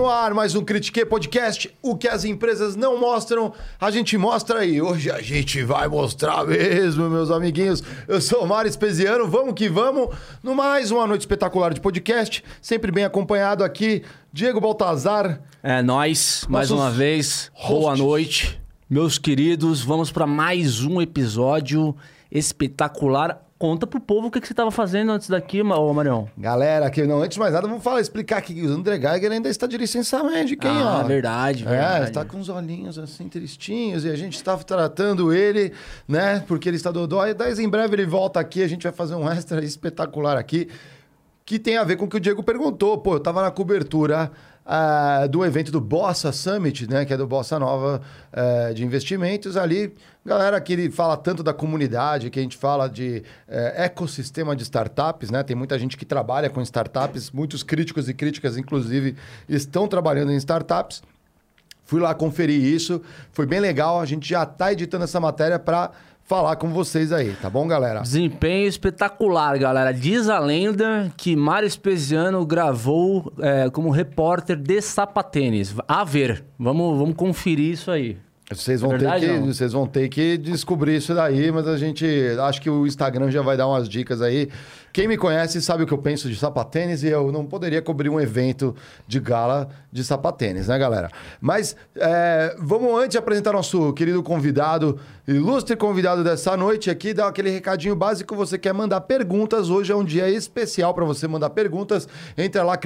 No ar mais um Critique Podcast. O que as empresas não mostram, a gente mostra aí. Hoje a gente vai mostrar mesmo, meus amiguinhos. Eu sou o Mário Espesiano, vamos que vamos. No mais uma noite espetacular de podcast, sempre bem acompanhado aqui. Diego Baltazar. É nós, mais uma vez. hosts. Boa noite, meus queridos. Vamos para mais um episódio espetacular. Conta pro povo o que, que você estava fazendo antes daqui, ô Marião. Galera, aqui não, antes de mais nada, vamos falar, explicar que o André Geiger ainda está de licenciamento de quem, ah, ó. verdade, É, verdade. está com os olhinhos assim tristinhos e a gente está tratando ele, né? Porque ele está dodói. Daí em breve ele volta aqui, a gente vai fazer um extra espetacular aqui que tem a ver com o que o Diego perguntou. Pô, eu tava na cobertura ah, do evento do Bossa Summit, né? Que é do Bossa Nova eh, de investimentos ali. Galera que ele fala tanto da comunidade, que a gente fala de eh, ecossistema de startups, né? Tem muita gente que trabalha com startups, muitos críticos e críticas, inclusive, estão trabalhando em startups. Fui lá conferir isso, foi bem legal. A gente já tá editando essa matéria para falar com vocês aí, tá bom, galera? Desempenho espetacular, galera. Diz a lenda que Mário Espesiano gravou é, como repórter de sapatênis. A ver, vamos, vamos conferir isso aí. Vocês vão, ter Verdade, que, não? vocês vão ter que descobrir isso daí, mas a gente acho que o Instagram já vai dar umas dicas aí. Quem me conhece sabe o que eu penso de sapatênis e eu não poderia cobrir um evento de gala de sapatênis, né, galera? Mas é, vamos antes apresentar nosso querido convidado, ilustre convidado dessa noite aqui, dar aquele recadinho básico. Você quer mandar perguntas? Hoje é um dia especial para você mandar perguntas. Entra lá,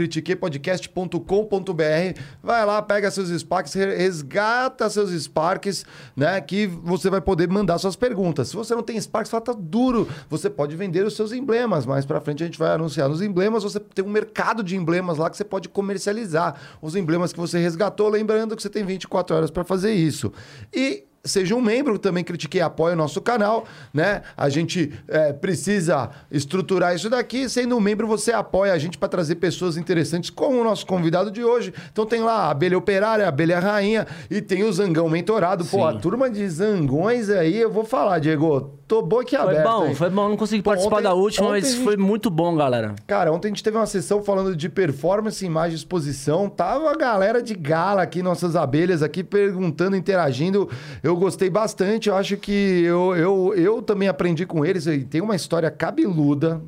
critiquepodcast.com.br, vai lá, pega seus Sparks, re- resgata seus Sparks, né? Que você vai poder mandar suas perguntas. Se você não tem Sparks, fala, tá duro. Você pode vender os seus emblemas. Mais pra frente a gente vai anunciar nos emblemas. Você tem um mercado de emblemas lá que você pode comercializar os emblemas que você resgatou. Lembrando que você tem 24 horas para fazer isso. E Seja um membro, também critiquei, apoie o nosso canal, né? A gente é, precisa estruturar isso daqui. Sendo um membro, você apoia a gente para trazer pessoas interessantes, como o nosso convidado de hoje. Então tem lá a abelha operária, a abelha rainha e tem o zangão mentorado. Pô, Sim. a turma de zangões aí, eu vou falar, Diego, tô boca Foi aberta. bom, hein? foi bom. Não consegui Pô, participar ontem- da última, mas gente- foi muito bom, galera. Cara, ontem a gente teve uma sessão falando de performance, imagem e exposição. Tava a galera de gala aqui, nossas abelhas aqui, perguntando, interagindo. Eu gostei bastante. Eu acho que eu, eu, eu também aprendi com eles. E tem uma história cabeluda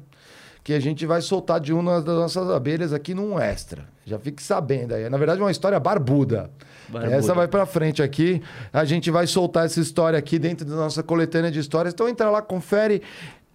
que a gente vai soltar de uma das nossas abelhas aqui num extra. Já fique sabendo aí. Na verdade, é uma história barbuda. Barbuda. Essa vai pra frente aqui. A gente vai soltar essa história aqui dentro da nossa coletânea de histórias. Então entra lá, confere.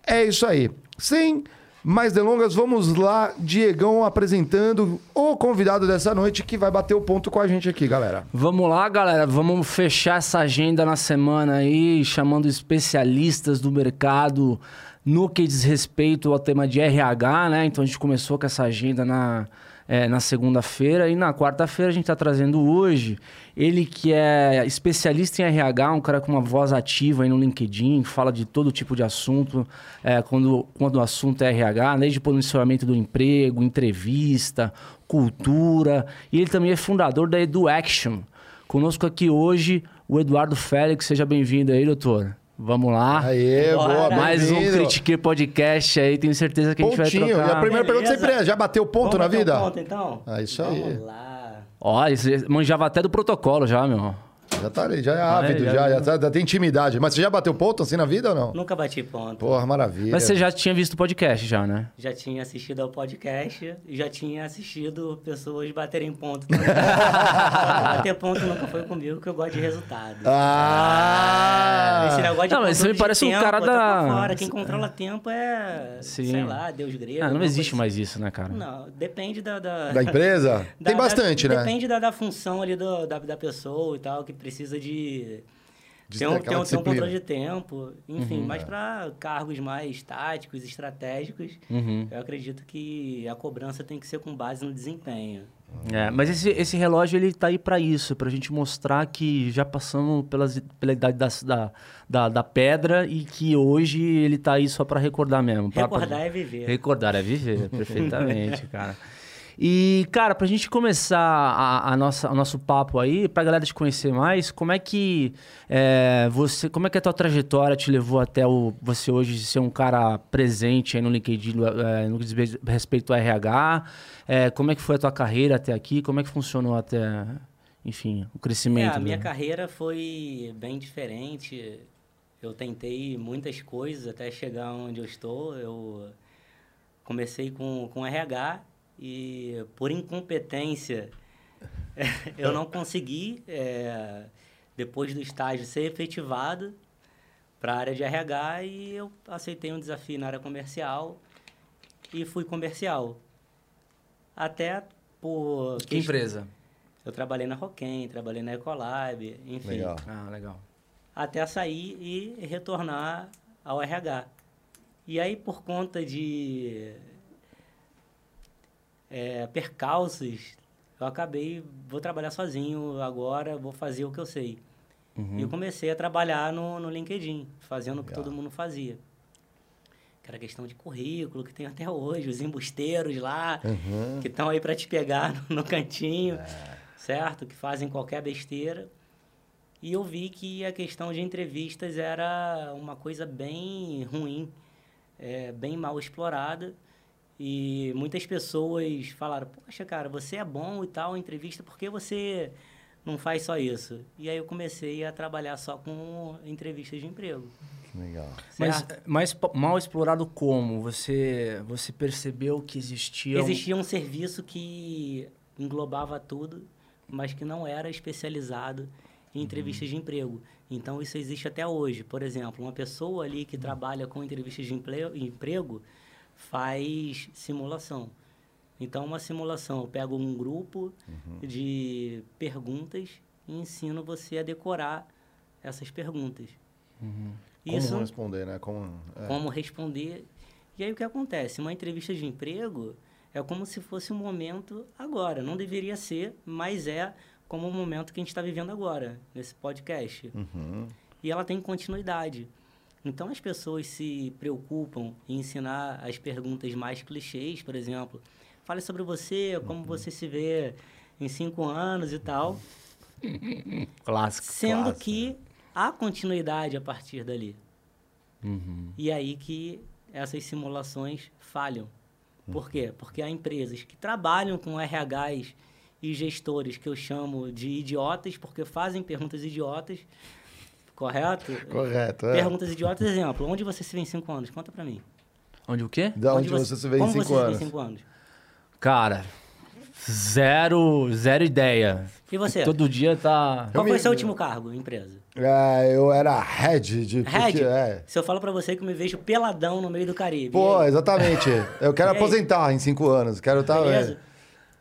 É isso aí. Sem mais delongas, vamos lá, Diegão apresentando o convidado dessa noite que vai bater o ponto com a gente aqui, galera. Vamos lá, galera. Vamos fechar essa agenda na semana aí, chamando especialistas do mercado no que diz respeito ao tema de RH, né? Então a gente começou com essa agenda na, é, na segunda-feira e na quarta-feira a gente está trazendo hoje ele que é especialista em RH, um cara com uma voz ativa aí no LinkedIn, fala de todo tipo de assunto, é, quando, quando o assunto é RH, desde posicionamento do emprego, entrevista, cultura. E ele também é fundador da EduAction. Conosco aqui hoje o Eduardo Félix. Seja bem-vindo aí, doutor. Vamos lá. Aê, boa, Mais um. Critique Podcast aí, tenho certeza que a gente Pontinho. vai E a trocar. primeira pergunta Beleza. sempre é, já bateu ponto Vamos na vida? Ponto, então? Ah, isso aí. Vamos lá. Ó, manjava até do protocolo já, meu. Já tá ali, já é ávido, já- já, já, tá- já tem intimidade. Mas você já bateu ponto assim na vida ou não? Nunca bati ponto. Porra, maravilha. Mas você já tinha visto o podcast já, né? Já tinha assistido ao podcast e já tinha assistido pessoas baterem ponto. também. Bater ponto nunca foi comigo, que eu gosto de resultado. Ah! Esse negócio de Não, mas você me parece de um tempo, cara da- fora. Quem controla tempo é, Sim. sei lá, Deus grego. Ah, não existe coisa mais isso, né, cara? Não, depende da... Da, Da empresa? da- tem bastante, da- né? Depende da, da função ali do, da, da pessoa e tal, que precisa de... De Tem ter um, tem, um, um controle de tempo, enfim, Uhum. mas para cargos mais táticos, estratégicos, Uhum. eu acredito que a cobrança tem que ser com base no desempenho. É, mas esse, esse relógio ele tá aí pra isso, pra gente mostrar que já passamos pelas, pela idade das- da, da, da pedra e que hoje ele tá aí só pra recordar mesmo. pra- Recordar pra- é viver. Recordar é viver, perfeitamente, cara. E, cara, pra gente começar a, a nossa, o nosso papo aí, pra galera te conhecer mais, como é que é, você. Como é que a tua trajetória te levou até o, você hoje ser um cara presente aí no LinkedIn é, no que diz respeito ao RH? É, como é que foi a tua carreira até aqui? Como é que funcionou até, enfim, o crescimento? É, a minha carreira foi bem diferente. Eu tentei muitas coisas até chegar onde eu estou. Eu comecei com, com RH e por incompetência eu não consegui, é, depois do estágio, ser efetivado para a área de RH e eu aceitei um desafio na área comercial e fui comercial. Até por... Que empresa? Eu trabalhei na Roquem, trabalhei na Ecolab, enfim. Legal. Ah, legal. Até sair e retornar ao RH. E aí, por conta de é, percalços, eu acabei, vou trabalhar sozinho agora, vou fazer o que eu sei. Uhum. E eu comecei a trabalhar no, no LinkedIn, fazendo o que Legal. todo mundo fazia. Que era questão de currículo, que tem até hoje, os embusteiros lá, Uhum. que estão aí para te pegar no, no cantinho, certo? Que fazem qualquer besteira. E eu vi que a questão de entrevistas era uma coisa bem ruim, é, bem mal explorada. E muitas pessoas falaram: Poxa, cara, você é bom e tal, entrevista, por que você não faz só isso? E aí eu comecei a trabalhar só com entrevistas de emprego. Legal. Mas, mas mal explorado como? Você, você percebeu que existia. um- Existia um serviço que englobava tudo, mas que não era especializado em entrevistas de emprego. Então, isso existe até hoje. Por exemplo, uma pessoa ali que trabalha com entrevistas de emprego faz simulação. Então, uma simulação, eu pego um grupo de perguntas e ensino você a decorar essas perguntas. Uhum. Como Isso responder, né? Como, é. como responder. E aí o que acontece? Uma entrevista de emprego é como se fosse um momento agora. Não deveria ser, mas é como o momento que a gente está vivendo agora, nesse podcast. Uhum. E ela tem continuidade. Então as pessoas se preocupam em ensinar as perguntas mais clichês, por exemplo. Fale sobre você, como você se vê em cinco anos e tal. Clássico. Sendo clássico, que há continuidade a partir dali. Uhum. E aí que essas simulações falham. Por quê? Porque há empresas que trabalham com RHs e gestores que eu chamo de idiotas, porque fazem perguntas idiotas, correto? Correto, é. Perguntas idiotas, exemplo, onde você se vê em cinco anos? Conta pra mim. Onde o quê? Da onde, você, se vê em como cinco você se vê anos? em anos? Cara, zero, zero ideia. E você? Todo dia tá. Qual Eu foi me- seu último cargo, empresa? É, eu era head de... porque- Red, é. se eu falo pra você que eu me vejo peladão no meio do Caribe. Pô, exatamente. Eu quero aposentar em cinco anos. Quero estar... Beleza?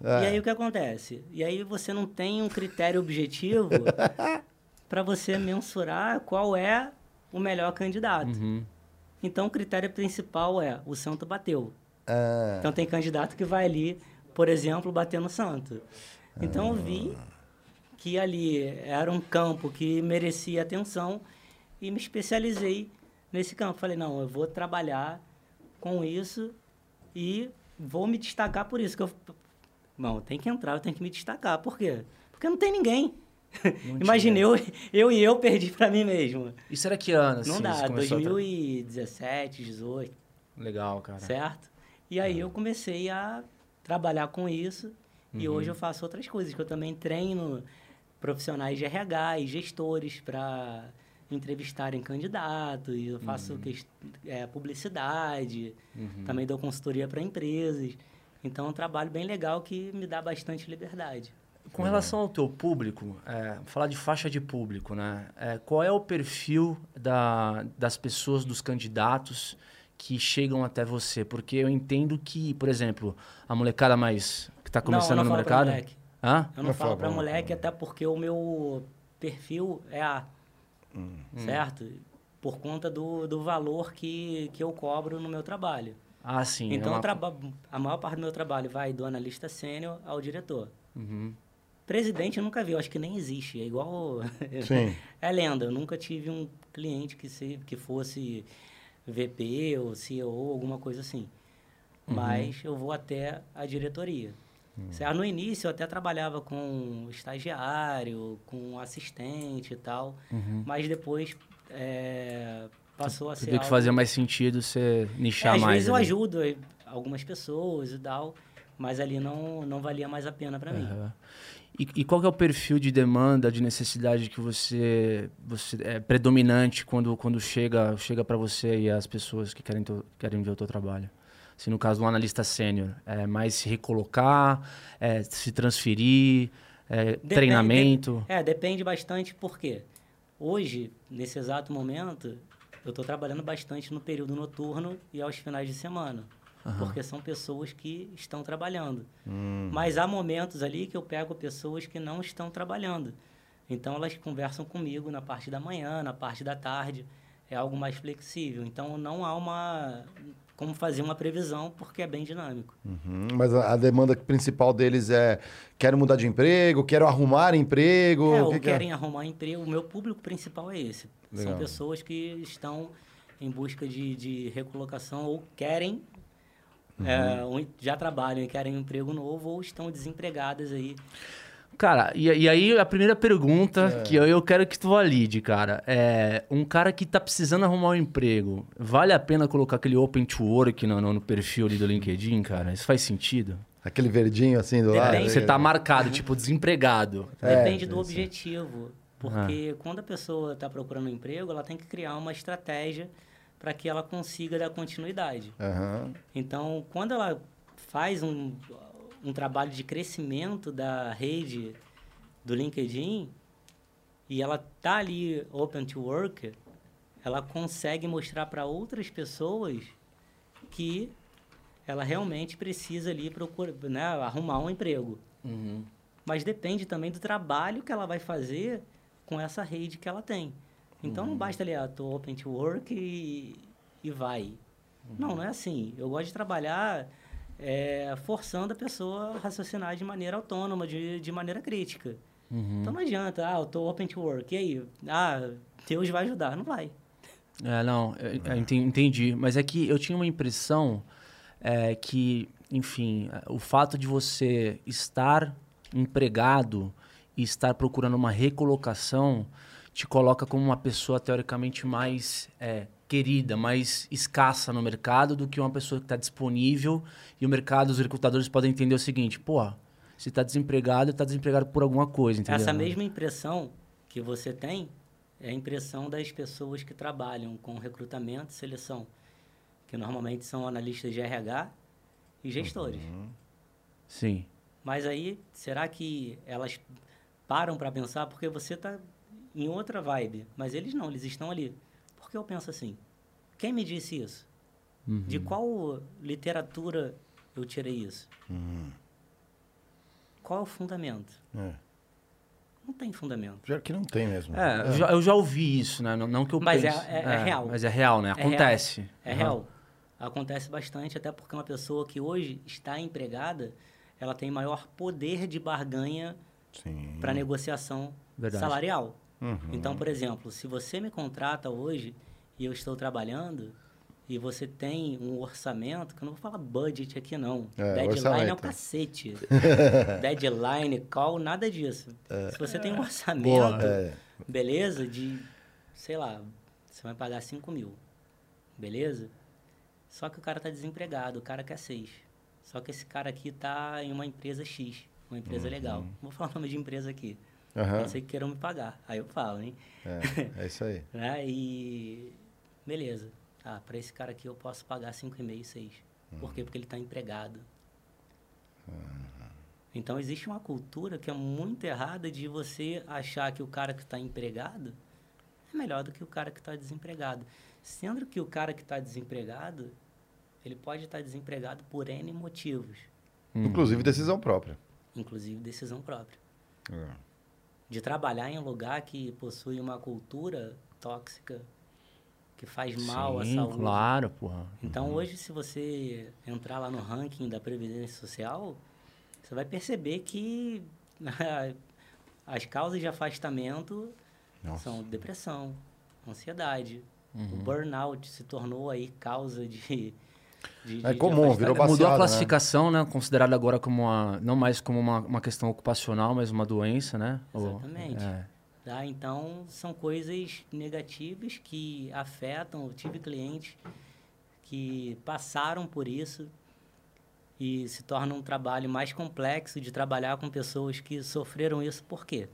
É. E aí o que acontece? E aí você não tem um critério objetivo para você mensurar qual é o melhor candidato. Uhum. Então o critério principal é o santo bateu. É. Então tem candidato que vai ali, por exemplo, bater no santo. Então eu vi que ali era um campo que merecia atenção e me especializei nesse campo. Falei, não, eu vou trabalhar com isso e vou me destacar por isso. Que eu, não, tem que entrar, eu tenho que me destacar. Por quê? Porque não tem ninguém. Imagina, eu, eu e eu perdi para mim mesmo. Isso era que ano? não assim, dá, a tra- 2017, 18 Legal, cara. certo? E aí eu comecei a trabalhar com isso e Uhum. hoje eu faço outras coisas, que eu também treino profissionais de RH e gestores para entrevistarem candidatos, eu faço Uhum. ques- é, publicidade, também dou consultoria para empresas. Então é um trabalho bem legal que me dá bastante liberdade. Com relação ao teu público, é, falar de faixa de público, né? É, qual é o perfil da, das pessoas, dos candidatos que chegam até você? Porque eu entendo que, por exemplo, a molecada mais que está começando não, eu não no falo pra mercado. moleque. Hã? Eu não Não falo para pra- moleque, até porque o meu perfil é A, Hum. certo? Por conta do, do valor que, que eu cobro no meu trabalho. Ah, sim. é então, uma- eu traba- a maior parte do meu trabalho vai do analista sênior ao diretor. Uhum. Presidente eu nunca vi, eu acho que nem existe. É igual. Sim. é lenda. Eu nunca tive um cliente que, se, que fosse VP ou CEO, alguma coisa assim. Uhum. Mas eu vou até a diretoria. Certo? No início eu até trabalhava com estagiário, com assistente e tal, Uhum. mas depois é, passou a Você ser viu que algo- fazia mais sentido você É, nichar às mais. vezes eu ali. ajudo eh, algumas pessoas e tal, mas ali não, não valia mais a pena para mim. E, e qual é o perfil de demanda, de necessidade que você, você é predominante quando, quando chega chega para você e as pessoas que querem, teu- querem ver o teu trabalho? Se no caso do analista sênior, é mais se recolocar, é se transferir, é treinamento. É, depende bastante porque hoje, nesse exato momento, eu estou trabalhando bastante no período noturno e aos finais de semana. Porque são pessoas que estão trabalhando. Mas há momentos ali que eu pego pessoas que não estão trabalhando. Então elas conversam comigo na parte da manhã, na parte da tarde. É algo mais flexível. Então não há uma como fazer uma previsão porque é bem dinâmico. Uhum, Mas a, a demanda principal deles é quero mudar de emprego, quero arrumar emprego. É, o ou que que é? querem arrumar emprego. O meu público principal é esse. Legal. São pessoas que estão em busca de, de recolocação ou querem, Uhum. é, ou já trabalham e querem um emprego novo ou estão desempregadas aí. Cara, e, e aí a primeira pergunta É. que eu, eu quero que tu valide, cara, é um cara que tá precisando arrumar um emprego, vale a pena colocar aquele open to work no, no, no perfil ali do LinkedIn, cara? Isso faz sentido? Aquele verdinho assim do lado. Depende. Você tá marcado, tipo, desempregado. É, Depende do isso. objetivo. Porque quando a pessoa está procurando um emprego, ela tem que criar uma estratégia para que ela consiga dar continuidade. Aham. Então, quando ela faz um, um trabalho de crescimento da rede do LinkedIn e ela tá ali open to work, ela consegue mostrar para outras pessoas que ela realmente precisa ali procurar, né, arrumar um emprego. Mas depende também do trabalho que ela vai fazer com essa rede que ela tem. Então não basta ali, ah, tô open to work e, e vai. Não, não é assim. Eu gosto de trabalhar é, forçando a pessoa a raciocinar de maneira autônoma, de, de maneira crítica. Então não adianta, ah, eu tô open to work, e aí? Ah, Deus vai ajudar. Não vai. É, não, eu- eu enten- entendi. Mas é que eu tinha uma impressão é, que, enfim, o fato de você estar empregado e estar procurando uma recolocação te coloca como uma pessoa teoricamente mais é, querida, mais escassa no mercado do que uma pessoa que está disponível e o mercado, os recrutadores podem entender o seguinte, pô, se está desempregado, está desempregado por alguma coisa, entendeu? Essa mesma impressão que você tem é a impressão das pessoas que trabalham com recrutamento e seleção, que normalmente são analistas de RH e gestores. Sim. Mas aí, será que elas param para pensar? Porque você está em outra vibe, mas eles não, eles estão ali. Por que eu penso assim? Quem me disse isso? De qual literatura eu tirei isso? Qual é o fundamento? É. Não tem fundamento. Pior que não tem mesmo. É, Eu, já, eu já ouvi isso, né? Não, não que eu Mas é- pense. é- é real. Mas é real, né? É real. Acontece. É Aham. real. Acontece bastante, até porque uma pessoa que hoje está empregada, ela tem maior poder de barganha para negociação Verdade. salarial. Uhum. Então, por exemplo, se você me contrata hoje e eu estou trabalhando e você tem um orçamento, que eu não vou falar budget aqui não. É, Deadline é o orçamento. cacete. Deadline, call, nada disso. Se você tem um Boa. orçamento, É. beleza, de, sei lá, você vai pagar 5 mil, beleza? Só que o cara tá desempregado, o cara quer 6. Só que esse cara aqui tá em uma empresa X, uma empresa legal. Não vou falar o nome de empresa aqui. Uhum. Não sei que queiram me pagar. Aí eu falo, hein? É, é isso aí. Né? E beleza. Ah, para esse cara aqui eu posso pagar 5,5, 6. Por quê? Porque ele está empregado. Então existe uma cultura que é muito errada de você achar que o cara que está empregado é melhor do que o cara que está desempregado. Sendo que o cara que está desempregado, ele pode estar desempregado por N motivos, Inclusive decisão própria. inclusive decisão própria. É. de trabalhar em um lugar que possui uma cultura tóxica que faz mal à Sim, saúde. claro, porra. Então hoje, se você entrar lá no ranking da Previdência Social, você vai perceber que as causas de afastamento Nossa. são depressão, ansiedade. O burnout se tornou aí causa de, de- É de comum, afastar. virou Mudou baseada, a né? classificação, né? Considerada agora como uma. Não mais como uma, uma questão ocupacional, mas uma doença, né? Ou- Exatamente. é. Tá? Então, são coisas negativas que afetam. Eu tive clientes que passaram por isso e se torna um trabalho mais complexo de trabalhar com pessoas que sofreram isso. Por quê?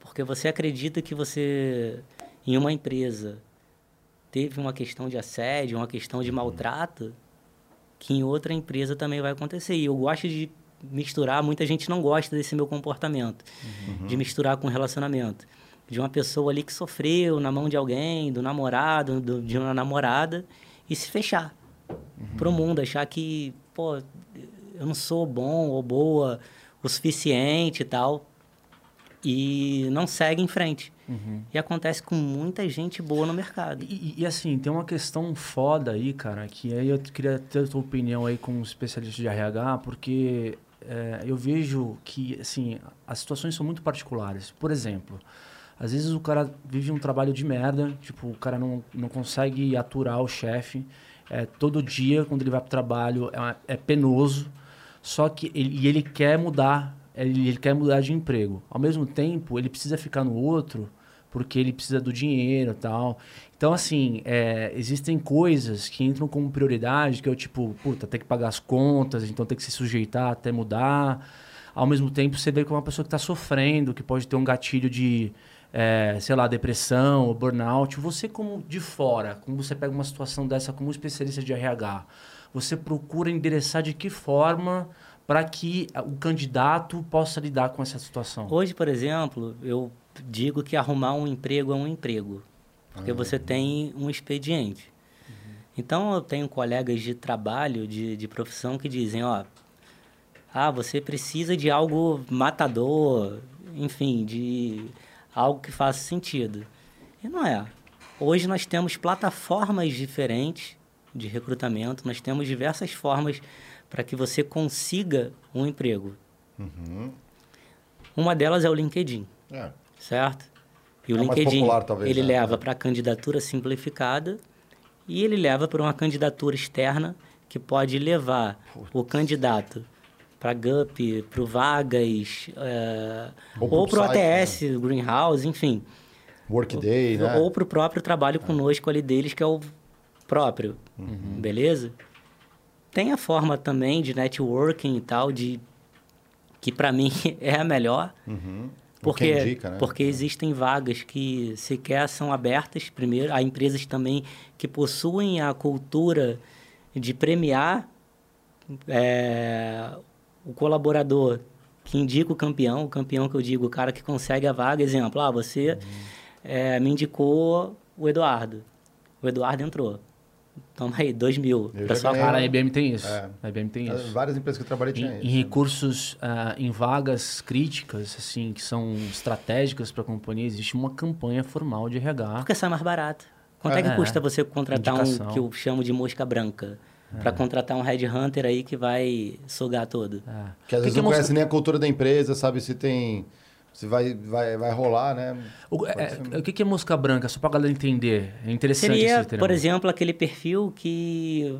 Porque você acredita que você, em uma empresa, teve uma questão de assédio, uma questão de maltrato, que em outra empresa também vai acontecer. E eu gosto de misturar, muita gente não gosta desse meu comportamento, de misturar com relacionamento. De uma pessoa ali que sofreu na mão de alguém, do namorado, do- de uma namorada, e se fechar pro mundo, achar que, pô, eu não sou bom ou boa o suficiente e tal, e não segue em frente. E acontece com muita gente boa no mercado. E, e, assim, tem uma questão foda aí, cara, que aí eu queria ter a tua opinião aí como especialista de RH, porque é, eu vejo que, assim, as situações são muito particulares. Por exemplo, às vezes o cara vive um trabalho de merda, tipo, o cara não, não consegue aturar o chefe, é, todo dia, quando ele vai pro trabalho, é, é penoso, só que ele, e ele quer mudar, ele, ele quer mudar de emprego. Ao mesmo tempo, ele precisa ficar no outro porque ele precisa do dinheiro tal. Então, assim, é, existem coisas que entram como prioridade, que eu, tipo, puta, tem que pagar as contas, então tem que se sujeitar até mudar. Ao mesmo tempo, você vê que é uma pessoa que está sofrendo, que pode ter um gatilho de, é, sei lá, depressão ou burnout. Você, como de fora, como você pega uma situação dessa como especialista de RH, você procura endereçar de que forma para que o candidato possa lidar com essa situação? Hoje, por exemplo, eu digo que arrumar um emprego é um emprego, porque você tem um expediente. Então, eu tenho colegas de trabalho, de, de profissão, que dizem, ó, ah, você precisa de algo matador, enfim, de algo que faça sentido. E não é. Hoje nós temos plataformas diferentes de recrutamento, nós temos diversas formas para que você consiga um emprego. Uma delas é o LinkedIn, É. certo? E o É o LinkedIn, popular, talvez, ele né? leva para a candidatura simplificada e ele leva para uma candidatura externa que pode levar o candidato para GUP, para o Vagas, eh, Ou para o ATS, Greenhouse, enfim. Workday, né? Ou para o próprio trabalho conosco ali deles, que é o próprio. Uhum. Beleza? Tem a forma também de networking e tal, de que para mim é a melhor. Uhum. Porque, que indica, né? porque existem vagas que sequer são abertas, primeiro. Há empresas também que possuem a cultura de premiar é, o colaborador que indica o campeão, o campeão que eu digo, o cara que consegue a vaga. Exemplo, ah, você Uhum. é, me indicou o Eduardo. O Eduardo entrou. Toma aí, dois mil. Eu ganhei. Cara, a. IBM tem isso. É. A IBM tem isso. Várias empresas que eu trabalhei tinham Em, isso. em recursos, ah, em vagas críticas, assim, que são estratégicas para a companhia, existe uma campanha formal de RH. Porque sai mais barato. Quanto é, que É, custa você contratar um indicação. que eu chamo de mosca branca? Pra contratar um headhunter aí que vai sugar todo. É. Que às vezes que não é conhece nem a cultura da empresa, sabe se tem. Se vai, vai, vai rolar, né? O, é, o que é mosca branca? Só para galera entender. É interessante Seria, esse termo. por exemplo, aquele perfil que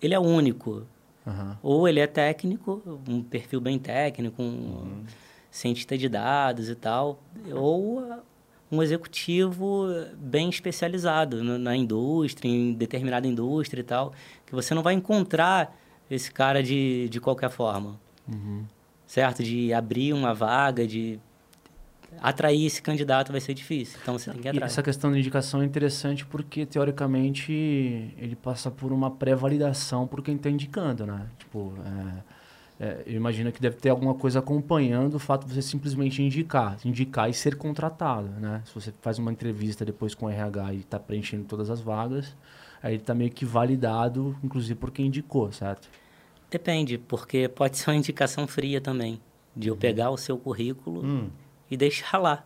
ele é único. Aham. Ou ele é técnico, um perfil bem técnico, um Uhum. cientista de dados e tal. Ou uh, um executivo bem especializado na, na indústria, em determinada indústria e tal. Que você não vai encontrar esse cara de, de qualquer forma. Uhum. Certo? De abrir uma vaga, de atrair esse candidato vai ser difícil. Então você tem que ir E essa questão da indicação é interessante porque, teoricamente, ele passa por uma pré-validação por quem está indicando, né? Tipo, é, é, eu imagino que deve ter alguma coisa acompanhando o fato de você simplesmente indicar. Indicar e ser contratado, né? Se você faz uma entrevista depois com o RH e está preenchendo todas as vagas, aí ele está meio que validado, inclusive por quem indicou, certo? Depende, porque pode ser uma indicação fria também. De eu pegar o seu currículo Hum. e deixar lá.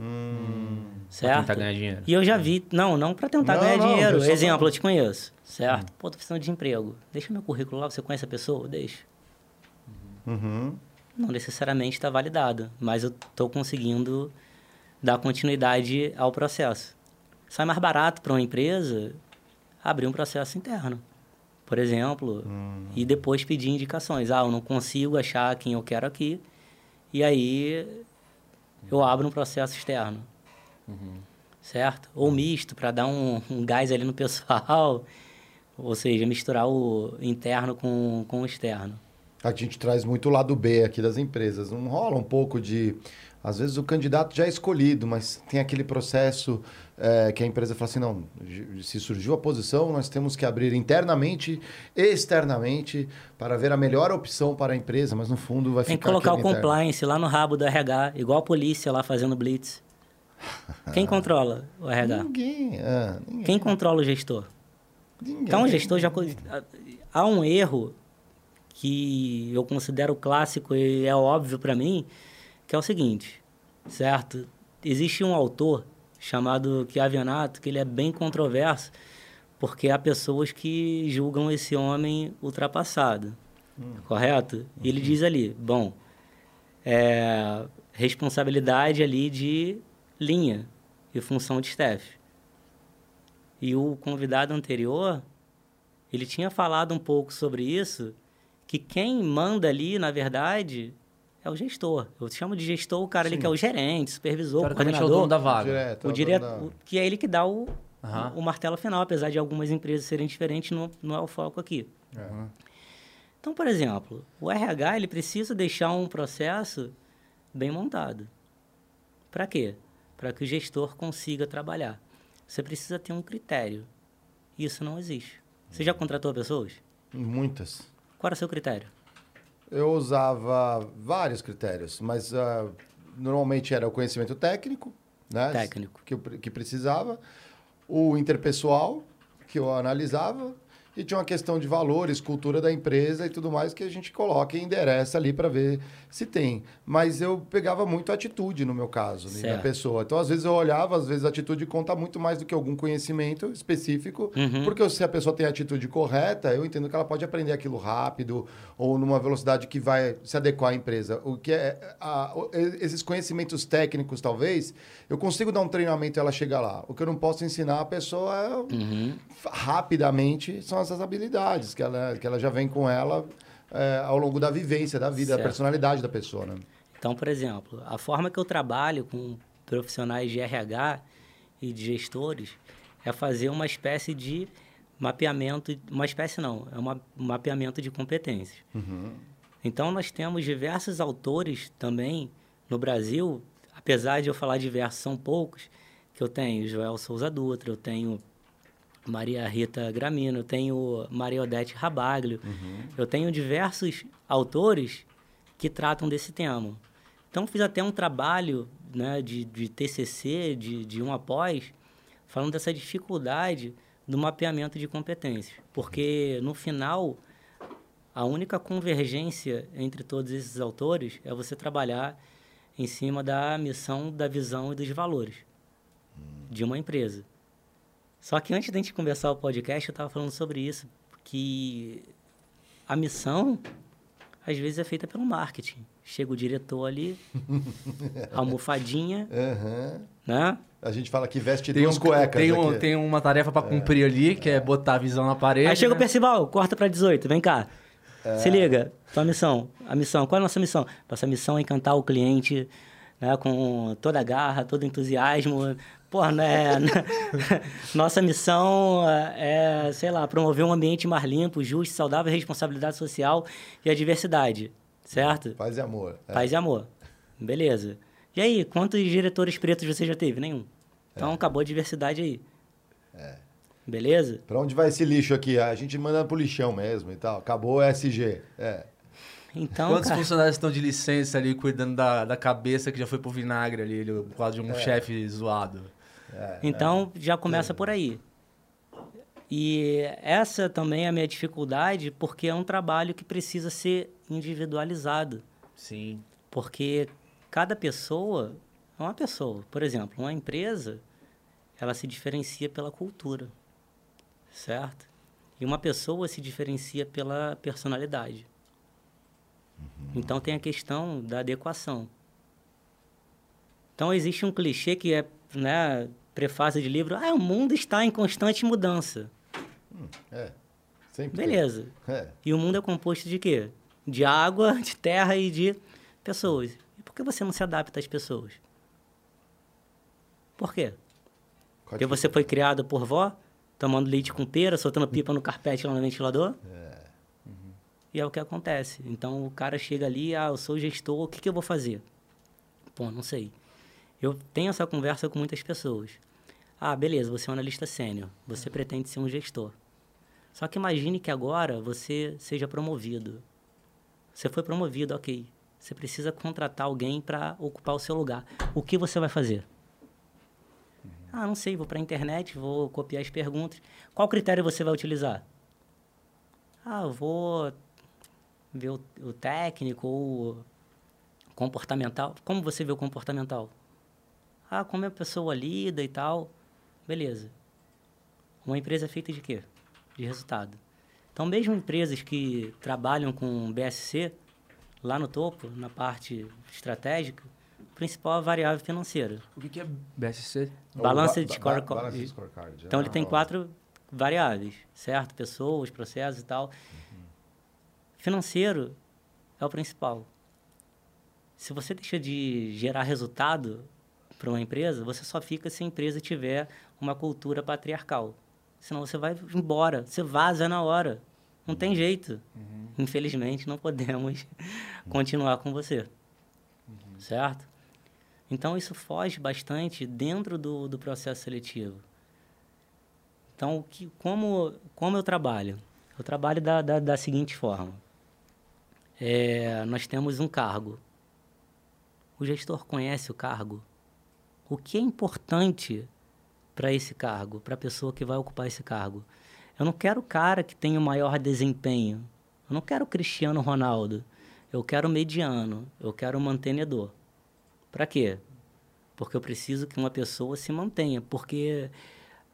Hum. Pra Certo? tentar ganhar dinheiro. E eu já vi, não, não para tentar Não, ganhar não, dinheiro. eu Exemplo, tô- eu te conheço, certo? Pô, tô precisando de emprego. Deixa meu currículo lá, você conhece a pessoa? Deixa. Uhum. Não necessariamente está validado, mas eu estou conseguindo dar continuidade ao processo. Sai mais barato para uma empresa abrir um processo interno. Por exemplo, hum. e depois pedir indicações. Ah, eu não consigo achar quem eu quero aqui, e aí eu abro um processo externo. Uhum. Certo? Ou misto, para dar um, um gás ali no pessoal. Ou seja, misturar o interno com, com o externo. A gente traz muito o lado B aqui das empresas. Não rola um pouco de. Às vezes o candidato já é escolhido, mas tem aquele processo é, que a empresa fala assim: não, se surgiu a posição, nós temos que abrir internamente e externamente para ver a melhor opção para a empresa, mas no fundo vai tem ficar. Tem que colocar o compliance lá no rabo do RH, igual a polícia lá fazendo blitz. Quem controla o RH? Ninguém. É, ninguém. Quem controla o gestor? Ninguém. Então o gestor já. Há um erro que eu considero clássico e é óbvio para mim, que é o seguinte, certo? Existe um autor chamado Chiavenato que ele é bem controverso, porque há pessoas que julgam esse homem ultrapassado, hum. correto? Uhum. Ele diz ali, bom, é, responsabilidade ali de linha e função de staff. E o convidado anterior, ele tinha falado um pouco sobre isso, que quem manda ali, na verdade, é o gestor. Eu chamo de gestor o cara ali que é o gerente, supervisor, o coordenador. É o dono da vaga. Direto, o direto, da... que é ele que dá o, uhum. o, martelo final, apesar de algumas empresas serem diferentes, não, não é o foco aqui. Uhum. Então, por exemplo, o RH ele precisa deixar um processo bem montado. Para quê? Para que o gestor consiga trabalhar. Você precisa ter um critério. Isso não existe. Você já contratou pessoas? Muitas. Qual era o seu critério? Eu usava vários critérios, mas uh, normalmente era o conhecimento técnico, né? Técnico. Que, que precisava, o interpessoal, que eu analisava, e tinha uma questão de valores, cultura da empresa e tudo mais que a gente coloca e endereça ali para ver se tem. Mas eu pegava muito atitude no meu caso, né, da pessoa. Então, às vezes eu olhava, às vezes a atitude conta muito mais do que algum conhecimento específico, uhum. porque se a pessoa tem a atitude correta, eu entendo que ela pode aprender aquilo rápido ou numa velocidade que vai se adequar à empresa. O que é a, esses conhecimentos técnicos, talvez, eu consigo dar um treinamento e ela chegar lá. O que eu não posso ensinar a pessoa uhum. rapidamente são essas habilidades que ela, que ela já vem com ela é, ao longo da vivência, da vida, certo. da personalidade da pessoa. Né? Então, por exemplo, a forma que eu trabalho com profissionais de RH e de gestores é fazer uma espécie de mapeamento, uma espécie não, é uma, um mapeamento de competências. Uhum. Então, nós temos diversos autores também no Brasil, apesar de eu falar diversos, são poucos, que eu tenho Joel Souza Dutra, eu tenho Maria Rita Gramino, eu tenho Maria Odete Rabaglio, uhum. eu tenho diversos autores que tratam desse tema. Então, fiz até um trabalho né, de, de TCC, de, de um após, falando dessa dificuldade do mapeamento de competências. Porque, no final, a única convergência entre todos esses autores é você trabalhar em cima da missão, da visão e dos valores de uma empresa. Só que antes da gente começar o podcast, eu estava falando sobre isso, que a missão às vezes é feita pelo marketing. Chega o diretor ali, almofadinha, uhum. né? A gente fala que veste tem duas um, cuecas. Tem, um, tem uma tarefa para cumprir é, ali, que é. é. botar a visão na parede. Aí chega né? o Percival, corta para 18, vem cá. É. Se liga, tua missão. A missão, qual é a nossa missão? Nossa missão é encantar o cliente né, com toda a garra, todo entusiasmo, Porra, né? Nossa missão é, sei lá, promover um ambiente mais limpo, justo, saudável, responsabilidade social e a diversidade, certo? Paz e amor. É. Paz e amor. Beleza. E aí, quantos diretores pretos você já teve? Nenhum. Então, é. acabou a diversidade aí. É. Beleza? Pra onde vai esse lixo aqui? A gente manda pro lixão mesmo e tal. Acabou o SG. É. Então, Quantos cara... funcionários estão de licença ali, cuidando da, da cabeça que já foi pro vinagre ali, por causa de um é. chefe zoado? É, então, é. já começa por aí. E essa também é a minha dificuldade, porque é um trabalho que precisa ser individualizado. Sim. Porque cada pessoa é uma pessoa. Por exemplo, uma empresa, ela se diferencia pela cultura, certo? E uma pessoa se diferencia pela personalidade. Uhum. Então tem a questão da adequação. Então existe um clichê que é, né, prefácio de livro, ah, o mundo está em constante mudança. Hum, é. Sempre. Beleza. É. E o mundo é composto de quê? De água, de terra e de pessoas. E por que você não se adapta às pessoas? Por quê? Porque você foi criado por vó, tomando leite com pera, soltando pipa no carpete lá no ventilador? E é o que acontece. Então o cara chega ali, ah, eu sou gestor, o que, que eu vou fazer? Pô, não sei. Eu tenho essa conversa com muitas pessoas. Ah, beleza, você é um analista sênior, você pretende ser um gestor. Só que imagine que agora você seja promovido. Você foi promovido, ok. Você precisa contratar alguém para ocupar o seu lugar. O que você vai fazer? Ah, não sei, vou para a internet, vou copiar as perguntas. Qual critério você vai utilizar? Ah, vou ver o, o técnico ou comportamental. Como você vê o comportamental? Ah, como a pessoa lida e tal. Beleza. Uma empresa é feita de quê? De resultado. Então, mesmo empresas que trabalham com BSC, lá no topo, na parte estratégica, o principal é a variável financeira. O que, que é BSC? Balança Ba- de ba- scorecard. Balance de scorecard. Então, ele Ah, tem ó. quatro variáveis, certo? Pessoas, processos e tal. Financeiro é o principal. Se você deixa de gerar resultado para uma empresa, você só fica se a empresa tiver uma cultura patriarcal. Senão você vai embora, você vaza na hora. Não tem jeito. Infelizmente, não podemos continuar com você. Certo? Então, isso foge bastante dentro do, do processo seletivo. Então, o que, como, como eu trabalho? Eu trabalho da, da, da seguinte forma. É, nós temos um cargo. O gestor conhece o cargo? O que é importante para esse cargo, para a pessoa que vai ocupar esse cargo? Eu não quero o cara que tenha o maior desempenho. Eu não quero o Cristiano Ronaldo. Eu quero o mediano. Eu quero o mantenedor. Para quê? Porque eu preciso que uma pessoa se mantenha. Porque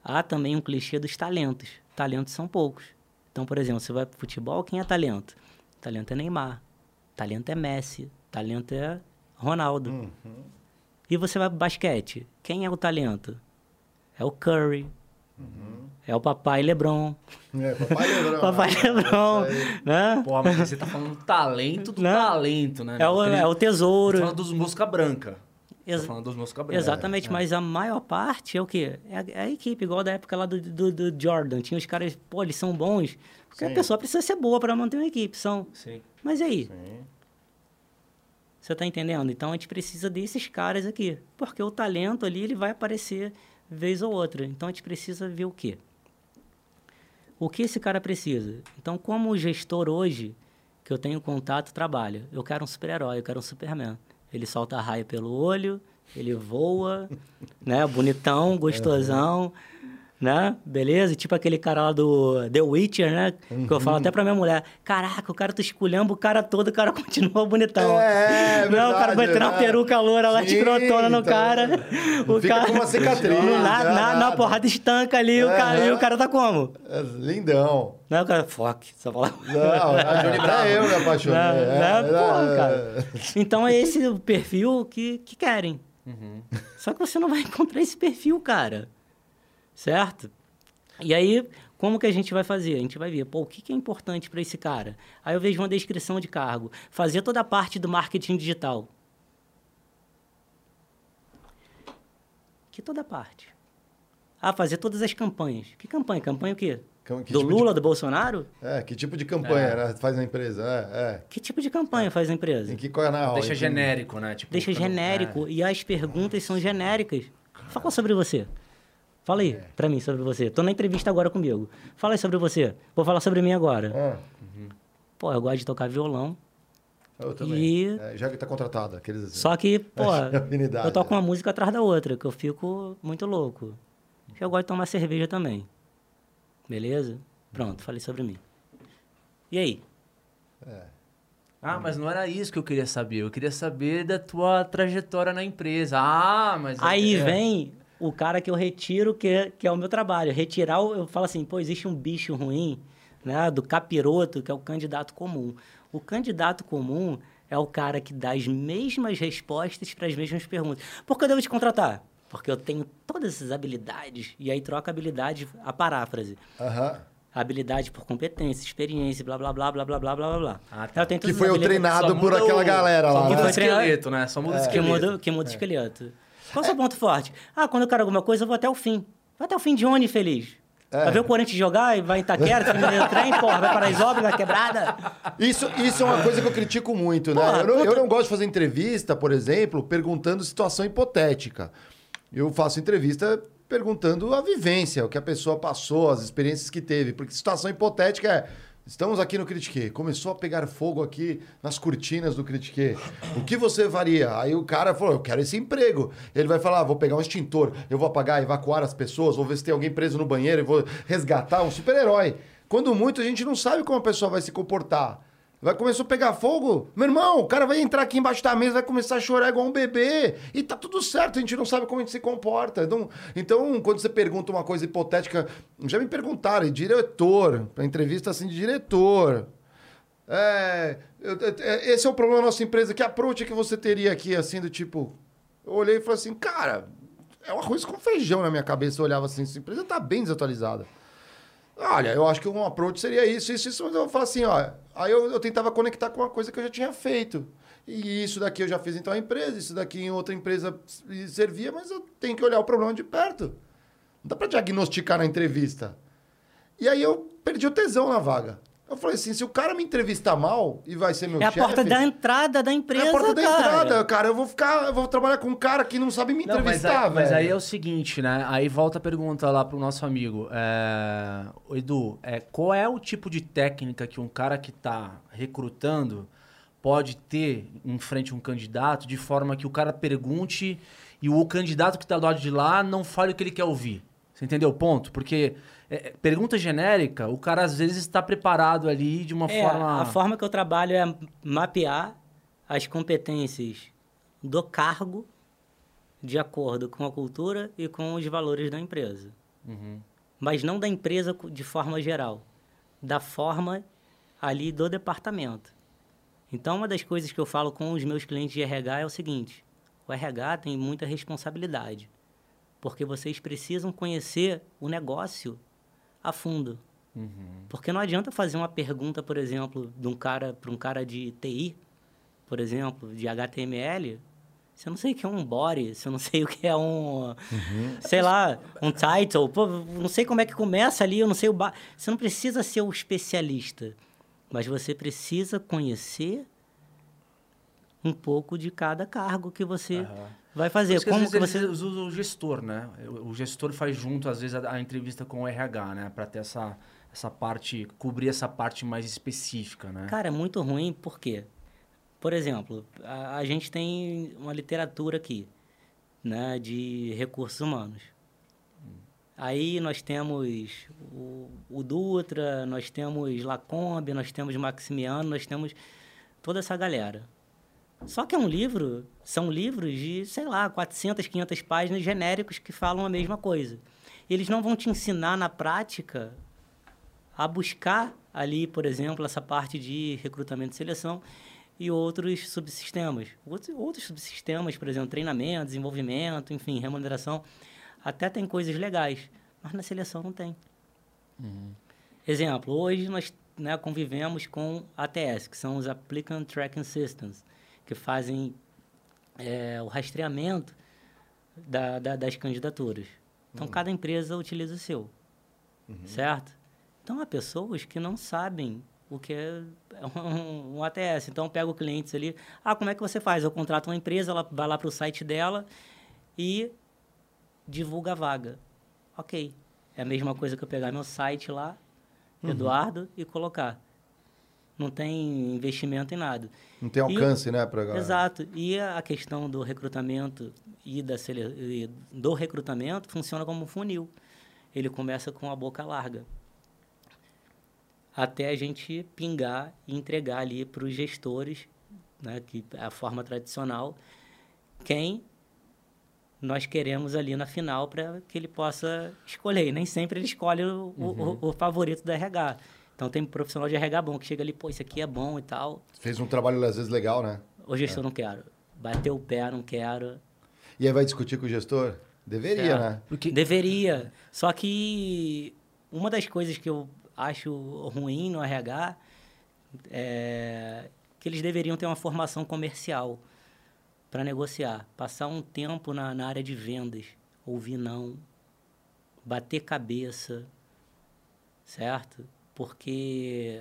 há também um clichê dos talentos. Talentos são poucos. Então, por exemplo, você vai para futebol, quem é talento? Talento é Neymar. Talento é Messi. Talento é Ronaldo. E você vai para basquete. Quem é o talento? É o Curry. É o papai LeBron. É, papai Lebrão. Papai né? LeBron. Né? Porra, mas você tá falando do talento do Não. talento, né? É o, é o Tá tesouro. falando dos mosca branca. Ex- Tá falando dos mosca branca. Exatamente, mas a maior parte é o quê? É a, é a equipe, igual da época lá do, do, do Jordan. Tinha os caras, pô, eles são bons. Porque Sim. a pessoa precisa ser boa para manter uma equipe. São. Sim. Mas e aí? Sim. Você tá entendendo? Então a gente precisa desses caras aqui. Porque o talento ali, ele vai aparecer vez ou outra. Então a gente precisa ver o quê? O que esse cara precisa? Então, como gestor hoje, que eu tenho contato, trabalha. Eu quero um super-herói, eu quero um Superman. Ele solta a raia pelo olho, ele voa, né? Bonitão, gostosão, né? Beleza? Tipo aquele cara lá do The Witcher, né? Que eu falo até pra minha mulher, caraca, o cara tu esculhamba o cara todo, o cara continua bonitão. É, é Não, o cara vai ter uma né? peruca loura lá, escrotona no então, cara. não O fica cara com uma cicatriz, Na, né, na, na porrada estanca ali, o cara, e o cara tá como? É lindão. Não, o cara, fuck, só fala. Não, é, Johnny Bravo. eu me apaixonei. Não, é, né? é, Porra, é, cara. Então é esse o perfil que, que querem. Só que você não vai encontrar esse perfil, cara. Certo? E aí, como que a gente vai fazer? A gente vai ver, pô, o que, que é importante para esse cara? Aí eu vejo uma descrição de cargo. Fazer toda a parte do marketing digital. Que toda parte? Ah, fazer todas as campanhas. Que campanha? Campanha o quê? Que do tipo de- Lula, do Bolsonaro? É, que tipo de campanha né, faz na empresa? É, Que tipo de campanha faz a empresa? é. Em que canal? Deixa Em que- genérico, né? Tipo, Deixa genérico. E as perguntas são genéricas. Fala sobre você. Fala aí pra mim sobre você. Tô na entrevista agora comigo. Fala aí sobre você. Vou falar sobre mim agora. Ah, Pô, eu gosto de tocar violão. eu também. E- É, já que tá contratado, aqueles assim. Só que, pô, Afinidade, eu toco né? uma música atrás da outra, que eu fico muito louco. Eu gosto de tomar cerveja também. Beleza? Pronto, falei sobre mim. E aí? Ah, mas não era isso que eu queria saber. Eu queria saber da tua trajetória na empresa. Ah, mas... Aí é- vem o cara que eu retiro, que é, que é o meu trabalho. Retirar, eu falo assim, pô, existe um bicho ruim, né, do capiroto, que é o candidato comum. O candidato comum é o cara que dá as mesmas respostas para as mesmas perguntas. Por que eu devo te contratar? Porque eu tenho todas essas habilidades. E aí troca a habilidade, a paráfrase. Aham. habilidade por competência, experiência, blá, blá, blá, blá, blá, blá, blá, blá. Ah, tá. Tem Que foi o treinado por aquela o- galera só lá. muda né? o esqueleto, né? Só muda o que esqueleto. muda, que muda o esqueleto. Qual é o seu ponto forte? Ah, quando eu quero alguma coisa, eu vou até o fim. Vai até o fim de onde, feliz? É. Vai ver o Corinthians jogar e vai em Itaquera, termina o trem, porra, vai para as obras, vai quebrada. Isso, isso é uma coisa que eu critico muito, né? Porra, eu, não, eu não gosto de fazer entrevista, por exemplo, perguntando situação hipotética. Eu faço entrevista perguntando a vivência, o que a pessoa passou, as experiências que teve. Porque situação hipotética é. Estamos aqui no Critique. Começou a pegar fogo aqui nas cortinas do Critique. O que você faria? Aí o cara falou: Eu quero esse emprego. Ele vai falar: ah, Vou pegar um extintor, eu vou apagar, evacuar as pessoas, vou ver se tem alguém preso no banheiro, eu vou resgatar um super-herói. Quando muito, a gente não sabe como a pessoa vai se comportar. Vai começar a pegar fogo. Meu irmão, o cara vai entrar aqui embaixo da mesa, vai começar a chorar igual um bebê. E tá tudo certo, a gente não sabe como a gente se comporta. Então, então quando você pergunta uma coisa hipotética, já me perguntaram, diretor, pra entrevista assim de diretor. É, é, esse é o problema da nossa empresa. Que approach que você teria aqui, assim, do tipo. Eu olhei e falei assim, cara, é um arroz com feijão na minha cabeça. Eu olhava assim, essa empresa tá bem desatualizada. Olha, eu acho que um approach seria isso, isso, isso, mas eu falo assim, ó. Aí eu, eu tentava conectar com uma coisa que eu já tinha feito. E isso daqui eu já fiz em tal empresa, isso daqui em outra empresa servia, mas eu tenho que olhar o problema de perto. Não dá pra diagnosticar na entrevista. E aí eu perdi o tesão na vaga. Eu falei assim, se o cara me entrevistar mal e vai ser meu É a chefe... porta da entrada da empresa, É a porta da cara. entrada, cara. Eu vou ficar, eu vou trabalhar com um cara que não sabe me Não, mas, entrevistar, aí, mas aí é o seguinte, né? Aí volta a pergunta lá pro nosso amigo. É... Edu, é, qual é o tipo de técnica que um cara que tá recrutando pode ter em frente a um candidato de forma que o cara pergunte e o candidato que tá do lado de lá não fale o que ele quer ouvir? Você entendeu o ponto? Porque é, pergunta genérica, o cara às vezes está preparado ali de uma É, forma... A forma que eu trabalho é mapear as competências do cargo de acordo com a cultura e com os valores da empresa. Uhum. Mas não da empresa de forma geral, da forma ali do departamento. Então, uma das coisas que eu falo com os meus clientes de RH é o seguinte: o RH tem muita responsabilidade, porque vocês precisam conhecer o negócio a fundo. Porque não adianta fazer uma pergunta, por exemplo, de um cara para um cara de TI, por exemplo, de HTML. Se eu não sei o que é um body, se eu não sei o que é um, sei lá, um title, pô, não sei como é que começa ali, eu não sei o ba... Você não precisa ser o especialista, mas você precisa conhecer um pouco de cada cargo que você vai fazer. Como vezes, que você eles usam o gestor, né? O gestor faz junto, às vezes, a, a entrevista com o RH, né? Pra ter essa, essa parte, cobrir essa parte mais específica, né? Cara, é muito ruim, por quê? Por exemplo, a, a gente tem uma literatura aqui, né, de recursos humanos. Aí nós temos o, o Dutra, nós temos Lacombe, nós temos Maximiano, nós temos toda essa galera. Só que é um livro, são livros de, sei lá, 400, 500 páginas genéricos que falam a mesma coisa. Eles não vão te ensinar na prática a buscar ali, por exemplo, essa parte de recrutamento e seleção e outros subsistemas. Outros, outros subsistemas, por exemplo, treinamento, desenvolvimento, enfim, remuneração, até tem coisas legais, mas na seleção não tem. Exemplo, hoje nós né, convivemos com ATS, que são os Applicant Tracking Systems, que fazem é, o rastreamento da, da- das candidaturas. Então, cada empresa utiliza o seu, certo? Então, há pessoas que não sabem o que é um, um ATS. Então, eu pego clientes ali, ah, como é que você faz? Eu contrato uma empresa, ela vai lá para o site dela e divulga a vaga. Ok. É a mesma coisa que eu pegar meu site lá, Eduardo, e colocar. Não tem investimento em nada. Não tem alcance, né, pra galera. Exato. E a questão do recrutamento e da e do recrutamento funciona como um funil. Ele começa com a boca larga. Até a gente pingar e entregar ali para os gestores, né, que é a forma tradicional, quem nós queremos ali na final para que ele possa escolher. E nem sempre ele escolhe o, o- o favorito da RH. Então tem profissional de RH bom que chega ali, pô, isso aqui é bom e tal. Fez um trabalho, às vezes, legal, né? Ô, gestor, não quero. Bateu o pé, não quero. E aí vai discutir com o gestor? Deveria, Certo. né? Porque Deveria. Só que uma das coisas que eu acho ruim no RH é que eles deveriam ter uma formação comercial para negociar, passar um tempo na, na área de vendas, ouvir não, bater cabeça, certo? Porque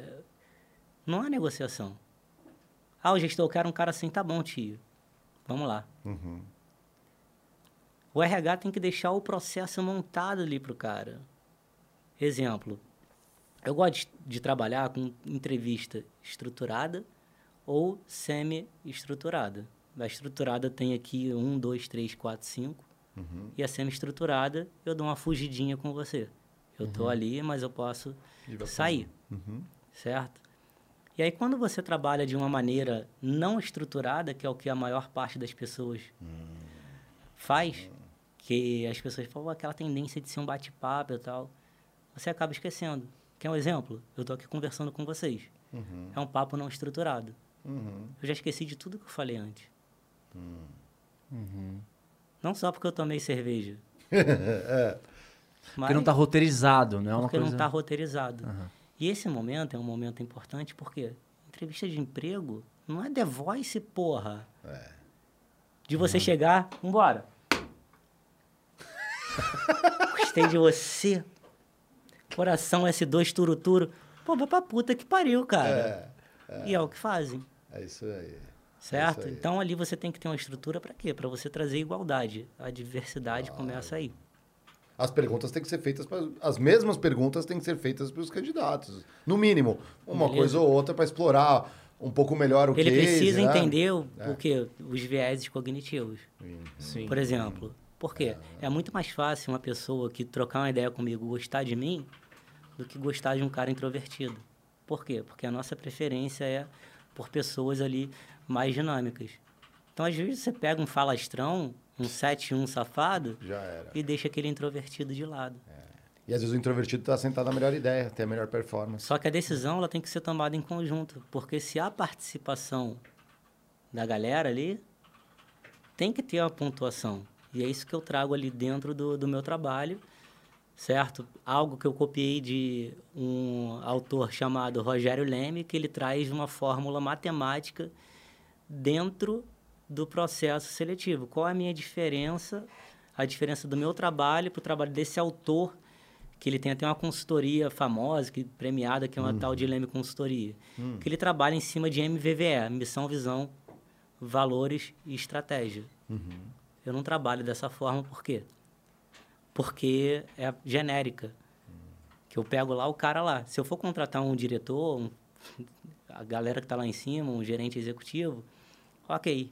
não há negociação. Ah, o gestor, eu quero um cara assim, tá bom, tio. Vamos lá. Uhum. O RH tem que deixar o processo montado ali pro cara. Exemplo, eu gosto de, de trabalhar com entrevista estruturada ou semi-estruturada. A estruturada tem aqui um, dois, três, quatro, cinco. Uhum. E a semi-estruturada, eu dou uma fugidinha com você. Eu tô Uhum. ali, mas eu posso sair, Uhum. certo? E aí, quando você trabalha de uma maneira não estruturada, que é o que a maior parte das pessoas faz, que as pessoas falam "Pô, aquela tendência de ser um bate-papo e tal, você acaba esquecendo. Quer um exemplo? Eu tô aqui conversando com vocês. Uhum. É um papo não estruturado. Uhum. Eu já esqueci de tudo que eu falei antes. Uhum. Não só porque eu tomei cerveja. é. Mas Porque não tá roteirizado, não é uma porque coisa... não está roteirizado. Aham. E esse momento é um momento importante porque entrevista de emprego não é The Voice, porra. É. De você chegar, vambora. Gostei de você. Coração S2 turuturo. Pô, vai pra puta que pariu, cara. É, E é o que fazem, é isso aí. certo? isso aí. então ali você tem que ter uma estrutura pra quê? Pra você trazer igualdade. A diversidade começa aí. As perguntas têm que ser feitas para as mesmas perguntas têm que ser feitas para os candidatos. No mínimo, uma Beleza. coisa ou outra para explorar um pouco melhor o Ele case, precisa né? entender o, É. o quê? Os vieses cognitivos. Sim. Por exemplo, por quê? É muito mais fácil uma pessoa que trocar uma ideia comigo gostar de mim do que gostar de um cara introvertido. Por quê? Porque a nossa preferência é por pessoas ali mais dinâmicas. Então, às vezes, você pega um falastrão, um 7-1 safado, e deixa aquele introvertido de lado. E às vezes o introvertido está sentado na melhor ideia, tem a melhor performance. Só que a decisão ela tem que ser tomada em conjunto, porque se há participação da galera ali, tem que ter uma pontuação. E é isso que eu trago ali dentro do, do meu trabalho, certo? Algo que eu copiei de um autor chamado Rogério Leme, que ele traz uma fórmula matemática dentro do processo seletivo. Qual é a minha diferença, a diferença do meu trabalho para o trabalho desse autor, que ele tem até uma consultoria famosa, que, premiada, que é uma tal de Leme Consultoria, que ele trabalha em cima de MVVE, Missão, Visão, Valores e Estratégia. Eu não trabalho dessa forma, por quê? Porque é genérica. Que eu pego lá o cara lá. Se eu for contratar um diretor, um- a galera que está lá em cima, um gerente executivo, ok,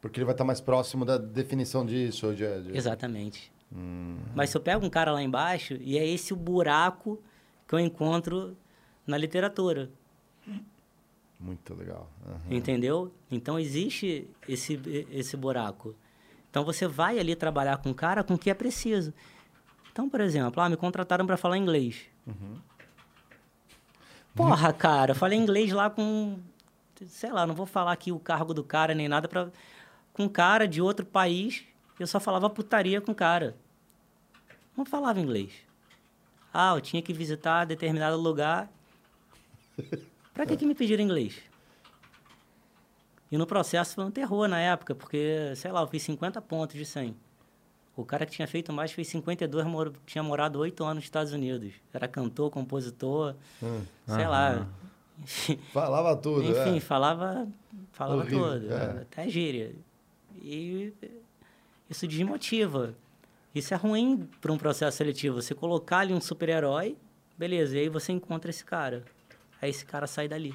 Porque ele vai estar mais próximo da definição disso. De, de... exatamente. Hum, Mas se eu pego um cara lá embaixo, e é esse o buraco que eu encontro na literatura, muito legal. Aham. entendeu? Então existe esse, esse buraco. Então você vai ali trabalhar com o cara com o que é preciso. Então, por exemplo, ah, me contrataram para falar inglês. Porra, cara, falei inglês lá com. Sei lá, não vou falar aqui o cargo do cara nem nada para Com um cara de outro país, eu só falava putaria com o cara. Não falava inglês. Ah, eu tinha que visitar determinado lugar. Pra que, que me pediram inglês? E no processo foi um terror na época, porque, sei lá, eu fiz 50 pontos de 100. O cara que tinha feito mais fez 52, mor tinha morado 8 anos nos Estados Unidos. Era cantor, compositor, Hum. sei lá. Enfim, Falava tudo. enfim, é. falava, falava Horrível, tudo, é. até gíria. E isso desmotiva. Isso é ruim para um processo seletivo. Você colocar ali um super-herói, beleza, e aí você encontra esse cara. Aí esse cara sai dali.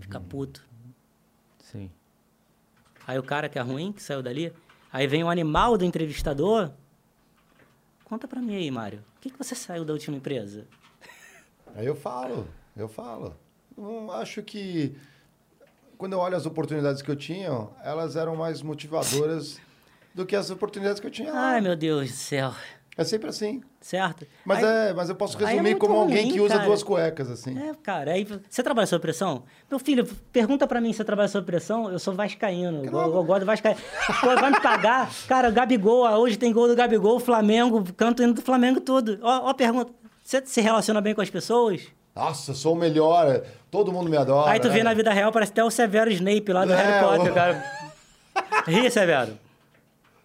Fica Uhum. puto. Sim. Aí o cara que é ruim, que saiu dali, aí vem o animal do entrevistador. Conta pra mim aí, Mário. O que, que você saiu da última empresa? Aí eu falo, eu falo. Eu acho que quando eu olho as oportunidades que eu tinha, elas eram mais motivadoras do que as oportunidades que eu tinha lá. Ai, meu Deus do céu. É sempre assim. Certo? Mas, Aí- é, mas eu posso é resumir muito como alguém ruim, que usa cara. duas cuecas, assim. É, cara, aí você trabalha sob pressão? Meu filho, pergunta pra mim se você trabalha sob pressão. Eu sou vascaíno, eu, eu gosto do vascaíno. Pô, vai me pagar? Cara, Gabigol, hoje tem gol do Gabigol, Flamengo, canto hino do Flamengo tudo. Ó, ó a pergunta, Você se relaciona bem com as pessoas? Nossa, sou o melhor, todo mundo me adora. Aí tu vê né? na vida real, parece até o Severo Snape lá do É, Harry Potter, o- cara. Ri, Severo.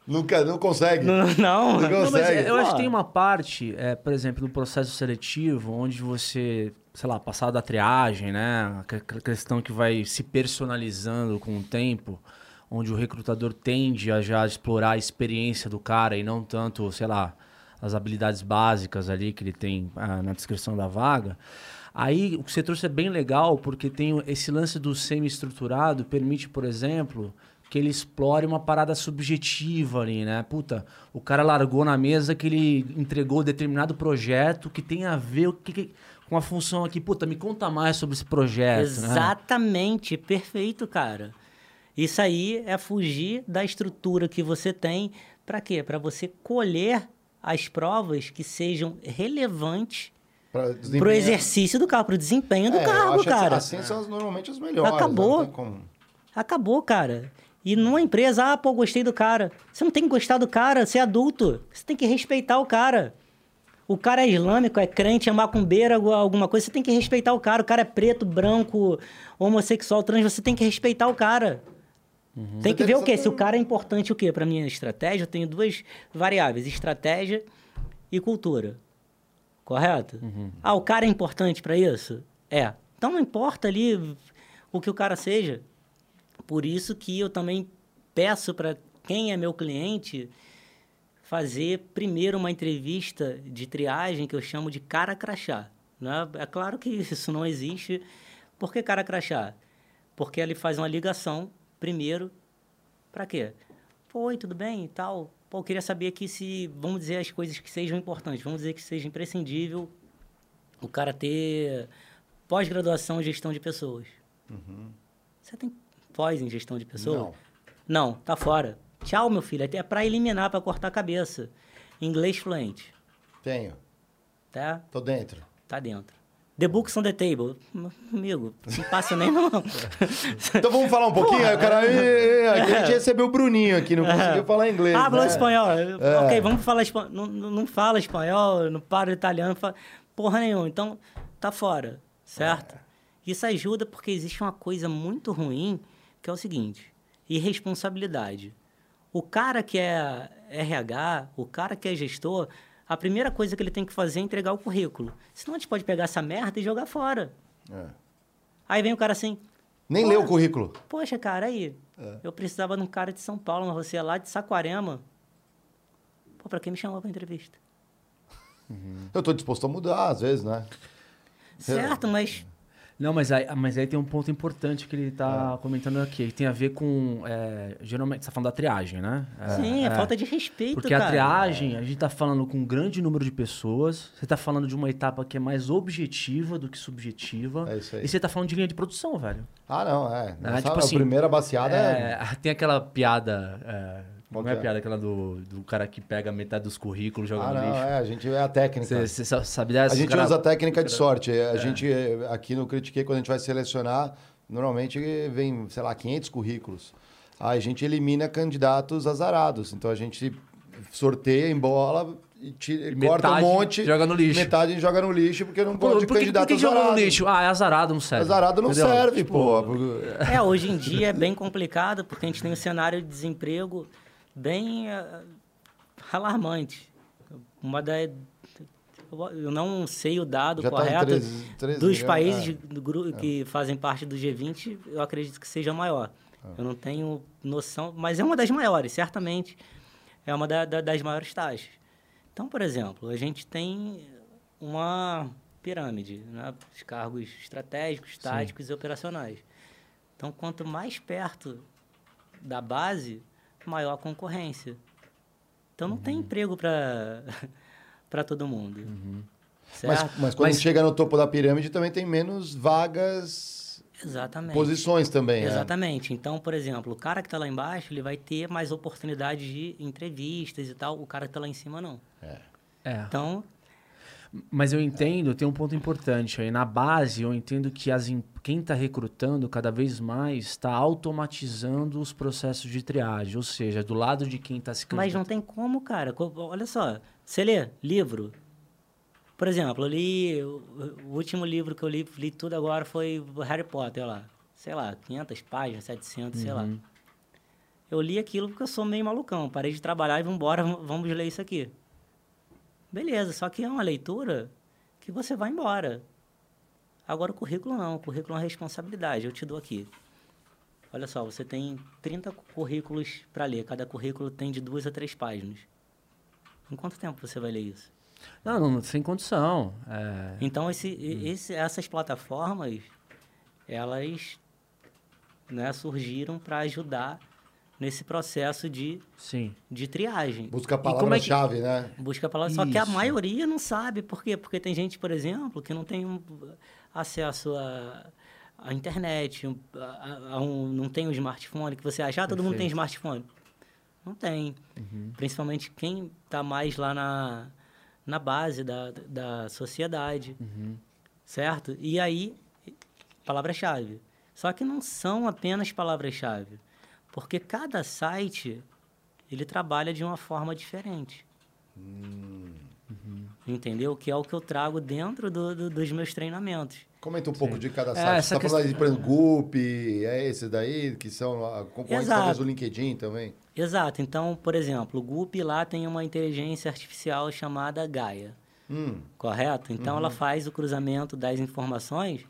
Nunca, não consegue. Não, não. Não Não, mas consegue. eu acho que tem uma parte, é, por exemplo, no processo seletivo, onde você, sei lá, passar da triagem, né? A questão que vai se personalizando com o tempo, onde o recrutador tende a já explorar a experiência do cara e não tanto, sei lá, as habilidades básicas ali que ele tem ah, na descrição da vaga. Aí o que você trouxe é bem legal, porque tem esse lance do semi-estruturado, permite, por exemplo, que ele explore uma parada subjetiva ali, né? Puta, o cara largou na mesa que ele entregou determinado projeto que tem a ver que, que- com a função aqui. Puta, me conta mais sobre esse projeto, né? Exatamente, perfeito, cara. Isso aí é fugir da estrutura que você tem. Para quê? Para você colher as provas que sejam relevantes Para o exercício do cargo, para o desempenho do É, que cara. Assim são as- normalmente as melhores. né? Acabou. Como- Acabou, cara. E numa empresa, ah, pô, gostei do cara. Você não tem que gostar do cara, você é adulto. Você tem que respeitar o cara. O cara é islâmico, é crente, é macumbeira, algu- alguma coisa, você tem que respeitar o cara. O cara é preto, branco, homossexual, trans, você tem que respeitar o cara. Tem que ver o quê? Se o cara é importante o quê? Para minha estratégia, eu tenho duas variáveis: estratégia e cultura. Correto? Ah, o cara é importante para isso? É. Então não importa ali o que o cara seja. Por isso que eu também peço para quem é meu cliente fazer primeiro uma entrevista de triagem que eu chamo de cara crachá. Né? É claro que isso não existe. Por que cara crachá? Porque ele faz uma ligação primeiro para quê? Pô, oi, tudo bem e tal. Pô, eu queria saber aqui se, vamos dizer as coisas que sejam importantes, vamos dizer que seja imprescindível o cara ter pós-graduação em gestão de pessoas. Você tem pós em gestão de pessoas? Não. Não, tá fora. Tchau, meu filho. É para eliminar, para cortar a cabeça. Inglês fluente, Tenho. tá? Tô dentro. Tá dentro. The books on the table. Amigo, não passa nem não. Então vamos falar um pouquinho. Aí o cara. "Ê, ê, ê", aqui a gente recebeu o Bruninho aqui, não conseguiu falar inglês. Ah, falou né? espanhol. É. Ok, vamos falar espanhol. Não, não fala espanhol, não para italiano, não fala porra nenhuma. Então, tá fora, certo? É. Isso ajuda porque existe uma coisa muito ruim, que é o seguinte, irresponsabilidade. O cara que é RH, o cara que é gestor, a primeira coisa que ele tem que fazer é entregar o currículo. Senão a gente pode pegar essa merda e jogar fora. É. Aí vem o cara assim, Nem leu o currículo. Poxa, cara, aí. É. Eu precisava de um cara de São Paulo, mas você é lá de Saquarema. Pô, pra quem me chamou pra entrevista? Eu tô disposto a mudar, às vezes, né? Certo, mas. Não, mas aí, mas aí tem um ponto importante que ele tá comentando aqui, que tem a ver com. é, geralmente, você tá falando da triagem, né? É, sim, é, falta de respeito, Porque cara. a triagem, a gente tá falando com um grande número de pessoas, você tá falando de uma etapa que é mais objetiva do que subjetiva. É isso aí. E você tá falando de linha de produção, velho. Ah, não, é. Ah, Essa- tipo a assim, primeira baseada é. É, tem aquela piada. É, Qual não é que é? piada, aquela do, do cara que pega metade dos currículos e joga Ah, no não, lixo. é. A gente é a técnica. Você, você sa- sabe dessa? A gente Cara- usa a técnica de sorte. A gente, eh, aqui no Critiquei, quando a gente vai selecionar, normalmente vem, sei lá, 500 currículos. Aí a gente elimina candidatos azarados. Então a gente sorteia em bola e tira, E corta um monte. joga no lixo. Metade a gente joga no lixo porque não pode por que, por candidato que joga no lixo? Ah, é azarado, não serve. Azarado não Entendeu? serve, Tipo, pô. É, hoje em dia é bem complicado, porque a gente tem um cenário de desemprego bem eh, alarmante. Uma da. Eu não sei o dado Já tá correto 13 13 dos milhões, países é. do gru- que fazem parte do G20, eu acredito que seja maior. Eu não tenho noção, mas é uma das maiores, certamente. É uma da- da- das maiores taxas. Então, por exemplo, a gente tem uma pirâmide, né? os cargos estratégicos, táticos e operacionais. Então, quanto mais perto da base, maior a concorrência. Então, não tem emprego para para todo mundo. Mas, Certo? mas quando Mas- chega no topo da pirâmide também tem menos vagas, Exatamente. posições também. né? Exatamente. Então, por exemplo, o cara que está lá embaixo, ele vai ter mais oportunidades de entrevistas e tal. O cara que está lá em cima, não. É. Então, Mas eu entendo, tem um ponto importante aí. Na base, eu entendo que as, em- quem está recrutando cada vez mais está automatizando os processos de triagem. Ou seja, do lado de quem está se mas não tem como, cara. Olha só, você lê livro, Por exemplo, eu li. O, último livro que eu li, li tudo agora foi Harry Potter lá. Sei lá, 500 páginas, 700, sei lá. Uhum. Eu li aquilo porque eu sou meio malucão. Parei de trabalhar e vambora, vamos ler isso aqui. Beleza, só que é uma leitura que você vai embora. Agora o currículo não, o currículo é uma responsabilidade, eu te dou aqui. Olha só, você tem 30 currículos para ler, cada currículo tem de duas a três páginas. Em quanto tempo você vai ler isso? Não, não, sem condição. É, Então, esse, e- esse- essas plataformas, elas né, surgiram para ajudar nesse processo de, sim. de triagem. Busca a é palavra-chave, né? Busca a palavra. Só que a Isso. maioria não sabe. Por quê? Porque tem gente, por exemplo, que não tem um acesso à à internet, a, a- a um, não tem um smartphone, que você acha, ah, todo mundo tem Perfeito. smartphone. Não tem. Principalmente quem está mais lá na, na base da, da sociedade. Certo? E aí, palavra-chave. Só que não são apenas palavras-chave. Porque cada site, ele trabalha de uma forma diferente. Entendeu? Que é o que eu trago dentro do- do- dos meus treinamentos. Comenta um pouco de cada É, site. Você essa tá falando aí, por exemplo, Goop, é esse daí, que são ah, concorrentes Exato. talvez do LinkedIn também. Exato. Então, por exemplo, o Goop lá tem uma inteligência artificial chamada Gaia. Hum, Correto? Então, Uhum. ela faz o cruzamento das informações.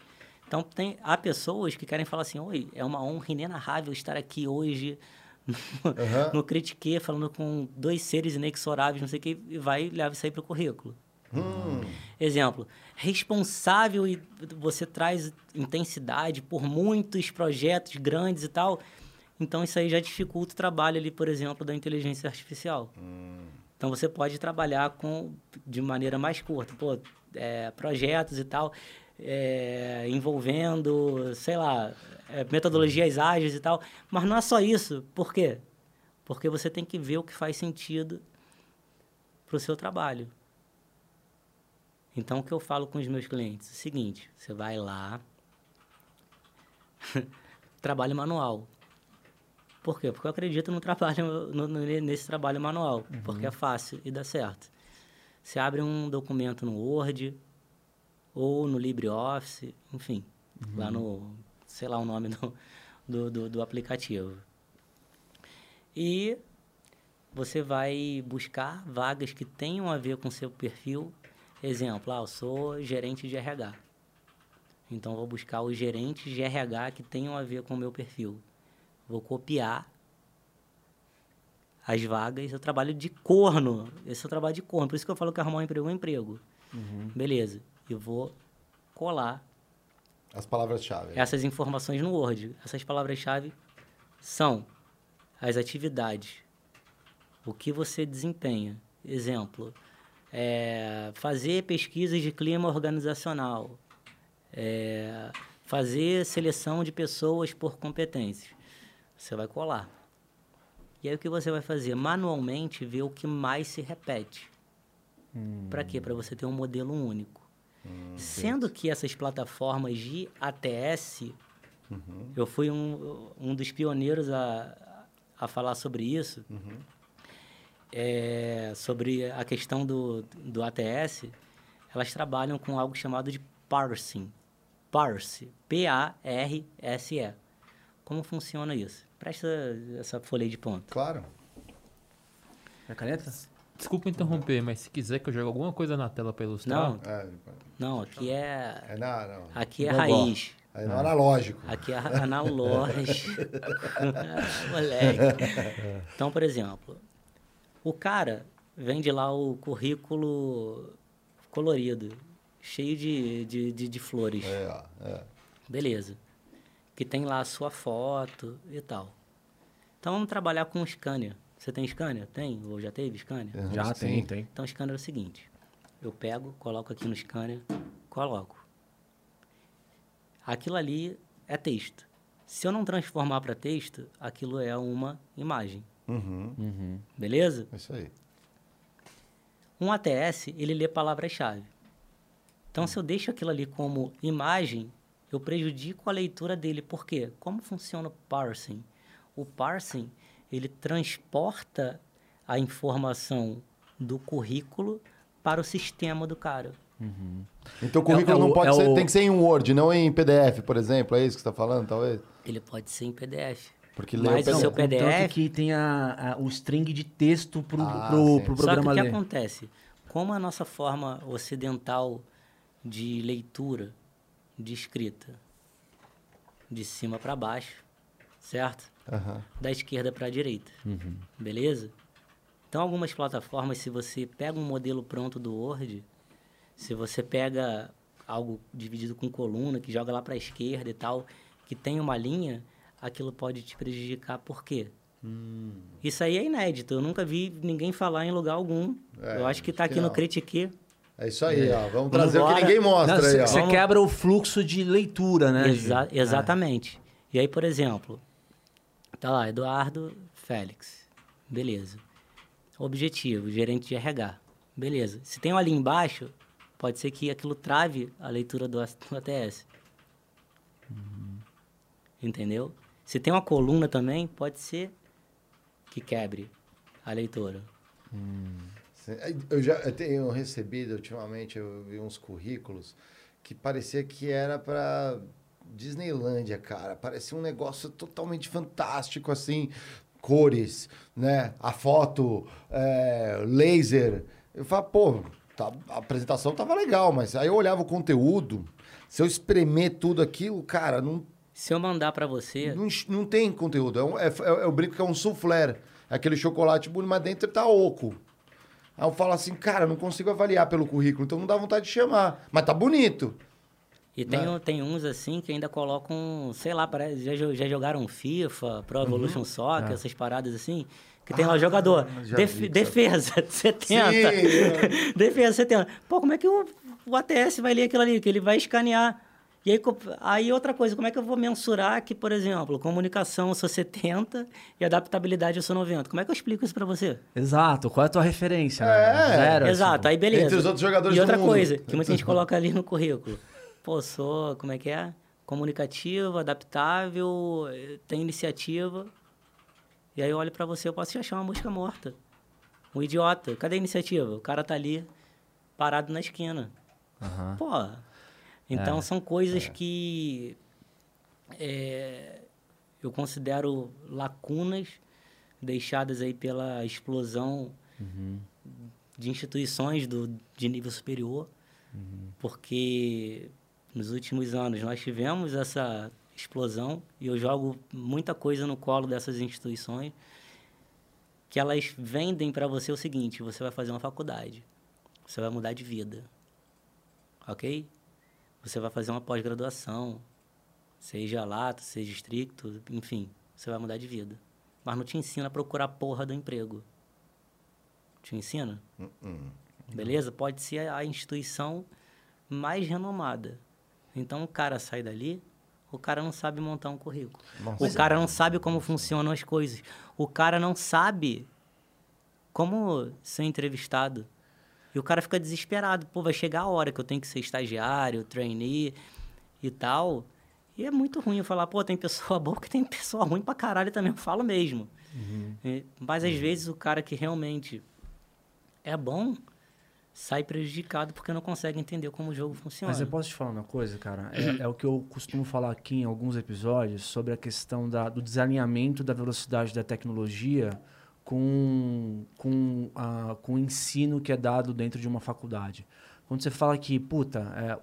Então, tem, há pessoas que querem falar assim, oi, é uma honra inenarrável estar aqui hoje no, Aham. no Critique, falando com dois seres inexoráveis, não sei o que, e vai e leva isso aí para o currículo. hum. Exemplo, responsável e você traz intensidade por muitos projetos grandes e tal. Então, isso aí já dificulta o trabalho ali, por exemplo, da inteligência artificial. Então, você pode trabalhar com de maneira mais curta. Pô, é, projetos e tal, é, envolvendo, sei lá, é, metodologias ágeis e tal. Mas não é só isso. Por quê? Porque você tem que ver o que faz sentido para o seu trabalho. Então, o que eu falo com os meus clientes? É o seguinte, você vai lá, trabalho manual. Por quê? Porque eu acredito no trabalho, no- nesse trabalho manual, porque é fácil e dá certo. Você abre um documento no Word ou no LibreOffice, enfim, lá no, sei lá o nome do, do, do, do aplicativo. E você vai buscar vagas que tenham a ver com seu perfil. Exemplo, ah, eu sou gerente de RH. Então, vou buscar os gerentes de RH que tenham a ver com o meu perfil. Vou copiar as vagas. Eu trabalho de corno. Esse é o trabalho de corno. Por isso que eu falo que arrumar um emprego é um emprego. Beleza. E vou colar As palavras-chave. essas informações no Word. Essas palavras-chave são as atividades, o que você desempenha. Exemplo, é, fazer pesquisas de clima organizacional, é, fazer seleção de pessoas por competências. Você vai colar. E aí o que você vai fazer? Manualmente ver o que mais se repete. Para quê? Para você ter um modelo único. Sendo que essas plataformas de ATS, eu fui um, um dos pioneiros a, a falar sobre isso, é, sobre a questão do, do ATS, elas trabalham com algo chamado de parsing. Parse, P-A-R-S-E. Como funciona isso? Presta essa folha de ponta. Claro. É caneta? Desculpa interromper, mas se quiser que eu jogue alguma coisa na tela pra ilustrar. Não, É, não, aqui é, é na, não. aqui é raiz. É no analógico. Aqui é analógico. Moleque. Então, por exemplo, o cara vende lá o currículo colorido, cheio de, de, de, de flores. É, é. Beleza. Que tem lá a sua foto e tal. Então, vamos trabalhar com o scanner. Você tem scanner? Tem? Ou já teve scanner? Uhum, Já sim. tem, tem. Então, o scanner é o seguinte: eu pego, coloco aqui no scanner, coloco. Aquilo ali é texto. Se eu não transformar para texto, aquilo é uma imagem. Uhum. Uhum. Beleza? É Isso aí. Um ATS, ele lê palavras-chave. Então, se eu deixo aquilo ali como imagem, eu prejudico a leitura dele. Por quê? Como funciona o parsing? O parsing, ele transporta a informação do currículo para o sistema do cara. Então o currículo É o- não pode é ser, o- tem que ser em Word, não em PDF, por exemplo. É isso que você está falando, talvez? Ele pode ser em PDF. Porque lê Mas o o seu PDF. Contanto PDF que tem a, a- o string de texto pro, Ah, pro, pro Só que programa o que acontece? Como a nossa forma ocidental de leitura, de escrita, de cima para baixo, certo? Aham. Da esquerda para a direita, Uhum. beleza? Então, algumas plataformas, se você pega um modelo pronto do Word, se você pega algo dividido com coluna, que joga lá para a esquerda e tal, que tem uma linha, aquilo pode te prejudicar. Por quê? Hum. Isso aí é inédito. Eu nunca vi ninguém falar em lugar algum. É, eu acho que tá que aqui no não. Critique. É isso aí, ó. Vamos Vamos trazer o que ninguém mostra Não, aí, Você ó. você Vamos- quebra o fluxo de leitura, né? Exa- Gi? exatamente. E aí, por exemplo, tá lá, Eduardo Félix. Beleza. Objetivo, gerente de RH. Beleza. Se tem um ali embaixo, pode ser que aquilo trave a leitura do, ATS. Entendeu? Se tem uma coluna também, pode ser que quebre a leitura. Eu já eu tenho recebido ultimamente, eu vi uns currículos que parecia que era para Disneylândia, cara. Parecia um negócio totalmente fantástico, assim, cores, né? A foto, é, laser. Eu falo, pô, tá- a apresentação tava legal, mas aí eu olhava o conteúdo, se eu espremer tudo aquilo, cara, não Se eu mandar para você, não, não tem conteúdo. É um, é, é, eu brinco que é um soufflé. É aquele chocolate bonito, mas dentro tá oco. Aí eu falo assim, cara, não consigo avaliar pelo currículo, então não dá vontade de chamar. Mas tá bonito. E tem, Né? tem uns assim que ainda colocam, sei lá, parece, já, já jogaram FIFA, Pro Evolution Soccer, essas paradas assim, que tem lá o jogador, Uhum. Ah, def- vi defesa 70, Sim. defesa 70. Pô, como é que o, o ATS vai ler aquilo ali? Que ele vai escanear. E aí, aí outra coisa, como é que eu vou mensurar que, por exemplo, comunicação eu sou 70 e adaptabilidade eu sou 90? Como é que eu explico isso pra você? Exato. Qual é a tua referência? É, né? Zero. Exato, assim. aí beleza. Entre os outros jogadores E do outra mundo. coisa, que muita gente coloca ali no currículo. Pô, sou, como é que é? Comunicativo, adaptável, tem iniciativa. E aí eu olho pra você, eu posso te achar uma mosca morta. Um idiota. Cadê a iniciativa? O cara tá ali, parado na esquina. Aham. Pô, então são coisas que é, eu considero lacunas deixadas aí pela explosão de instituições do, de nível superior, porque nos últimos anos nós tivemos essa explosão e eu jogo muita coisa no colo dessas instituições que elas vendem para você o seguinte: você vai fazer uma faculdade, você vai mudar de vida, ok? Você vai fazer uma pós-graduação, seja lato, seja estricto, enfim, você vai mudar de vida. Mas não te ensina a procurar a porra do emprego. Te ensina? Beleza? Pode ser a instituição mais renomada. Então o cara sai dali, o cara não sabe montar um currículo. Nossa. O cara não sabe como funcionam as coisas. O cara não sabe como ser entrevistado. E o cara fica desesperado. Pô, vai chegar a hora que eu tenho que ser estagiário, trainee e tal. E é muito ruim eu falar, pô, tem pessoa boa que tem pessoa ruim pra caralho também. Eu falo mesmo. E- Mas às vezes o cara que realmente é bom sai prejudicado porque não consegue entender como o jogo funciona. Mas eu posso te falar uma coisa, cara? É, é o que eu costumo falar aqui em alguns episódios sobre a questão da, do desalinhamento da velocidade da tecnologia com, com, a, com o ensino que é dado dentro de uma faculdade. Quando você fala que, puta, é,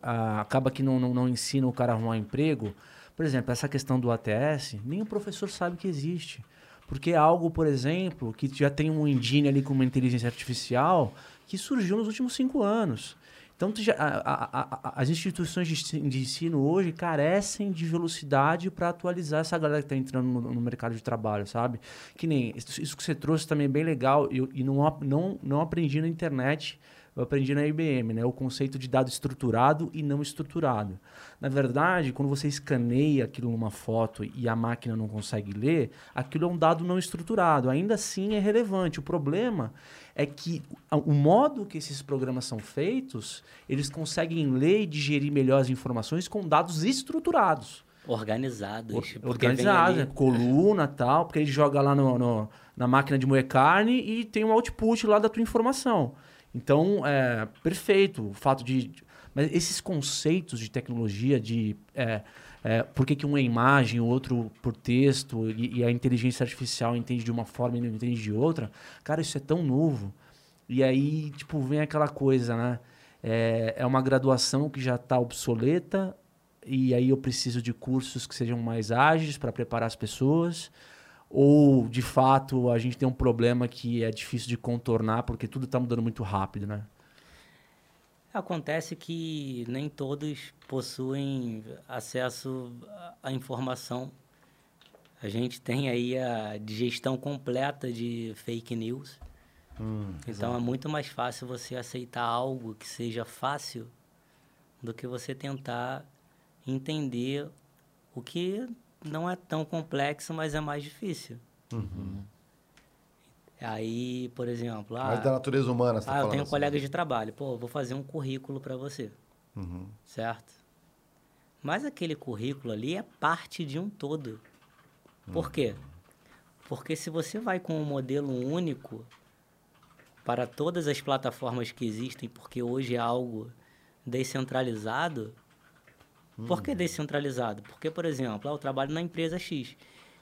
a- acaba que não, não, não ensina o cara a arrumar um emprego, por exemplo, essa questão do ATS, nem o professor sabe que existe. Porque é algo, por exemplo, que já tem um engine ali com uma inteligência artificial que surgiu nos últimos cinco anos. Então, a- a- a- as instituições de ensi- de ensino hoje carecem de velocidade para atualizar essa galera que está entrando no, no mercado de trabalho, sabe? Que nem isso que você trouxe também é bem legal eu, e não, não, não aprendi na internet, eu aprendi na IBM, né? O conceito de dado estruturado e não estruturado. Na verdade, quando você escaneia aquilo numa foto e a máquina não consegue ler, aquilo é um dado não estruturado. Ainda assim é relevante. O problema é que o modo que esses programas são feitos, eles conseguem ler e digerir melhor as informações com dados estruturados. Organizados. Or- Organizados, né? coluna tal, porque ele joga lá no, no- na máquina de moer carne e tem um output lá da tua informação. Então, é perfeito o fato de. Mas esses conceitos de tecnologia, de é, é, por que, que um é imagem, o outro por texto, e, e a inteligência artificial entende de uma forma e não entende de outra, cara, isso é tão novo. E aí, tipo, vem aquela coisa, né? É, é uma graduação que já está obsoleta, e aí eu preciso de cursos que sejam mais ágeis para preparar as pessoas. Ou, de fato, a gente tem um problema que é difícil de contornar porque tudo está mudando muito rápido, né? Acontece que nem todos possuem acesso à informação. A gente tem aí a digestão completa de fake news. Hum, então é muito mais fácil você aceitar algo que seja fácil do que você tentar entender o que não é tão complexo, mas é mais difícil. Uhum. Aí, por exemplo, ah, Mais da natureza humana, você tá ah, eu falando tenho assim. colegas de trabalho. Pô, vou fazer um currículo para você, Uhum. certo? Mas aquele currículo ali é parte de um todo. Por quê? Porque se você vai com um modelo único para todas as plataformas que existem, porque hoje é algo descentralizado. Por que descentralizado? Porque, por exemplo, ah, eu trabalho na empresa X.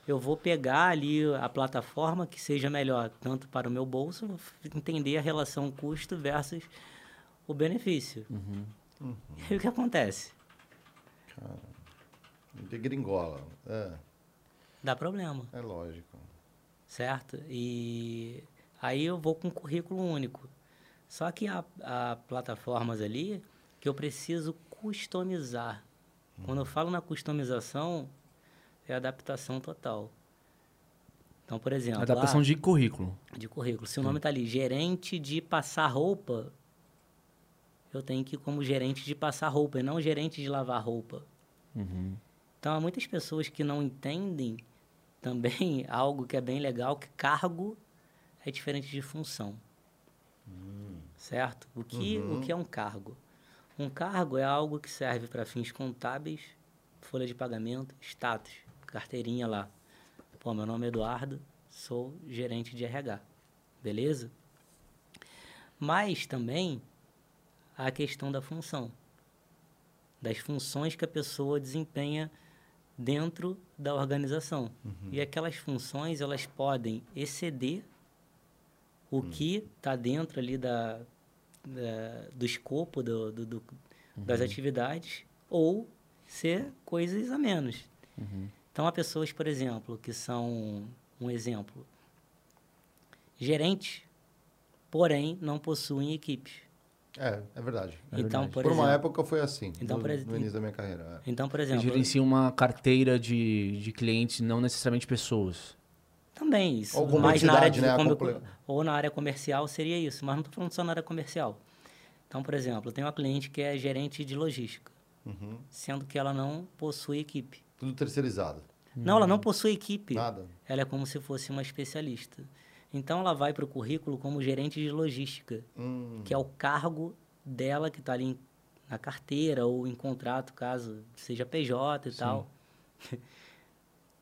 Eu vou pegar ali a plataforma que seja melhor, tanto para o meu bolso, vou entender a relação custo versus o benefício. E o que acontece? De gringola. É, Dá problema. é lógico. certo? E aí eu vou com um currículo único. Só que há, há plataformas ali que eu preciso customizar. Quando eu falo na customização, é adaptação total. Então, por exemplo, Adaptação ah, de currículo. de currículo. Se o nome está ali, gerente de passar roupa, eu tenho que ir como gerente de passar roupa e não gerente de lavar roupa. Uhum. Então, há muitas pessoas que não entendem também algo que é bem legal, que cargo é diferente de função. Certo? O que, o que é um cargo? Um cargo é algo que serve para fins contábeis, folha de pagamento, status, carteirinha lá. Pô, meu nome é Eduardo, sou gerente de RH. Beleza? Mas também a questão da função das funções que a pessoa desempenha dentro da organização. E aquelas funções, elas podem exceder o que está dentro ali da, da- do escopo do, do- do- das atividades ou ser coisas a menos. Então, há pessoas, por exemplo, que são, um exemplo, gerentes, porém não possuem equipes. É, é verdade. então, por, Por, uma exemplo, época foi assim. Então, no, por exemplo- no início da minha carreira. é. então, por exemplo, gerencia uma carteira de, de clientes, não necessariamente pessoas. Também isso. Ou mas na área de, né? A como- comple- Ou na área comercial seria isso, mas não estou falando só na área comercial. Então, por exemplo, eu tenho uma cliente que é gerente de logística, Uhum. sendo que ela não possui equipe. Tudo terceirizado. Não, ela não possui equipe. Nada. Ela é como se fosse uma especialista. Então, ela vai para o currículo como gerente de logística, Hum. que é o cargo dela que está ali em- na carteira ou em contrato, caso seja PJ e tal.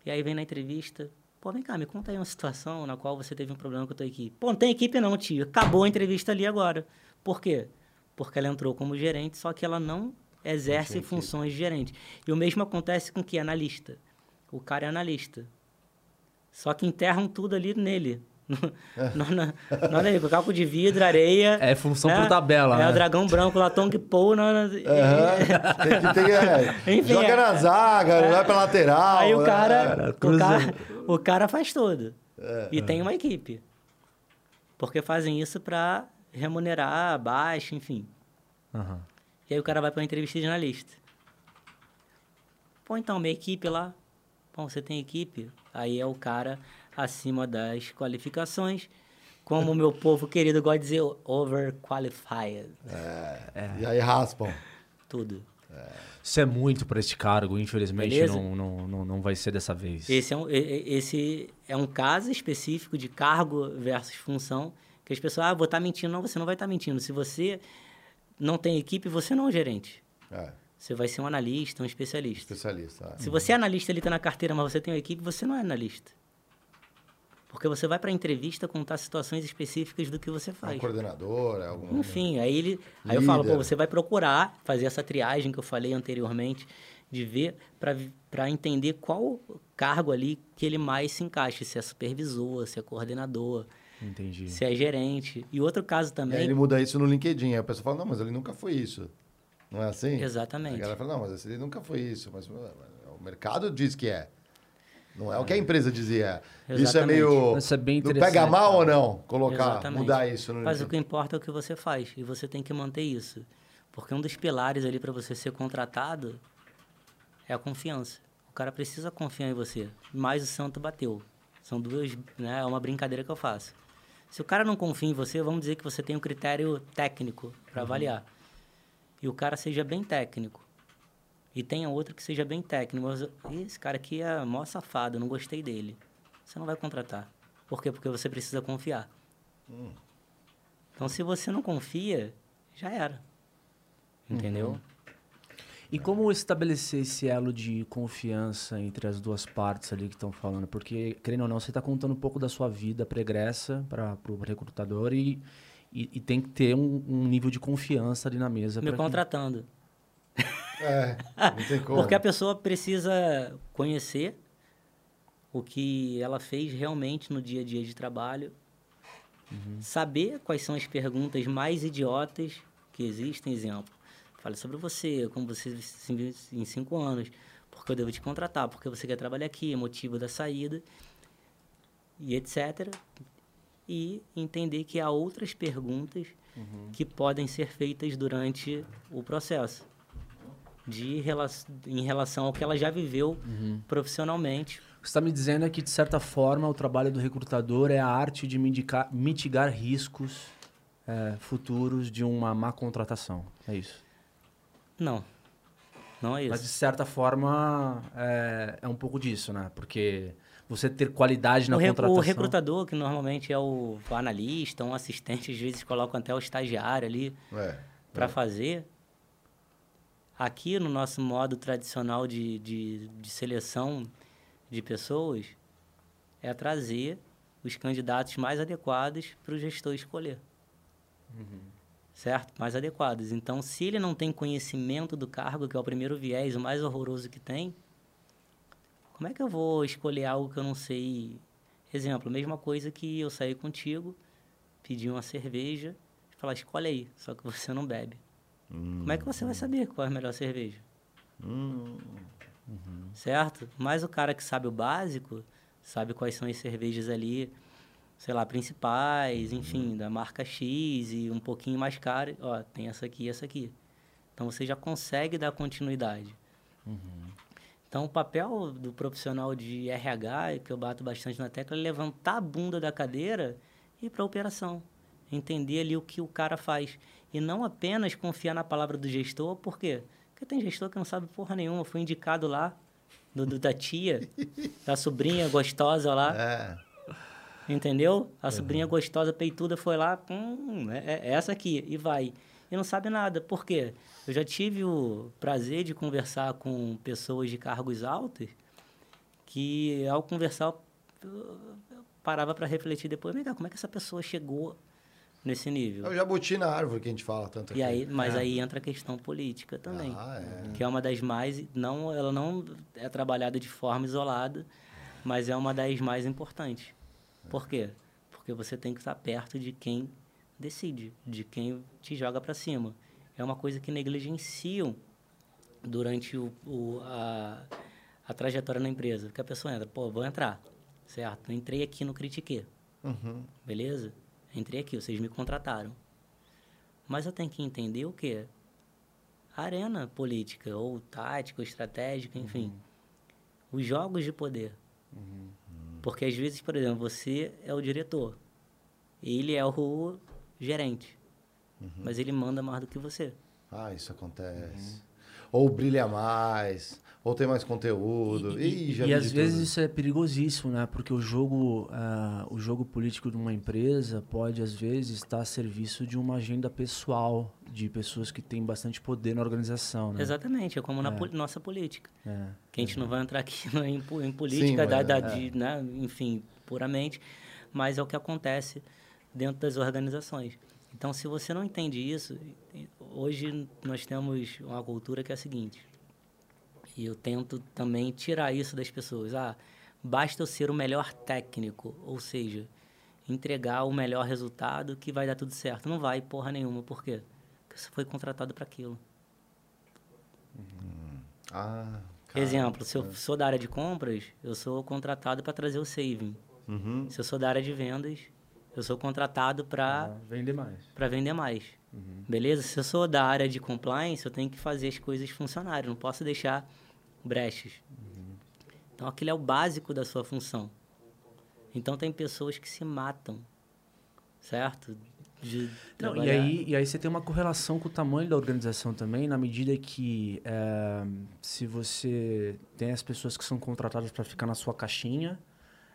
e aí vem na entrevista, pô, vem cá, me conta aí uma situação na qual você teve um problema com a tua equipe. Pô, não tem equipe não, tio. Acabou a entrevista ali agora. Por quê? Porque ela entrou como gerente, só que ela não exerce equipe. funções de gerente. E o mesmo acontece com que analista. O cara é analista. Só que enterram tudo ali nele. Não, não, caco de vidro, areia. É função né? por tabela, É né? o dragão branco lá, Tong Po. na- na- Aham. Tem que ter, é, Enfim, joga é. na zaga, vai pra lateral. Aí o né? cara, o cruza- cara, o cara faz tudo. É. E tem uma equipe. Porque fazem isso para remunerar baixo, enfim. Aham. E aí o cara vai para uma entrevista de analista. Pô, então, minha equipe lá. Bom, você tem equipe? Aí é o cara acima das qualificações. Como o meu povo querido gosta de dizer, overqualified. E aí raspam. Tudo. Isso é muito para este cargo, infelizmente não, não, não, não vai ser dessa vez. Esse é, um, esse é um caso específico de cargo versus função, que as pessoas, ah, vou estar mentindo. Não, você não vai estar mentindo. Se você não tem equipe, você não é um gerente. É, Você vai ser um analista, um especialista. especialista. é. Se você é analista, ele está na carteira, mas você tem uma equipe, você não é analista. Porque você vai para a entrevista contar situações específicas do que você É um faz. coordenador, é algum... Enfim, aí ele. Aí eu falo, pô, você vai procurar fazer essa triagem que eu falei anteriormente, de ver para entender qual cargo ali que ele mais se encaixa, se é supervisor, se é coordenador, Entendi. se é gerente. E outro caso E aí também. ele muda isso no LinkedIn. Aí a pessoa fala, não, mas ele nunca foi isso. Não é assim? A Exatamente. galera fala, não, mas ele nunca foi isso. Mas ué, o mercado diz que é. Não é o que a empresa dizia. Isso é Exatamente. meio... Isso é bem interessante. pega mal ou não? Colocar, Exatamente. mudar isso no Mas o que importa é o que você faz e você tem que manter isso. Porque um dos pilares ali para você ser contratado é a confiança. O cara precisa confiar em você. Mas o santo bateu. São duas, né? É uma brincadeira que eu faço. Se o cara não confia em você, vamos dizer que você tem um critério técnico para avaliar. E o cara seja bem técnico. E tenha outro que seja bem técnico. Mas "Ih, esse cara aqui é mó safado, não gostei dele. Você não vai contratar. Por quê? Porque você precisa confiar. Então, se você não confia, já era. Entendeu? E como estabelecer esse elo de confiança entre as duas partes ali que estão falando? Porque, querendo ou não, você está contando um pouco da sua vida pregressa para o recrutador e, e, e tem que ter um, um nível de confiança ali na mesa. Me que- contratando. É, não tem como. Porque a pessoa precisa conhecer o que ela fez realmente no dia a dia de trabalho, saber quais são as perguntas mais idiotas que existem. Exemplo, fale sobre você, como você se viu em cinco anos, porque eu devo te contratar, porque você quer trabalhar aqui, motivo da saída, e etc. E entender que há outras perguntas que podem ser feitas durante o processo de em relação ao que ela já viveu profissionalmente. O que você está me dizendo é que, de certa forma, o trabalho do recrutador é a arte de mitigar, mitigar riscos é, futuros de uma má contratação. É isso. Não, não é isso. Mas, de certa forma, é, é um pouco disso, né? Porque você ter qualidade na o, contratação... o recrutador, que normalmente é o analista, um assistente, às vezes colocam até o estagiário ali É. para fazer. Aqui no nosso modo tradicional de, de, de seleção de pessoas, é trazer os candidatos mais adequados para o gestor escolher. Certo? Mais adequados. Então, se ele não tem conhecimento do cargo, que é o primeiro viés, o mais horroroso que tem, como é que eu vou escolher algo que eu não sei? Exemplo, mesma coisa que eu sair contigo, pedir uma cerveja, e falar, escolhe aí, só que você não bebe. Como é que você vai saber qual é a melhor cerveja? Certo? Mas o cara que sabe o básico, sabe quais são as cervejas ali, sei lá, principais, enfim, da marca X e um pouquinho mais cara. Ó, tem essa aqui e essa aqui. Então você já consegue dar continuidade. Então o papel do profissional de RH, que eu bato bastante na tecla, é levantar a bunda da cadeira e ir para a operação. Entender ali o que o cara faz. E não apenas confiar na palavra do gestor, por quê? Porque tem gestor que não sabe porra nenhuma, foi indicado lá, do, do- da tia, da sobrinha gostosa lá. É. Entendeu? A sobrinha gostosa, peituda, foi lá, hum, é, é essa aqui, e vai. E não sabe nada. Por quê? Eu já tive o prazer de conversar com pessoas de cargos altos que, ao conversar, eu eu parava para refletir depois, vem cá, como é que essa pessoa chegou nesse nível? É o jabuti na árvore que a gente fala tanto aqui. E aí, mas aí entra a questão política também, Ah, é. que é uma das mais, não, ela não é trabalhada de forma isolada, mas é uma das mais importantes. Por quê? Porque você tem que estar perto de quem decide, de quem te joga para cima. É uma coisa que negligenciam durante o, o- a, a trajetória na empresa. Que a pessoa entra, pô, vou entrar, certo? Entrei aqui no Critique, Uhum. beleza? Entrei aqui, vocês me contrataram. Mas eu tenho que entender o quê? A arena política, ou tática, ou estratégica, enfim. Os jogos de poder. Porque às vezes, por exemplo, você é o diretor. Ele é o gerente. Mas ele manda mais do que você. Ah, isso acontece. Ou brilha mais, ou tem mais conteúdo. E, Ih, já e às vezes tudo. isso é perigosíssimo, né? Porque o jogo, ah, o jogo político de uma empresa pode, às vezes, estar a serviço de uma agenda pessoal de pessoas que têm bastante poder na organização, né? Exatamente, é como na poli- nossa política. É. Que a gente não vai entrar aqui no- em, po- em política, Sim, da, mas- da- é. de, né, enfim, puramente, mas é o que acontece dentro das organizações. Então, se você não entende isso, hoje nós temos uma cultura que é a seguinte, e eu tento também tirar isso das pessoas. Ah, basta eu ser o melhor técnico, ou seja, entregar o melhor resultado que vai dar tudo certo. Não vai porra nenhuma, por quê? Porque você foi contratado para aquilo. Ah, Exemplo, se eu sou da área de compras, eu sou contratado para trazer o saving. Uhum. Se eu sou da área de vendas, eu sou contratado para Ah, vender mais. para vender mais. Beleza? Se eu sou da área de compliance, eu tenho que fazer as coisas funcionarem, não posso deixar brechas. Então aquilo é o básico da sua função. Então tem pessoas que se matam, certo? De Não, e, aí, e aí você tem uma correlação com o tamanho da organização também, na medida que eh, se você tem as pessoas que são contratadas para ficar na sua caixinha,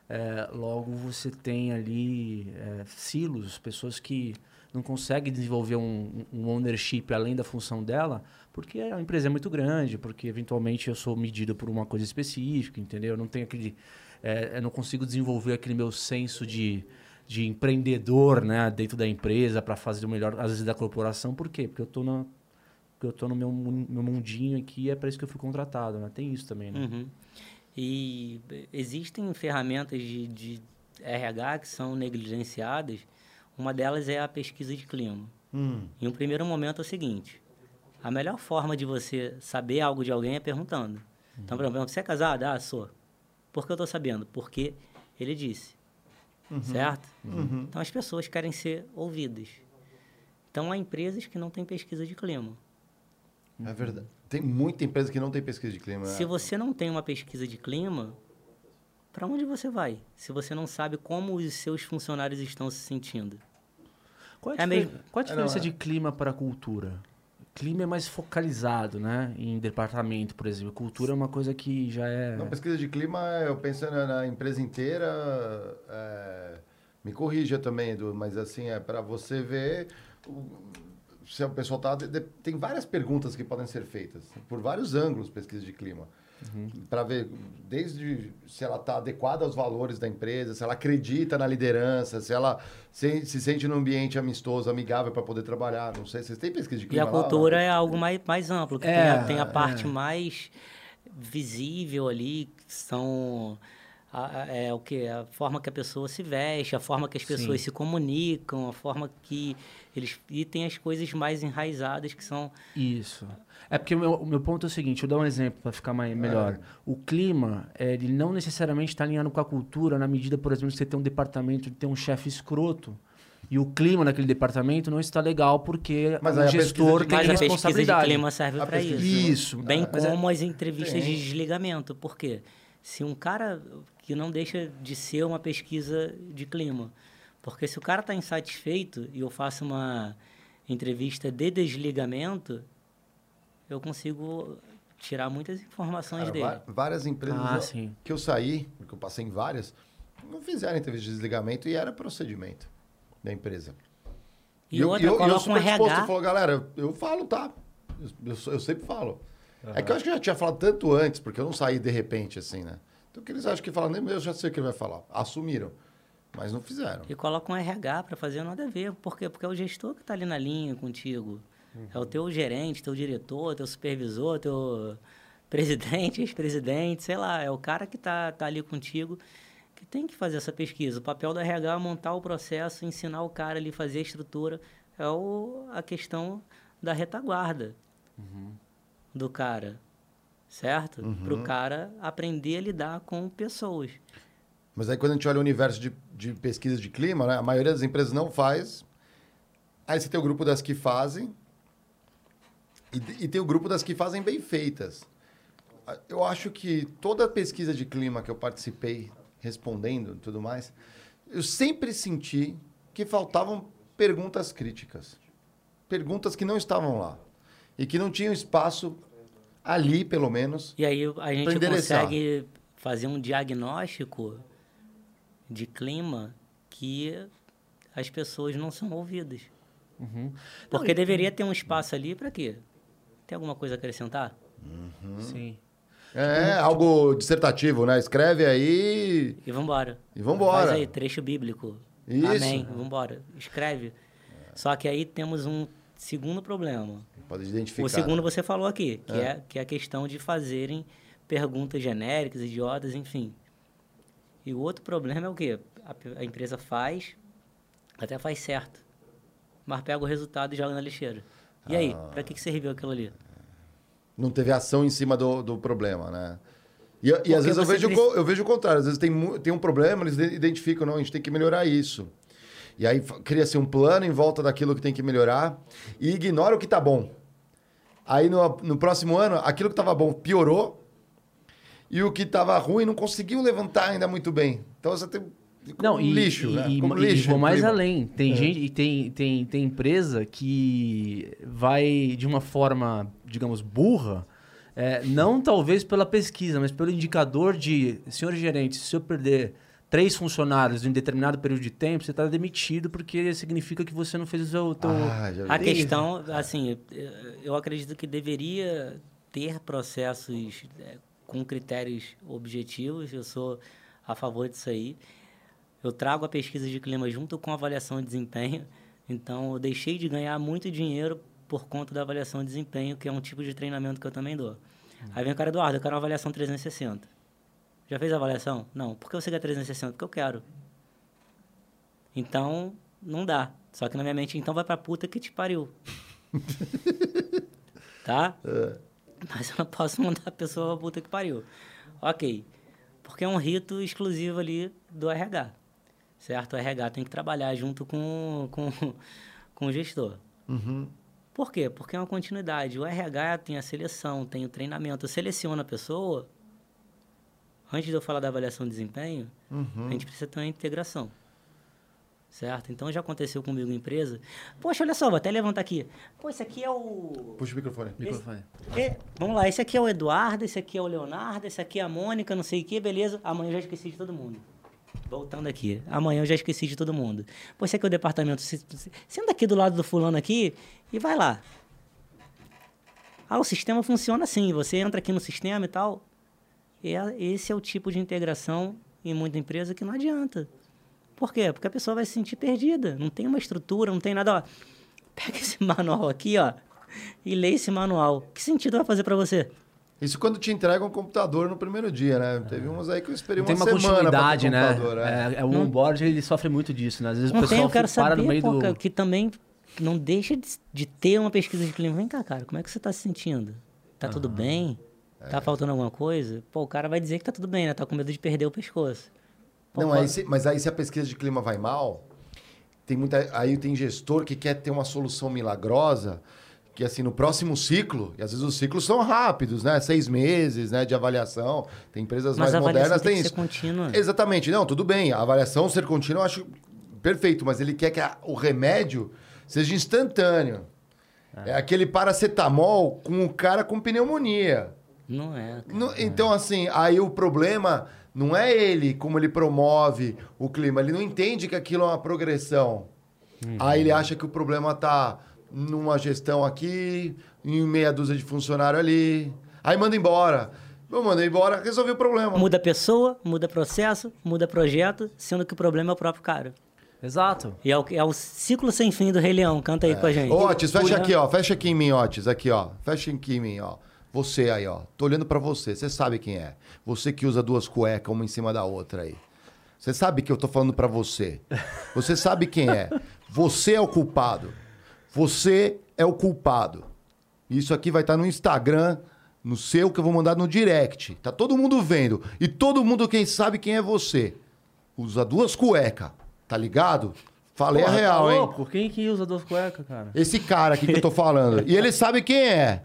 eh, logo você tem ali eh, silos, pessoas que não conseguem desenvolver um, um ownership além da função dela, porque a empresa é muito grande, porque eventualmente eu sou medido por uma coisa específica, entendeu? Eu não tenho aquele, eh, eu não consigo desenvolver aquele meu senso de de empreendedor, né, dentro da empresa para fazer o melhor, às vezes da corporação, por quê? Porque eu tô na eu tô no meu, meu mundinho aqui, é para isso que eu fui contratado, né? Tem isso também, né? Uhum. E eh, existem ferramentas de, de RH que são negligenciadas. Uma delas é a pesquisa de clima. Hum. Em um primeiro momento é o seguinte: a melhor forma de você saber algo de alguém é perguntando. Então, por exemplo, você é casado? Ah, sou. Por que eu estou sabendo? Porque ele disse. Certo? Então, as pessoas querem ser ouvidas. Então, há empresas que não têm pesquisa de clima. É verdade. Tem muita empresa que não tem pesquisa de clima. Se você não tem uma pesquisa de clima, para onde você vai? Se você não sabe como os seus funcionários estão se sentindo. Qual a, É difer- mesmo. qual a É, diferença não, é. de clima para cultura? Clima é mais focalizado, né? Em departamento, por exemplo. Cultura é uma coisa que já é. Não, pesquisa de clima, eu pensando na empresa inteira, é, me corrija também, Edu, mas assim, é para você ver se o pessoal tá... de- de- tem várias perguntas que podem ser feitas, por vários ângulos, pesquisa de clima. Para ver desde se ela está adequada aos valores da empresa, se ela acredita na liderança, se ela se, se sente num ambiente amistoso, amigável para poder trabalhar. Não sei, vocês têm pesquisa de E clima a lá, cultura é algo mais, mais amplo, que É, tem, a, tem a é. parte mais visível ali, que são a, a- é, o que a forma que a pessoa se veste, a forma que as pessoas Sim. se comunicam, a forma que eles e tem as coisas mais enraizadas que são Isso. É porque o meu, o meu ponto é o seguinte, eu dou um exemplo para ficar mais, melhor. O clima, ele não necessariamente está alinhado com a cultura, na medida, por exemplo, que você tem um departamento de ter um chefe escroto. E o clima naquele departamento não está legal porque Mas o gestor de tem mas a pesquisa de responsabilidade. clima serve para isso. de- Isso. Bem Mas é- como as entrevistas Sim. de desligamento. Por quê? Se um cara que não deixa de ser uma pesquisa de clima. Porque se o cara está insatisfeito e eu faço uma entrevista de desligamento, eu consigo tirar muitas informações Cara, dele. várias empresas Ah, eu- que eu saí, porque eu passei em várias, não fizeram entrevista de desligamento e era procedimento da empresa. E, outra, eu, eu coloca um super disposto, RH. eu falo, galera, eu, eu falo, tá? Eu, eu eu sempre falo. É que eu acho que eu já tinha falado tanto antes, porque eu não saí de repente, assim, né? Então que eles acham que falam, nem eu já sei o que ele vai falar. Assumiram, mas não fizeram. E coloca um RH para fazer nada a ver. Por quê? Porque é o gestor que está ali na linha contigo. É o teu gerente, teu diretor, teu supervisor, teu presidente, ex-presidente, sei lá. É o cara que está tá ali contigo que tem que fazer essa pesquisa. O papel do RH é montar o processo, ensinar o cara ali, fazer a estrutura. É o, a questão da retaguarda do cara, certo? Para o cara aprender a lidar com pessoas. Mas aí quando a gente olha o universo de, de pesquisa de clima, né? A maioria das empresas não faz. Aí você tem o grupo das que fazem. E, e tem o grupo das que fazem bem feitas. Eu acho que toda pesquisa de clima que eu participei, respondendo e tudo mais, eu sempre senti que faltavam perguntas críticas. Perguntas que não estavam lá. E que não tinham espaço ali, pelo menos. E aí a gente consegue fazer um diagnóstico de clima que as pessoas não são ouvidas. Uhum. Porque deveria ter um espaço ali para quê? Tem alguma coisa a acrescentar? Sim. É, algo dissertativo, né? Escreve aí E vambora. e vambora. Faz aí, trecho bíblico. Isso. Amém. Vambora. Escreve. Só que aí temos um segundo problema. Pode identificar. O segundo você falou aqui, que é. que é a questão de fazerem perguntas genéricas, idiotas, enfim. E o outro problema é o quê? A, a empresa faz, até faz certo, mas pega o resultado e joga na lixeira. E aí, Ah. pra que, que serviu aquilo ali? Não teve ação em cima do, do problema, né? E, e às vezes eu vejo, o preci- co- eu vejo o contrário. Às vezes tem, tem um problema, eles de- identificam, não, a gente tem que melhorar isso. E aí cria-se um plano em volta daquilo que tem que melhorar e ignora o que tá bom. Aí no, no próximo ano, aquilo que estava bom piorou e o que estava ruim não conseguiu levantar ainda muito bem. Então você tem como Não, e, lixo, e, né? e, Como e lixo. vou mais clima. além. Tem gente e tem, tem, tem empresa que vai de uma forma, digamos, burra, é, não talvez pela pesquisa, mas pelo indicador de, senhor gerente, se eu perder três funcionários em um determinado período de tempo, você está demitido porque significa que você não fez o seu... Teu... Ah, A questão, assim, eu acredito que deveria ter processos é, com critérios objetivos, eu sou a favor disso aí. Eu trago a pesquisa de clima junto com a avaliação de desempenho, então eu deixei de ganhar muito dinheiro por conta da avaliação de desempenho, que é um tipo de treinamento que eu também dou. Aí vem o cara, Eduardo, eu quero uma avaliação 360. Já fez a avaliação? Não. Por que você quer 360? Porque eu quero. Então, não dá. Só que na minha mente, então vai pra puta que te pariu. tá? Mas eu não posso mandar a pessoa pra puta que pariu. Ok. Porque é um rito exclusivo ali do RH. Certo? O RH tem que trabalhar junto com, com, com o gestor. Uhum. Por quê? Porque é uma continuidade. O RH tem a seleção, tem o treinamento. Eu seleciono a pessoa. Antes de eu falar da avaliação de desempenho, Uhum. a gente precisa ter uma integração. Certo? Então já aconteceu comigo em empresa. Poxa, olha só, vou até levantar aqui. Pô, esse aqui é o. Puxa o microfone. Microfone. É, vamos lá, esse aqui é o Eduardo, esse aqui é o Leonardo, esse aqui é a Mônica, não sei o que, beleza. Amanhã eu já esqueci de todo mundo. Voltando aqui. Amanhã eu já esqueci de todo mundo. Pô, esse aqui é o departamento. Se- se- Senta aqui do lado do fulano aqui e vai lá. Ah, o sistema funciona assim. Você entra aqui no sistema e tal. E é- esse é o tipo de integração em muita empresa que não adianta. Por quê? Porque a pessoa vai se sentir perdida. Não tem uma estrutura, não tem nada. Ó, pega esse manual aqui, ó, e lê esse manual. Que sentido vai fazer para você? Isso quando te entregam um computador no primeiro dia, né? Teve uns aí que eu esperei Não tem uma, uma semana continuidade, né? é. É, é, o onboard ele sofre muito disso, né? Às vezes o Não pessoal tem, eu quero para saber, no meio pô, do... cara, que também não deixa de, de ter uma pesquisa de clima. Vem cá, cara, como é que você tá se sentindo? Tá tudo bem? É. Tá faltando alguma coisa? Pô, o cara vai dizer que tá tudo bem, né? Tá com medo de perder o pescoço. Não, aí se- mas aí se a pesquisa de clima vai mal, tem muita, aí tem gestor que quer ter uma solução milagrosa, que assim, no próximo ciclo, e às vezes os ciclos são rápidos, né? Seis meses né, de avaliação. Tem empresas Mas mais modernas, tem tem isso. ser contínua. Exatamente, não, tudo bem. A avaliação ser contínua eu acho perfeito, mas ele quer que a- o remédio seja instantâneo. É. aquele paracetamol com o cara com pneumonia. Não é. cara. No- então, assim, aí o problema não é ele, como ele promove o clima. Ele não entende que aquilo é uma progressão. Aí ele acha que o problema tá numa gestão aqui, em meia dúzia de funcionário ali. Aí manda embora. Eu manda embora, resolvi o problema. Muda pessoa, muda processo, muda projeto, sendo que o problema é o próprio cara. Exato. E é o, é o ciclo sem fim do Rei Leão. Canta aí com a gente. Ô, Otis, fecha Pura- aqui, ó. Fecha aqui em mim, Otis. Aqui, ó. Fecha aqui em mim, ó. Você aí, ó. Tô olhando pra você. Você sabe quem é. Você que usa duas cuecas, uma em cima da outra aí. Você sabe que eu tô falando pra você. Você sabe quem é. Você é o culpado. Você é o culpado. Isso aqui vai estar no Instagram, no seu, que eu vou mandar no direct. Tá todo mundo vendo. E todo mundo quem sabe quem é você. Usa duas cuecas. Tá ligado? Falei Porra, a real, tá hein? louco? Quem que usa duas cuecas, cara? Esse cara aqui que eu tô falando. E ele sabe quem é.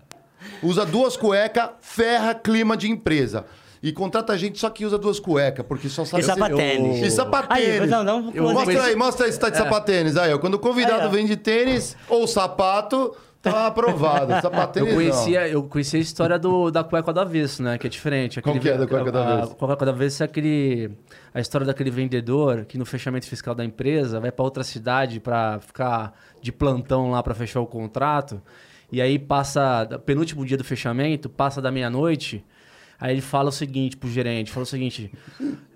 Usa duas cuecas, ferra clima de empresa. E contrata gente só que usa duas cuecas, porque só sabe... E sapatênis. eu- E sapatênis. Aí, não, não, Eu Mostra aí, mostra aí se tá de sapatênis. Aí, ó. Quando o convidado Aí, vem de tênis ou sapato, tá aprovado. Eu Sapatênis conhecia, eu conhecia a história do, da cueca do avesso, né? Que é diferente. Como que é da cueca do a- avesso? A cueca do avesso é aquele, a história daquele vendedor que no fechamento fiscal da empresa vai para outra cidade para ficar de plantão lá para fechar o contrato. E aí passa, penúltimo dia do fechamento, passa da meia-noite. Aí ele fala o seguinte pro gerente, fala o seguinte: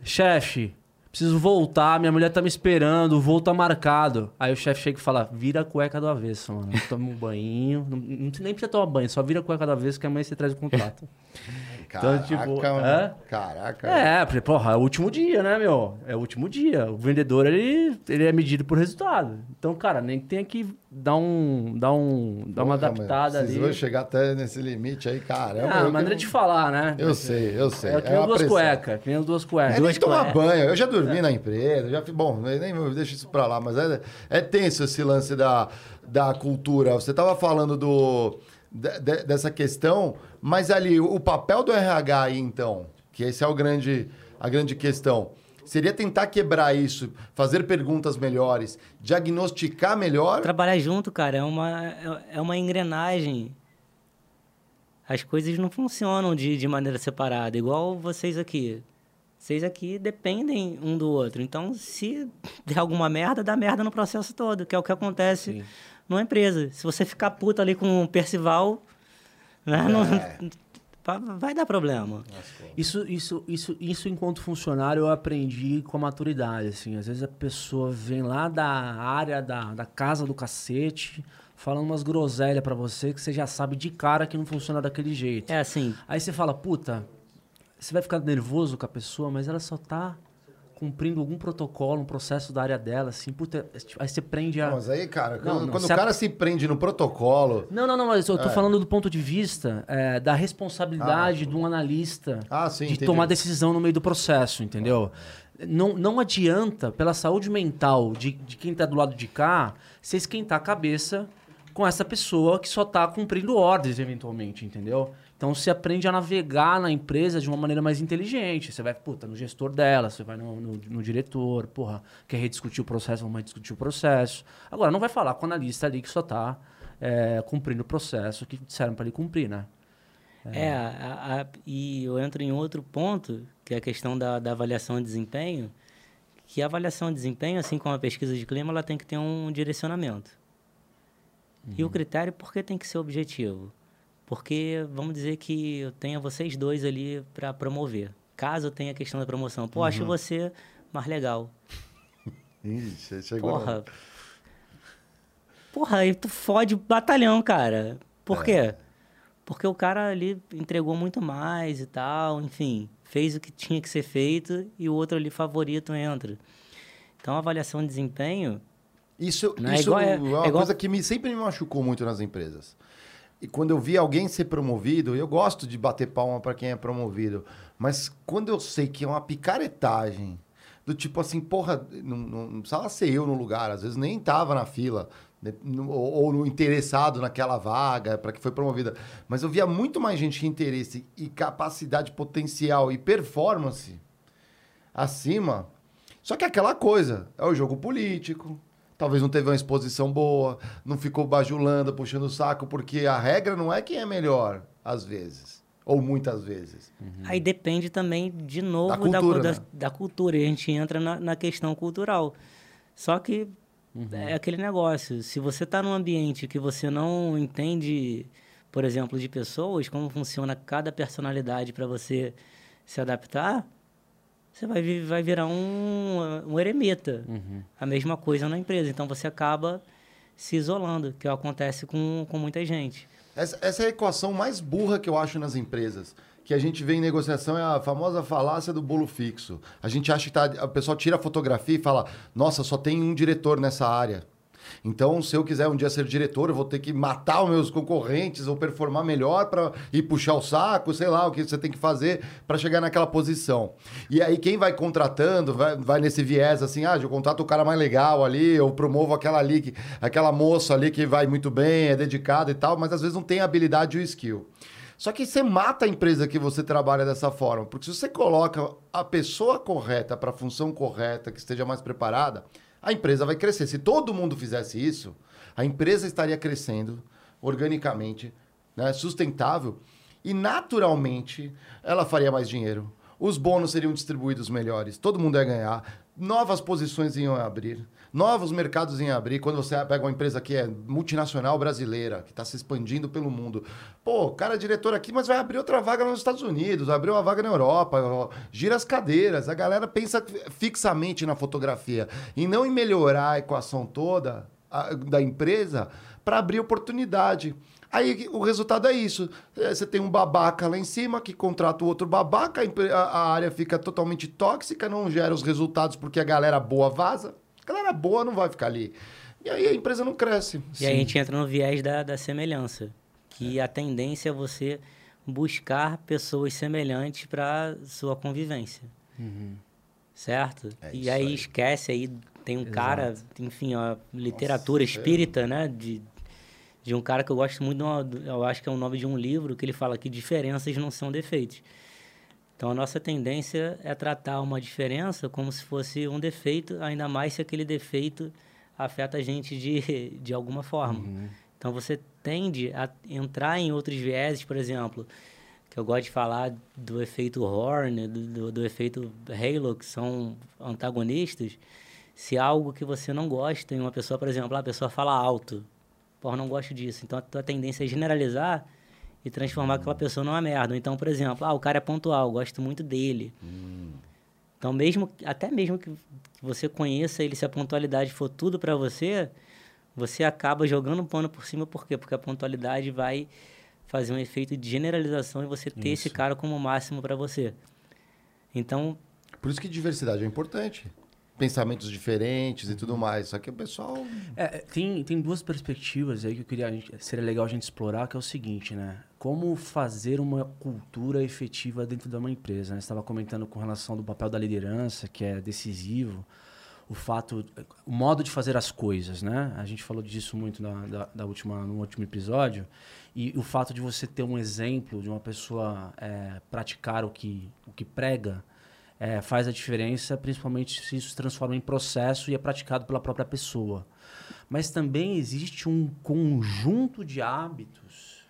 "Chefe, preciso voltar, minha mulher tá me esperando, o voo tá marcado". Aí o chefe chega e fala: "Vira a cueca do avesso, mano. Toma um banho, não, não nem precisa tomar banho, só vira a cueca do avesso que amanhã você traz o contrato". Então, Caraca, tipo, mano. é? Caraca. É, porque, porra, é o último dia, né, meu? É o último dia. O vendedor, ele, ele é medido por resultado. Então, cara, nem tem que dar um. dar um. dar uma Porra, adaptada mano, Vocês vão ali. chegar até nesse limite aí, caramba. Ah, eu maneira que- de falar, né? Eu sei, eu sei. É que nem uma duas cuecas, que nem duas É cuecas. nem Duas tomar cuecas. banho. Eu já dormi na empresa, já. Bom, nem deixa isso pra lá, mas é, é tenso esse lance da, da cultura. Você tava falando do, de- dessa questão, mas ali, o papel do RH aí, então, que esse é o grande, a grande questão. Seria tentar quebrar isso, fazer perguntas melhores, diagnosticar melhor. Trabalhar junto, cara, é uma, é- é uma engrenagem. As coisas não funcionam de, de maneira separada, igual vocês aqui. Vocês aqui dependem um do outro. Então, se der alguma merda, dá merda no processo todo, que é o que acontece Sim. numa empresa. Se você ficar puto ali com o Percival, né, não- É. vai- vai dar problema. Isso, isso, isso, isso, enquanto funcionário, eu aprendi com a maturidade, assim. Às vezes a pessoa vem lá da área da, da casa do cacete, falando umas groselhas pra você que você já sabe de cara que não funciona daquele jeito. É assim, Aí você fala, puta, você vai ficar nervoso com a pessoa, mas ela só tá cumprindo algum protocolo, um processo da área dela, assim, puta, aí você prende a... Mas aí, cara, Não, quando, não, quando o a- cara se prende no protocolo. Não, não, não, mas eu tô É. falando do ponto de vista é, da responsabilidade de um analista Ah, sim, de entendi. tomar decisão no meio do processo, entendeu? Não, não adianta, pela saúde mental de, de quem tá do lado de cá, você esquentar a cabeça com essa pessoa que só tá cumprindo ordens, eventualmente, entendeu? Então você aprende a navegar na empresa de uma maneira mais inteligente. Você vai, puta, no gestor dela, você vai no, no, no diretor, porra, quer rediscutir o processo, vamos rediscutir o processo. Agora, não vai falar com o analista ali que só tá é, cumprindo o processo que disseram para ele cumprir, né? É, a- a- e eu entro em outro ponto, que é a questão da, da avaliação de desempenho, que a avaliação de desempenho, assim como a pesquisa de clima, ela tem que ter um direcionamento. E o critério, por que tem que ser objetivo? Porque, vamos dizer que eu tenha vocês dois ali para promover. Caso tenha a questão da promoção. Pô, acho você mais legal. Ixi, chegou. Porra. Porra, aí tu fode batalhão, cara. Por quê? Porque o cara ali entregou muito mais e tal, enfim, fez o que tinha que ser feito e o outro ali favorito entra. Então avaliação de desempenho, Isso, é isso igual- é, é- uma é igual- coisa que me, sempre me machucou muito nas empresas. E quando eu vi alguém ser promovido, eu gosto de bater palma para quem é promovido, mas quando eu sei que é uma picaretagem, do tipo assim, porra, não, não, não precisava ser eu no lugar, às vezes nem tava na fila, né, ou no interessado naquela vaga para que foi promovida, mas eu via muito mais gente que interesse e capacidade potencial e performance acima. Só que é aquela coisa, é o jogo político. Talvez não teve uma exposição boa, não ficou bajulando, puxando o saco, porque a regra não é quem é melhor, às vezes. Ou muitas vezes. aí depende também, de novo, Da da, cultura, cu- da, né? da cultura. E a gente entra na, na questão cultural. Só que é aquele negócio. Se você está num ambiente que você não entende, por exemplo, de pessoas, como funciona cada personalidade para você se adaptar, você vai, vai virar um, um eremita. A mesma coisa na empresa. Então você acaba se isolando, que acontece com, com muita gente. Essa, essa é a equação mais burra que eu acho nas empresas. Que a gente vê em negociação é a famosa falácia do bolo fixo. A gente acha que tá, o pessoal tira a fotografia e fala: Nossa, só tem um diretor nessa área. Então, se eu quiser um dia ser diretor, eu vou ter que matar os meus concorrentes ou performar melhor para ir puxar o saco, sei lá, o que você tem que fazer para chegar naquela posição. E aí, quem vai contratando vai, vai nesse viés assim: ah, eu contrato o cara mais legal ali, eu promovo aquela ali, que- aquela moça ali que vai muito bem, é dedicada e tal, mas às vezes não tem habilidade e o skill. Só que você mata a empresa que você trabalha dessa forma, porque se você coloca a pessoa correta para a função correta, que esteja mais preparada, a empresa vai crescer. Se todo mundo fizesse isso, a empresa estaria crescendo organicamente, né, sustentável, e naturalmente ela faria mais dinheiro. Os bônus seriam distribuídos melhores, todo mundo ia ganhar. novas posições iam abrir, novos mercados iam abrir. Quando você pega uma empresa que é multinacional brasileira, que está se expandindo pelo mundo. Pô, cara diretor aqui, mas vai abrir outra vaga nos Estados Unidos, vai abrir uma vaga na Europa, gira as cadeiras. A galera pensa fixamente na fotografia e não em melhorar a equação toda a- da empresa para abrir oportunidade. Aí o resultado é isso. É, Você tem um babaca lá em cima que contrata o outro babaca, a área fica totalmente tóxica, não gera os resultados porque a galera boa vaza. A galera boa não vai ficar ali. E aí a empresa não cresce. E aí a gente entra no viés da, da semelhança, que a tendência é você buscar pessoas semelhantes para sua convivência. Certo? É e aí, aí. esquece aí, tem um cara, enfim, ó, literatura Nossa, espírita, né? De, de um cara que eu gosto muito, eu acho que é o nome de um livro, que ele fala que diferenças não são defeitos. Então, a nossa tendência é tratar uma diferença como se fosse um defeito, ainda mais se aquele defeito afeta a gente de, de alguma forma. Então, você tende a entrar em outros vieses, por exemplo, que eu gosto de falar do efeito Horn, do, do, do efeito Halo, que são antagonistas. Se algo que você não gosta em uma pessoa, por exemplo, a pessoa fala alto, pô, eu não gosto disso. Então, a tua tendência é generalizar e transformar aquela pessoa numa merda. Então, por exemplo, ah, o cara é pontual, gosto muito dele. Então, mesmo até mesmo que você conheça ele, se a pontualidade for tudo para você, você acaba jogando um pano por cima, por quê? Porque a pontualidade vai fazer um efeito de generalização e você ter esse cara como máximo para você. Então, Por isso que diversidade é importante. Pensamentos diferentes e tudo mais. Só que o pessoal. É, tem, tem duas perspectivas aí que eu queria. Seria legal a gente explorar, que é o seguinte, né? Como fazer uma cultura efetiva dentro de uma empresa. Né? Você estava comentando com relação do papel da liderança, que é decisivo. O fato, o modo de fazer as coisas, né? A gente falou disso muito na, da, da última, no último episódio. E o fato de você ter um exemplo de uma pessoa é, praticar o que, o que prega, é, faz a diferença, principalmente se isso se transforma em processo e é praticado pela própria pessoa. Mas também existe um conjunto de hábitos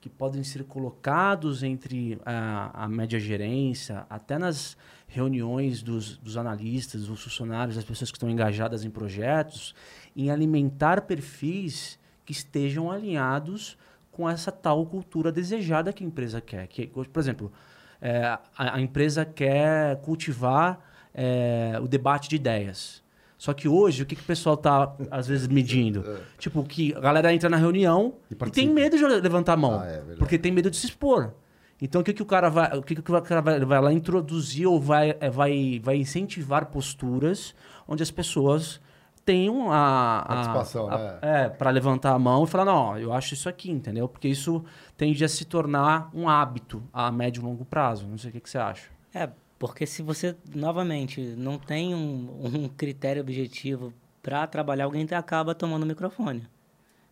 que podem ser colocados entre a, a média gerência, até nas reuniões dos, dos analistas, dos funcionários, das pessoas que estão engajadas em projetos, em alimentar perfis que estejam alinhados com essa tal cultura desejada que a empresa quer. Que, por exemplo, é, a, a empresa quer cultivar é, o debate de ideias. Só que hoje, o que, que o pessoal está, às vezes, medindo? Tipo, que a galera entra na reunião E e, tem medo de levantar a mão. Ah, é porque tem medo de se expor. Então, o que, que o cara vai, o que, que o cara vai, vai lá introduzir ou vai, é, vai, vai incentivar posturas onde as pessoas tenham a... a- Participação, a- né? É, para levantar a mão e falar, não, eu acho isso aqui, entendeu? Porque isso tende a se tornar um hábito a médio e longo prazo. Não sei o que, que você acha. É, porque se você, novamente, não tem um, um critério objetivo para trabalhar, alguém acaba tomando o microfone.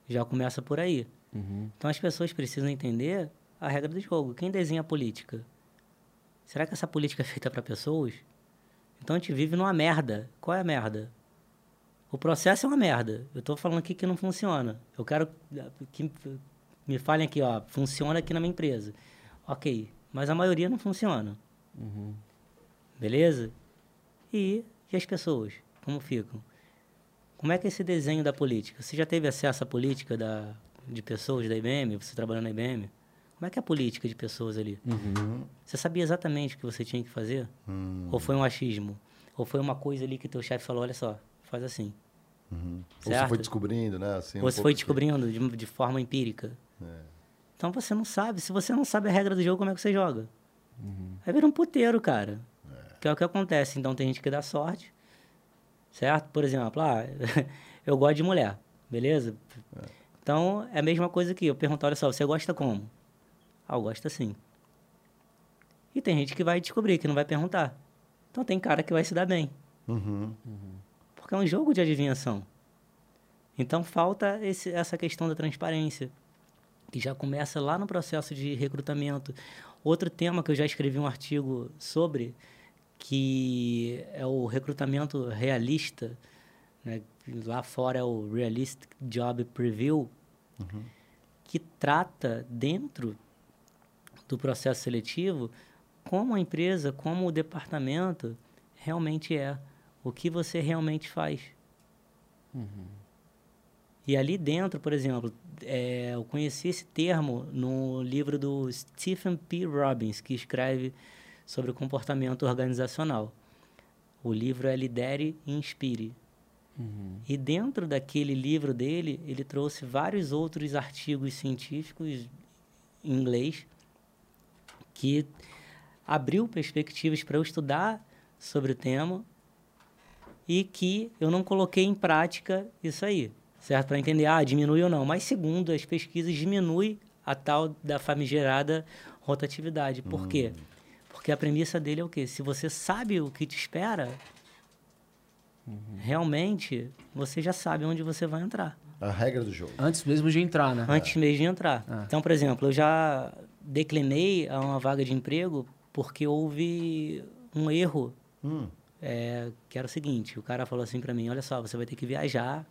Já começa por aí. Então as pessoas precisam entender a regra do jogo. Quem desenha a política? Será que essa política é feita para pessoas? Então a gente vive numa merda. Qual é a merda? O processo é uma merda. Eu estou falando aqui que não funciona. Eu quero que me falem aqui, ó, funciona aqui na minha empresa. Ok, mas a maioria não funciona. Beleza? E, e as pessoas? Como ficam? Como é que é esse desenho da política? Você já teve acesso à política da, de pessoas da IBM? Você trabalhando na IBM? Como é que é a política de pessoas ali? Você sabia exatamente o que você tinha que fazer? Ou foi um achismo? Ou foi uma coisa ali que teu chefe falou, olha só, faz assim. Ou você foi descobrindo, né? Assim, um Ou você foi que- descobrindo de, de forma empírica. É. Então você não sabe. Se você não sabe a regra do jogo, como é que você joga? Aí vira um puteiro, cara. Que é o que acontece. Então tem gente que dá sorte. Certo? Por exemplo, ah, eu gosto de mulher. Beleza? Então é a mesma coisa aqui. Eu pergunto, olha só, você gosta como? Ah, eu gosto assim. E tem gente que vai descobrir, que não vai perguntar. Então tem cara que vai se dar bem. Uhum. Porque é um jogo de adivinhação. Então falta esse, essa questão da transparência, que já começa lá no processo de recrutamento. Outro tema que eu já escrevi um artigo sobre, que é o recrutamento realista, né? lá fora é o Realistic Job Preview, que trata dentro do processo seletivo como a empresa, como o departamento realmente é o que você realmente faz. E ali dentro, por exemplo, é, eu conheci esse termo no livro do Stephen P. Robbins, que escreve sobre o comportamento organizacional. O livro é Lidere e Inspire. E dentro daquele livro dele, ele trouxe vários outros artigos científicos em inglês que abriu perspectivas para eu estudar sobre o tema e que eu não coloquei em prática isso aí, certo? Para entender, ah, diminui ou não. Mas segundo as pesquisas, diminui a tal da famigerada rotatividade. Por quê? Porque a premissa dele é o quê? Se você sabe o que te espera, realmente você já sabe onde você vai entrar. A regra do jogo. Antes mesmo de entrar, né? Antes mesmo de entrar. Ah. Então, por exemplo, eu já declinei a uma vaga de emprego porque houve um erro Hum. É, que era o seguinte, o cara falou assim para mim, olha só, você vai ter que viajar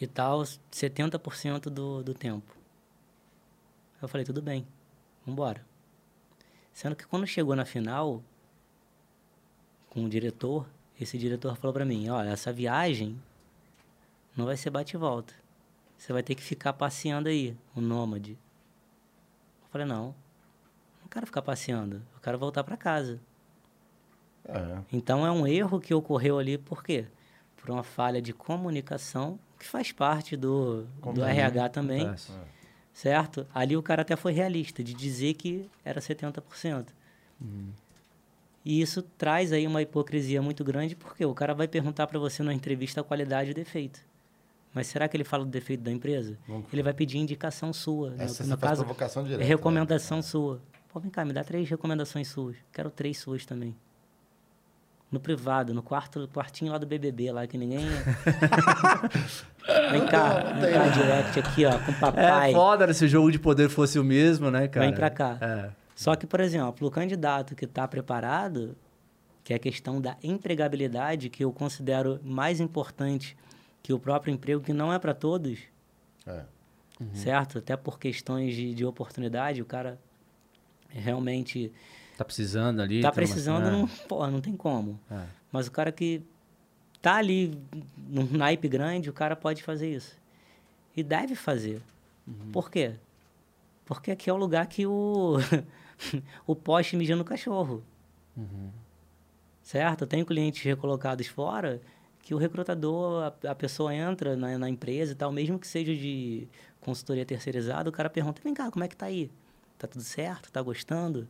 e tal, 70% do, do tempo. Eu falei, tudo bem, vambora. Sendo que quando chegou na final, com o diretor, esse diretor falou para mim, olha, essa viagem não vai ser bate e volta. Você vai ter que ficar passeando aí, o nômade. Eu falei, não, não quero ficar passeando, eu quero voltar para casa. É. Então é um erro que ocorreu ali, por quê? Por uma falha de comunicação, que faz parte do, do RH também, Acontece. certo? Ali o cara até foi realista, de dizer que era 70%. E isso traz aí uma hipocrisia muito grande, porque o cara vai perguntar para você na entrevista a qualidade e o defeito. Mas será que ele fala do defeito da empresa? Ele vai pedir indicação sua. no- Essa no faz caso, provocação é direta. recomendação sua. Pô, vem cá, me dá três recomendações suas. Quero três suas também. No privado, no quarto, quartinho lá do BBB, lá que ninguém. vem cá, vem cá, direct aqui, ó, com o papai. É foda se o jogo de poder fosse o mesmo, né, cara? Vem pra cá. É. Só que, por exemplo, o candidato que está preparado, que é a questão da empregabilidade, que eu considero mais importante que o próprio emprego, que não é para todos, É. certo? Até por questões de, de oportunidade, o cara realmente Tá precisando ali. tá uma- precisando, não, porra, não tem como. É. Mas o cara que tá ali num naipe grande, o cara pode fazer isso. E deve fazer. Por quê? Porque aqui é o lugar que o, o poste mija no cachorro. Certo? Eu tenho clientes recolocados fora que o recrutador, a, a pessoa entra na, na empresa e tal, mesmo que seja de consultoria terceirizada, o cara pergunta, vem cá, como é que tá aí? Tá tudo certo? Tá gostando?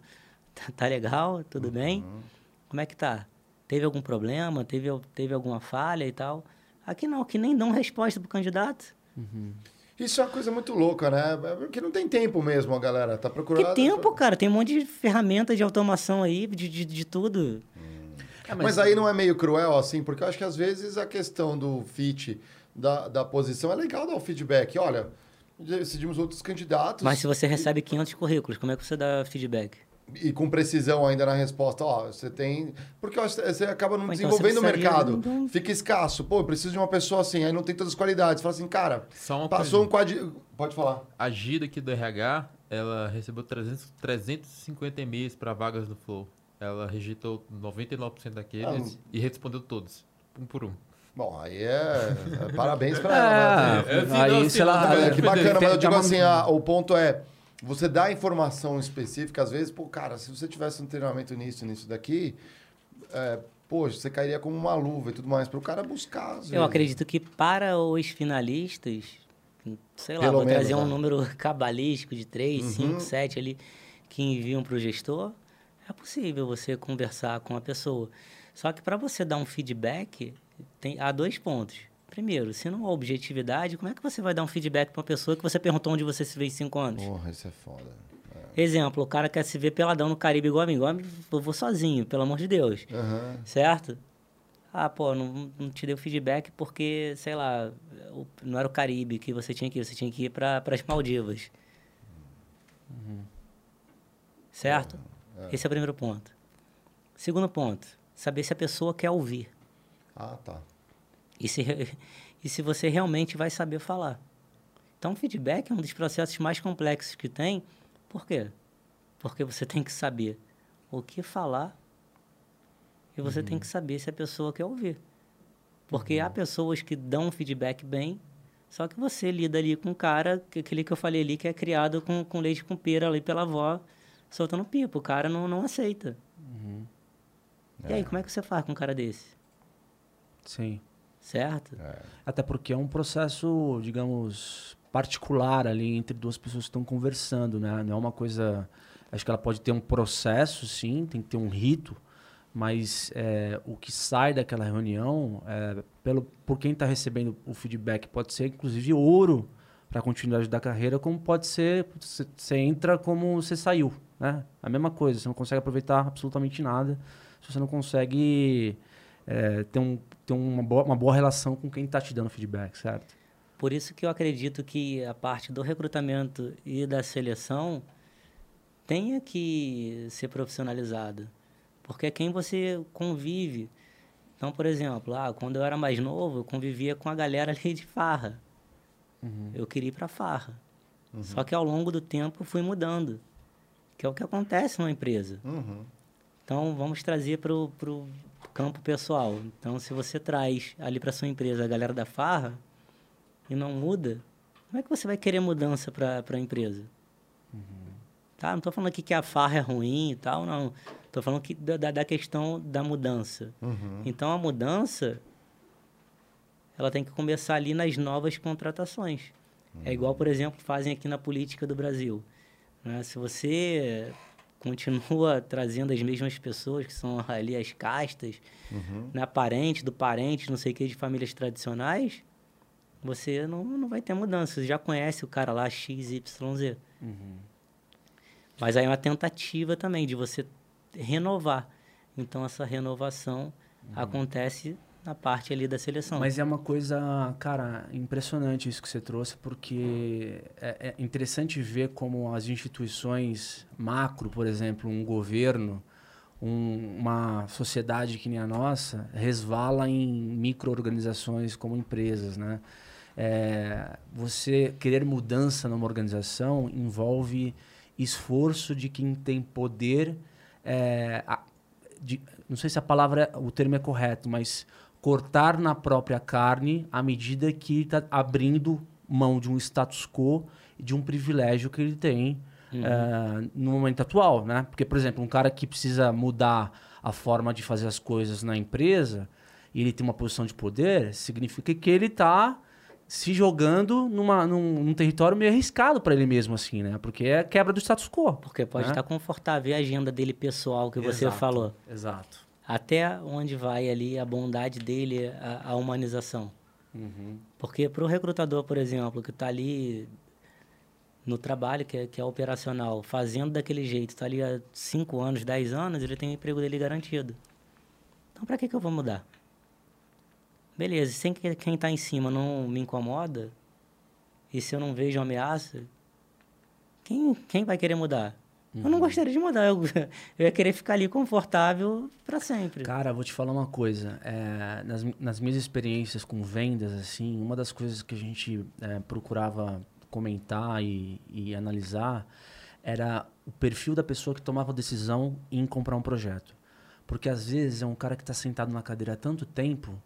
Tá, tá legal? Tudo bem? Como é que tá? Teve algum problema? Teve, teve alguma falha e tal? Aqui não, aqui nem dão resposta pro candidato. Isso é uma coisa muito louca, né? É Porque não tem tempo mesmo, a galera. Tá procurando. Que tempo, cara? Tem um monte de ferramenta de automação aí, de, de, de tudo. É, Mas, aí não é meio cruel, assim, porque eu acho que às vezes a questão do fit da, da posição é legal dar o feedback. Olha, decidimos outros candidatos Mas se você recebe 500 currículos, como é que você dá feedback? E com precisão ainda na resposta. Ó, você tem. Porque que você acaba não Ou então desenvolvendo o mercado. um- Fica escasso. Pô, eu preciso de uma pessoa assim, aí não tem todas as qualidades. Fala assim, cara, passou um coisa. quadro. Pode falar. A Gida aqui do RH, ela recebeu 300, 350 e-mails para vagas do Flow. Ela rejeitou 99% daqueles Ah, e respondeu todos, um por um. Bom, aí é. é parabéns pra ela. né? É, É, aí, não, sei lá. assim, É, é, que bacana, mas eu digo assim, ah, o ponto é, você dá informação específica, às vezes, pô, cara, se você tivesse um treinamento nisso, nisso daqui, é, poxa, você cairia como uma luva e tudo mais, para o cara buscar. Eu vezes. acredito que para os finalistas, sei lá, Pelo vou menos, trazer um né? número cabalístico de 3, Uhum. 5, 7 ali, que enviam para o gestor, é possível você conversar com a pessoa. Só que para você dar um feedback, tem, há dois pontos. Primeiro, se não há objetividade, como é que você vai dar um feedback para uma pessoa que você perguntou onde você se vê em 5 anos? Porra, isso é foda. Exemplo, o cara quer se ver peladão no Caribe igual a mim. Igual a mim, eu vou sozinho, pelo amor de Deus. Aham. Certo? Ah, pô, não, não te deu feedback porque, sei lá, o- não era o Caribe que você tinha que ir, você tinha que ir para as Maldivas. Certo? Esse é o primeiro ponto. Segundo ponto, saber se a pessoa quer ouvir. Ah, tá. E se, e se você realmente vai saber falar. Então, o feedback é um dos processos mais complexos que tem. Por quê? Porque você tem que saber o que falar e você tem que saber se a pessoa quer ouvir. Porque há pessoas que dão feedback bem, só que você lida ali com um cara, que, aquele que eu falei ali, que é criado com, com leite com pera ali pela avó, soltando pipa. O cara não, não aceita. E aí, como é que você faz com um cara desse? Sim. Certo? Até porque é um processo, digamos, particular ali entre duas pessoas que estão conversando, né? Não é uma coisa. Acho que ela pode ter um processo, sim, tem que ter um rito, mas é, o que sai daquela reunião, é, pelo, por quem está recebendo o feedback, pode ser inclusive ouro para a continuidade da carreira, como pode ser você, você entra como você saiu, né? A mesma coisa, você não consegue aproveitar absolutamente nada se você não consegue é, ter, um, ter uma, boa, uma boa relação com quem está te dando feedback, certo? Por isso que eu acredito que a parte do recrutamento e da seleção tenha que ser profissionalizada. Porque é quem você convive. Então, por exemplo, ah, quando eu era mais novo, eu convivia com a galera ali de farra. Eu queria ir para farra. Só que ao longo do tempo fui mudando. Que é o que acontece numa empresa. Uhum. Então, vamos trazer para o campo pessoal. Então, se você traz ali para sua empresa a galera da farra e não muda, como é que você vai querer mudança para a empresa? Tá? Não estou falando aqui que a farra é ruim e tal, não. Estou falando que da, da- questão da mudança. Uhum. Então, a mudança, ela tem que começar ali nas novas contratações. É igual, por exemplo, fazem aqui na política do Brasil. né? Se você continua trazendo as mesmas pessoas, que são ali as castas, né? parente do parente, não sei o que, de famílias tradicionais, você não, não vai ter mudança. Você já conhece o cara lá, XYZ. Mas aí é uma tentativa também de você renovar. Então, essa renovação acontece na parte ali da seleção. Mas é uma coisa, cara, impressionante isso que você trouxe, porque é, é interessante ver como as instituições macro, por exemplo, um governo, um- uma sociedade que nem a nossa, resvala em micro-organizações como empresas, né? É, você querer mudança numa organização envolve esforço de quem tem poder, é, a- de- não sei se a palavra, o termo é correto, mas cortar na própria carne à medida que está abrindo mão de um status quo e de um privilégio que ele tem eh, no momento atual, né? Porque, por exemplo, um cara que precisa mudar a forma de fazer as coisas na empresa e ele tem uma posição de poder, significa que ele está se jogando numa, num, num território meio arriscado para ele mesmo, assim, né? Porque é quebra do status quo. Porque pode né? estar confortável a agenda dele pessoal que você Exato, falou. Exato. Até onde vai ali a bondade dele, a, a humanização. Porque para o recrutador, por exemplo, que está ali no trabalho, que é, que é operacional, fazendo daquele jeito, está ali há 5 anos, 10 anos, ele tem o emprego dele garantido. Então, para que, que eu vou mudar? Beleza, sem que quem está em cima não me incomoda, e se eu não vejo ameaça, quem, quem vai querer mudar? Eu não gostaria de mudar, eu, eu ia querer ficar ali confortável para sempre. Cara, vou te falar uma coisa. é, nas, nas minhas experiências com vendas, assim, uma das coisas que a gente é, procurava comentar e, e analisar era o perfil da pessoa que tomava a decisão em comprar um projeto. Porque às vezes é um cara que está sentado na cadeira há tanto tempo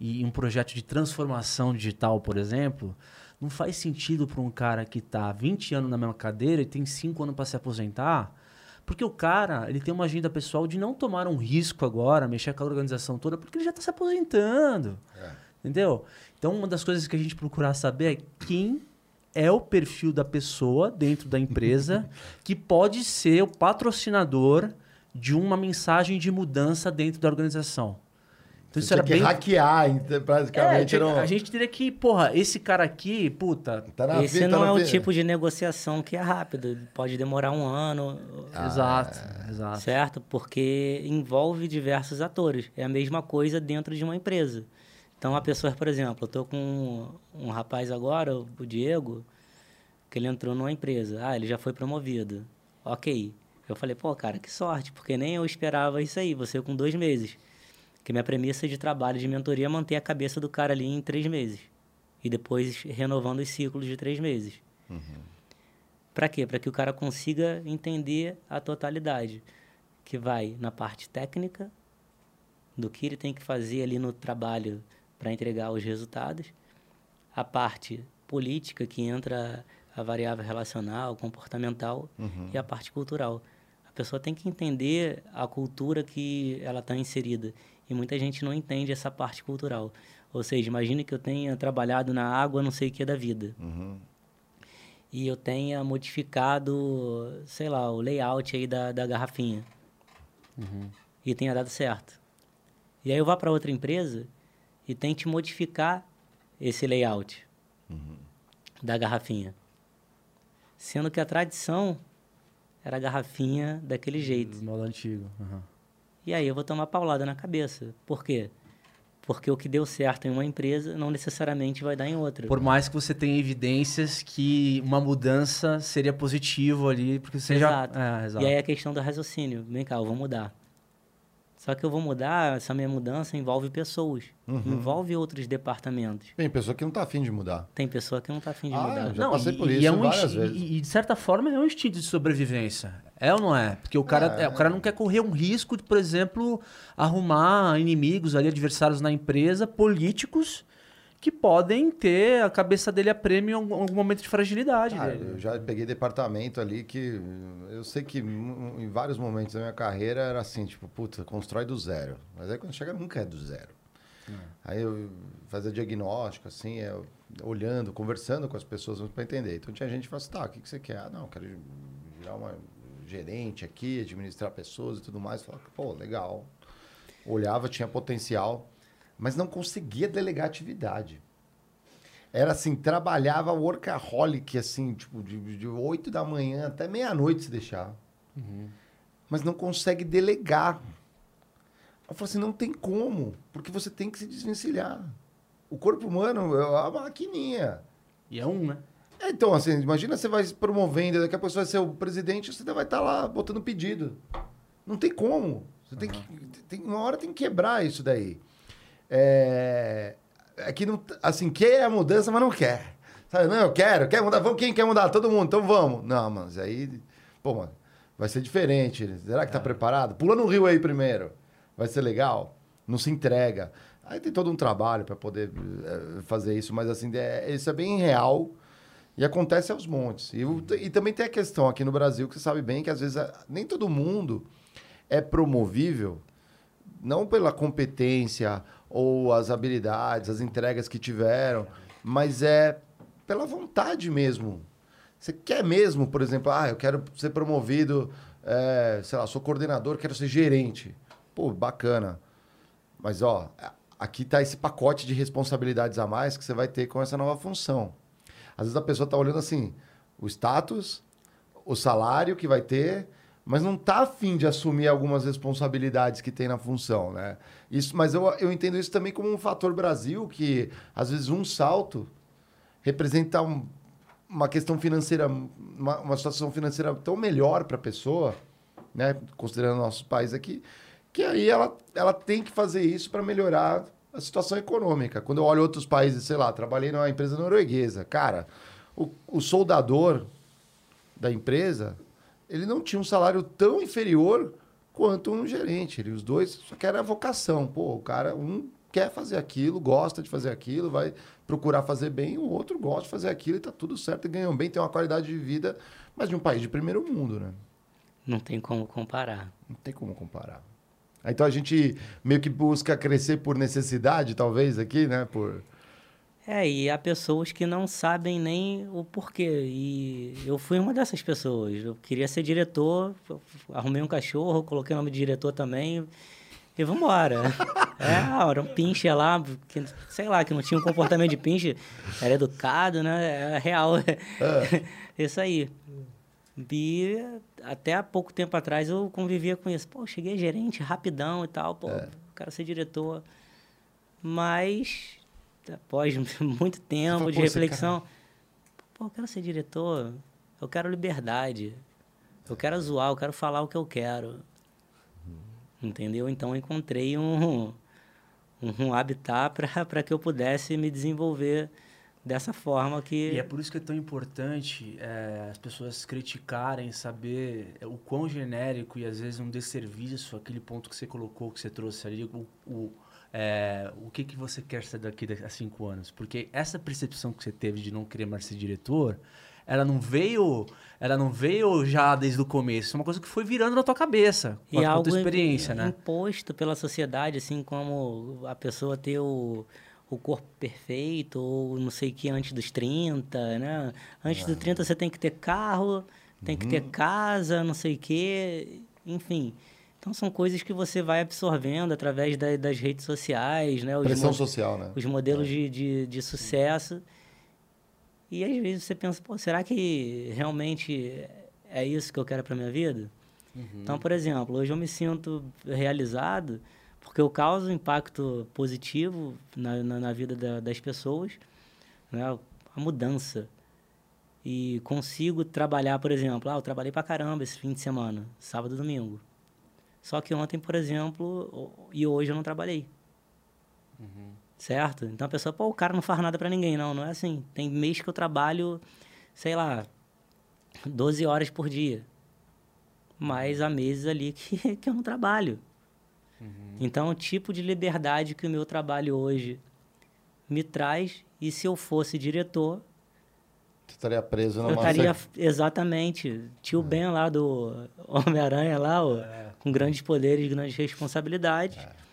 e um projeto de transformação digital, por exemplo, não faz sentido para um cara que está 20 anos na mesma cadeira e tem 5 anos para se aposentar, porque o cara ele tem uma agenda pessoal de não tomar um risco agora, mexer com a organização toda, porque ele já está se aposentando. Entendeu? Então, uma das coisas que a gente procurar saber é quem é o perfil da pessoa dentro da empresa que pode ser o patrocinador de uma mensagem de mudança dentro da organização. Então, isso era que bem hackear, então, é, basicamente. tinha- não... a gente teria que, porra, esse cara aqui, puta. Tá na Esse fita, não tá é o tipo de negociação que é rápido. Pode demorar um ano, exato, exato. certo? Porque envolve diversos atores. É a mesma coisa dentro de uma empresa. Então, a pessoa, por exemplo, eu tô com um, um rapaz agora, o Diego, que ele entrou numa empresa. Ah, ele já foi promovido. Ok. Eu falei, pô, cara, que sorte, porque nem eu esperava isso aí, você com dois meses. Que minha premissa de trabalho de mentoria é manter a cabeça do cara ali em três meses. E depois renovando os ciclos de três meses. Para quê? Para que o cara consiga entender a totalidade. Que vai na parte técnica, do que ele tem que fazer ali no trabalho para entregar os resultados, a parte política, que entra a variável relacional, comportamental, Uhum. e a parte cultural. A pessoa tem que entender a cultura que ela está inserida. E muita gente não entende essa parte cultural. Ou seja, imagine que eu tenha trabalhado na água não sei o que da vida. Uhum. E eu tenha modificado, sei lá, o layout aí da, da garrafinha. E tenha dado certo. E aí eu vá para outra empresa e tente modificar esse layout da garrafinha. Sendo que a tradição era a garrafinha daquele jeito. Do modo antigo. aham. E aí eu vou tomar paulada na cabeça. Por quê? Porque o que deu certo em uma empresa não necessariamente vai dar em outra. Por mais que você tenha evidências que uma mudança seria positivo ali, porque você Exato. já... É, exato. E aí a questão do raciocínio. Vem cá, eu vou mudar. Só que eu vou mudar, essa minha mudança envolve pessoas. Uhum. Envolve outros departamentos. Tem pessoa que não tá afim de mudar. Tem pessoa que não tá afim de Ah, mudar. já passei por e isso é um várias vezes. E, e, de certa forma é um instinto de sobrevivência. É ou não é? Porque o cara, É. é, o cara não quer correr um risco de, por exemplo, arrumar inimigos ali, adversários na empresa, políticos, que podem ter a cabeça dele a prêmio em algum, momento de fragilidade. Cara, dele. eu já peguei departamento ali que eu sei que em vários momentos da minha carreira era assim, tipo, puta, constrói do zero. Mas aí quando chega nunca é do zero. Aí eu fazia diagnóstico, assim, eu, olhando, conversando com as pessoas para entender. Então tinha gente que falava assim, tá, o que, que você quer? Ah, não, eu quero virar uma gerente aqui, administrar pessoas e tudo mais. Falava, pô, legal. Olhava, tinha potencial, mas não conseguia delegar atividade. Era assim, trabalhava workaholic, assim, tipo, de, de 8 da manhã até meia-noite se deixar. Mas não consegue delegar. Eu falei assim, não tem como, porque você tem que se desvencilhar. O corpo humano é uma maquininha. E é um, né? É, Então, assim, imagina você vai se promovendo, daqui a pouco você vai ser o presidente, você ainda vai estar lá botando pedido. Não tem como. Você tem que. Tem, uma hora tem que quebrar isso daí. É, é que não. Assim, quer a mudança, mas não quer. Sabe, não, eu quero, quer mudar, vamos, quem quer mudar? Todo mundo, então vamos. Não, mas aí. Pô, mano, vai ser diferente. Será que tá preparado? Pula no rio aí primeiro. Vai ser legal. Não se entrega. Aí tem todo um trabalho para poder eh, fazer isso, mas assim, é, isso é bem real. E acontece aos montes. E, e também tem a questão aqui no Brasil, que você sabe bem que às vezes nem todo mundo é promovível, não pela competência ou as habilidades, as entregas que tiveram, mas é pela vontade mesmo. Você quer mesmo, por exemplo, ah, eu quero ser promovido, é, sei lá, sou coordenador, quero ser gerente. Pô, bacana. Mas, ó, aqui tá esse pacote de responsabilidades a mais que você vai ter com essa nova função. Às vezes a pessoa tá olhando assim, o status, o salário que vai ter, mas não tá afim de assumir algumas responsabilidades que tem na função, né? Isso, mas eu, eu entendo isso também como um fator Brasil, que às vezes um salto representa um- uma questão financeira, uma, uma situação financeira tão melhor para a pessoa, né? Considerando nosso país aqui, que aí ela, ela tem que fazer isso para melhorar a situação econômica. Quando eu olho outros países, sei lá, trabalhei numa empresa norueguesa, cara, o, o soldador da empresa, ele não tinha um salário tão inferior quanto um gerente. Ele, os dois só que era a vocação. Pô, o cara, um quer fazer aquilo, gosta de fazer aquilo, vai procurar fazer bem, o outro gosta de fazer aquilo e tá tudo certo e ganham bem, tem uma qualidade de vida, mas de um país de primeiro mundo, né? Não tem como comparar. Não tem como comparar. Então a gente meio que busca crescer por necessidade, talvez, aqui, né? Por... É, e há pessoas que não sabem nem o porquê. E eu fui uma dessas pessoas. Eu queria ser diretor, arrumei um cachorro, coloquei o nome de diretor também. E vambora. É, era um pinche lá, que, sei lá, que não tinha um comportamento de pinche, era educado, né? É real. Isso aí. E até há pouco tempo atrás eu convivia com isso. Pô, cheguei gerente rapidão e tal, pô, quero ser diretor. Mas, após muito tempo falou, de "Pô, esse reflexão, pô, eu quero ser diretor, eu quero liberdade, eu quero zoar, eu quero falar o que eu quero. Entendeu? Então eu encontrei um, um, um habitat para que eu pudesse me desenvolver dessa forma que. E é por isso que é tão importante é, as pessoas criticarem, saber o quão genérico e às vezes um desserviço, aquele ponto que você colocou, que você trouxe ali, o, o, é, o que, que você quer ser daqui a cinco anos. Porque essa percepção que você teve de não querer mais ser diretor, ela não veio ela não veio já desde o começo, é uma coisa que foi virando na tua cabeça, com e a, algo tua experiência, né? imposto pela sociedade, assim como a pessoa ter o, o corpo perfeito, ou não sei o que, antes dos 30, né? Antes dos 30 você tem que ter carro, tem que ter casa, não sei o que, enfim... Então são coisas que você vai absorvendo através da, das redes sociais, né? Os Pressão social, né? Os modelos de, de, de sucesso. E às vezes você pensa, pô, será que realmente é isso que eu quero para minha vida? Uhum. Então, por exemplo, hoje eu me sinto realizado porque eu causo impacto positivo na, na, na vida da, das pessoas, né? a mudança. E consigo trabalhar, por exemplo, ah, eu trabalhei para caramba esse fim de semana, sábado e domingo. Só que ontem, por exemplo, e hoje eu não trabalhei. Uhum. Certo? Então a pessoa, pô, o cara não faz nada para ninguém. Não, não é assim. Tem mês que eu trabalho, sei lá, 12 horas por dia. Mas há meses ali que, que eu não trabalho. Uhum. Então, o tipo de liberdade que o meu trabalho hoje me traz, e se eu fosse diretor. Você estaria preso na Eu estaria, exatamente. Tio é. Ben lá do Homem-Aranha, lá, ó, é. com grandes poderes, grandes responsabilidades. É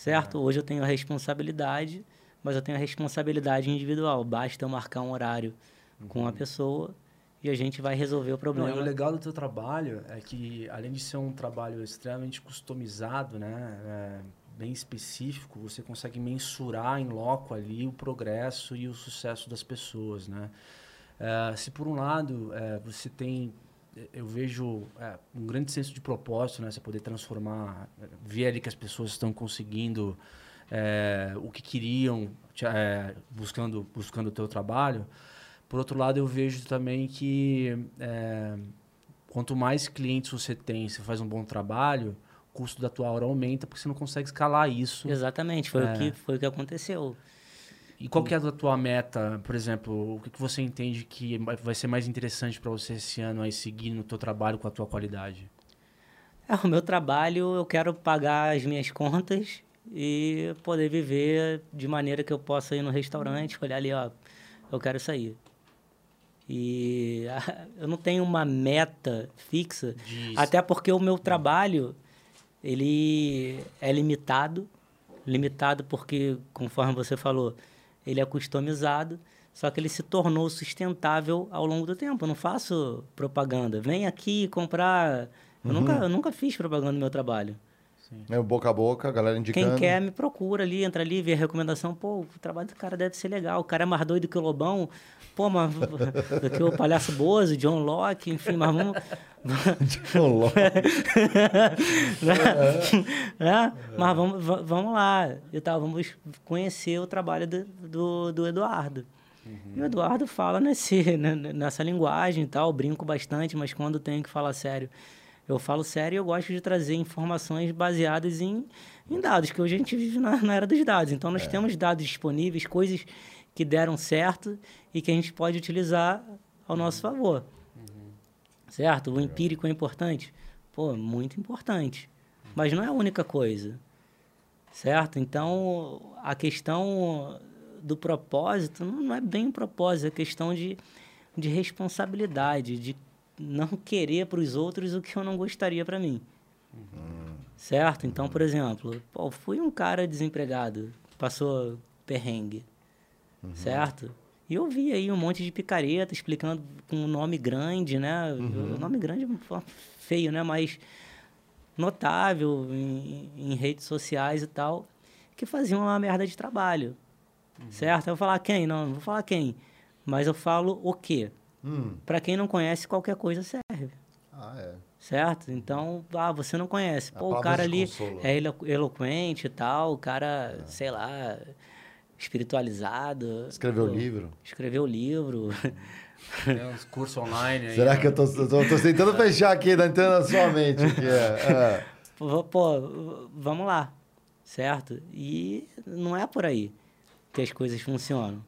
certo? É. Hoje eu tenho a responsabilidade, mas eu tenho a responsabilidade individual. Basta eu marcar um horário uhum. com a pessoa e a gente vai resolver o problema. Não, o legal do teu trabalho é que, além de ser um trabalho extremamente customizado, né, é, bem específico, você consegue mensurar em loco ali o progresso e o sucesso das pessoas, né? É, se por um lado é, você tem eu vejo é, um grande senso de propósito, né? Você poder transformar, ver ali que as pessoas estão conseguindo é, o que queriam, é, buscando buscando o teu trabalho. Por outro lado, eu vejo também que é, quanto mais clientes você tem, você faz um bom trabalho, o custo da tua hora aumenta porque você não consegue escalar isso. Exatamente, foi o é. que foi o que aconteceu. E qual que é a tua meta, por exemplo? O que, que você entende que vai ser mais interessante para você esse ano aí seguir no teu trabalho com a tua qualidade? É, o meu trabalho, eu quero pagar as minhas contas e poder viver de maneira que eu possa ir no restaurante, olhar ali, ó, eu quero sair. E eu não tenho uma meta fixa, Diz. até porque o meu trabalho ele é limitado, limitado porque, conforme você falou, ele é customizado, só que ele se tornou sustentável ao longo do tempo. Eu não faço propaganda. Vem aqui comprar. Eu, uhum. nunca, eu nunca fiz propaganda no meu trabalho. Sim. É o boca a boca, a galera indicando. Quem quer me procura ali, entra ali, vê a recomendação. Pô, o trabalho do cara deve ser legal. O cara é mais doido que o Lobão. Pô, mas do que o Palhaço Bozo, John Locke, enfim, mas vamos. John Locke. é, mas vamos, vamos lá e tal, vamos conhecer o trabalho do, do, do Eduardo. Uhum. E o Eduardo fala nesse, né, nessa linguagem e tal, brinco bastante, mas quando tenho que falar sério, eu falo sério e eu gosto de trazer informações baseadas em, em dados, que hoje a gente vive na, na era dos dados. Então, nós é. temos dados disponíveis, coisas que deram certo e que a gente pode utilizar ao nosso favor. Uhum. Certo? O empírico é importante? Pô, muito importante. Mas não é a única coisa. Certo? Então, a questão do propósito não é bem um propósito, é questão de, de responsabilidade, de não querer para os outros o que eu não gostaria para mim. Uhum. Certo? Então, por exemplo, pô, fui um cara desempregado, passou perrengue uhum. certo? E eu vi aí um monte de picareta explicando com um nome grande, né? Uhum. O nome grande é feio, né? Mas notável em, em, redes sociais e tal, que faziam uma merda de trabalho, uhum. certo? Eu vou falar quem? Não, não vou falar quem. Mas eu falo o quê? Hum. Para quem não conhece, qualquer coisa serve. Ah, é. Certo? Então, ah, você não conhece. Pô, o cara ali consolo. é eloquente e tal, o cara, é. sei lá, espiritualizado. Escreveu o livro. Escreveu o livro. Tem uns cursos online aí. Será que eu tô, tô, tô tentando fechar aqui, tá entrando na sua mente. Aqui, é, é. Pô, pô, vamos lá, certo? E não é por aí que as coisas funcionam.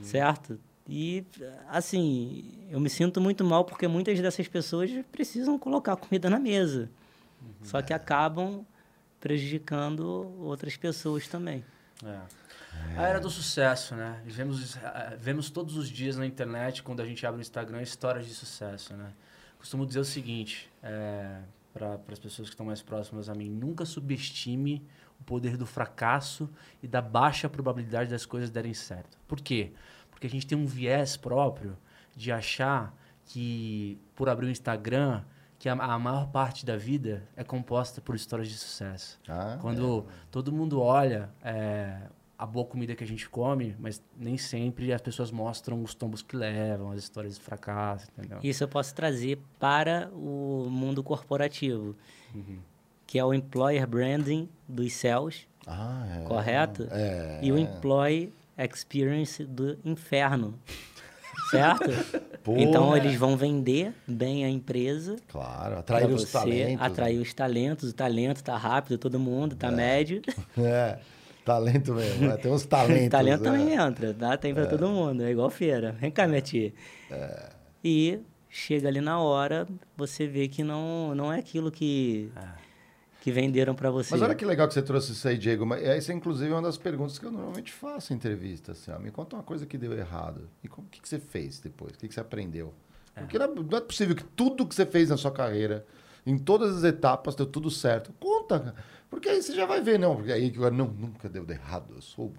certo? E, assim, eu me sinto muito mal porque muitas dessas pessoas precisam colocar comida na mesa. Só que acabam prejudicando outras pessoas também. É. A era do sucesso, né? Vemos, eh, vemos todos os dias na internet, quando a gente abre o Instagram, histórias de sucesso, né? Costumo dizer o seguinte, é, para as pessoas que estão mais próximas a mim, nunca subestime o poder do fracasso e da baixa probabilidade das coisas darem certo. Por quê? Porque a gente tem um viés próprio de achar que por abrir o Instagram, que a, a maior parte da vida é composta por histórias de sucesso. Ah, Quando todo mundo olha é, a boa comida que a gente come, mas nem sempre as pessoas mostram os tombos que levam, as histórias de fracasso, entendeu? Isso eu posso trazer para o mundo corporativo, que é o employer branding dos céus, Ah, é. correto? É. E o employee experience do inferno, certo? Pô, então é. eles vão vender bem a empresa Claro, atrair os você talentos. né? atrair os talentos. O talento tá rápido, todo mundo tá médio. É, talento mesmo. né? Tem uns talentos. talento né? também entra, tá? Tem para todo mundo, é igual feira. Vem cá, minha tia. É. E chega ali na hora, você vê que não, não é aquilo que, que venderam para você. Mas olha que legal que você trouxe isso aí, Diego. Mas essa é inclusive uma das perguntas que eu normalmente faço em entrevista. Assim, ó. Me conta uma coisa que deu errado. E como, o que, que você fez depois? O que, que você aprendeu? Porque não é, não é possível que tudo que você fez na sua carreira, em todas as etapas, deu tudo certo. Conta. Porque aí você já vai ver, não. Porque aí que eu, não, nunca deu errado. Eu sou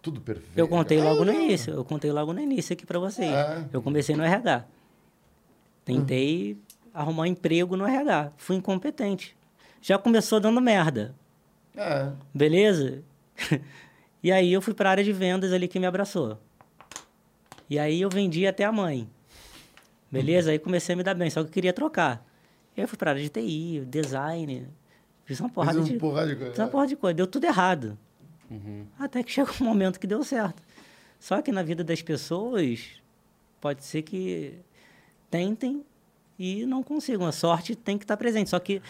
tudo perfeito. Eu contei logo no não. início, eu contei logo no início aqui para vocês. É. Eu comecei no RH. Tentei arrumar emprego no RH. Fui incompetente. Já começou dando merda. É. Beleza? e aí eu fui para a área de vendas ali que me abraçou. E aí eu vendi até a mãe. Beleza? Aí comecei a me dar bem, só que eu queria trocar. E aí eu fui para a área de TI, design. Fiz uma porrada Fiz de porrada de coisa. Fiz uma porrada de coisa. Deu tudo errado. Até que chegou um momento que deu certo. Só que na vida das pessoas, pode ser que tentem e não consigam. A sorte tem que estar presente. Só que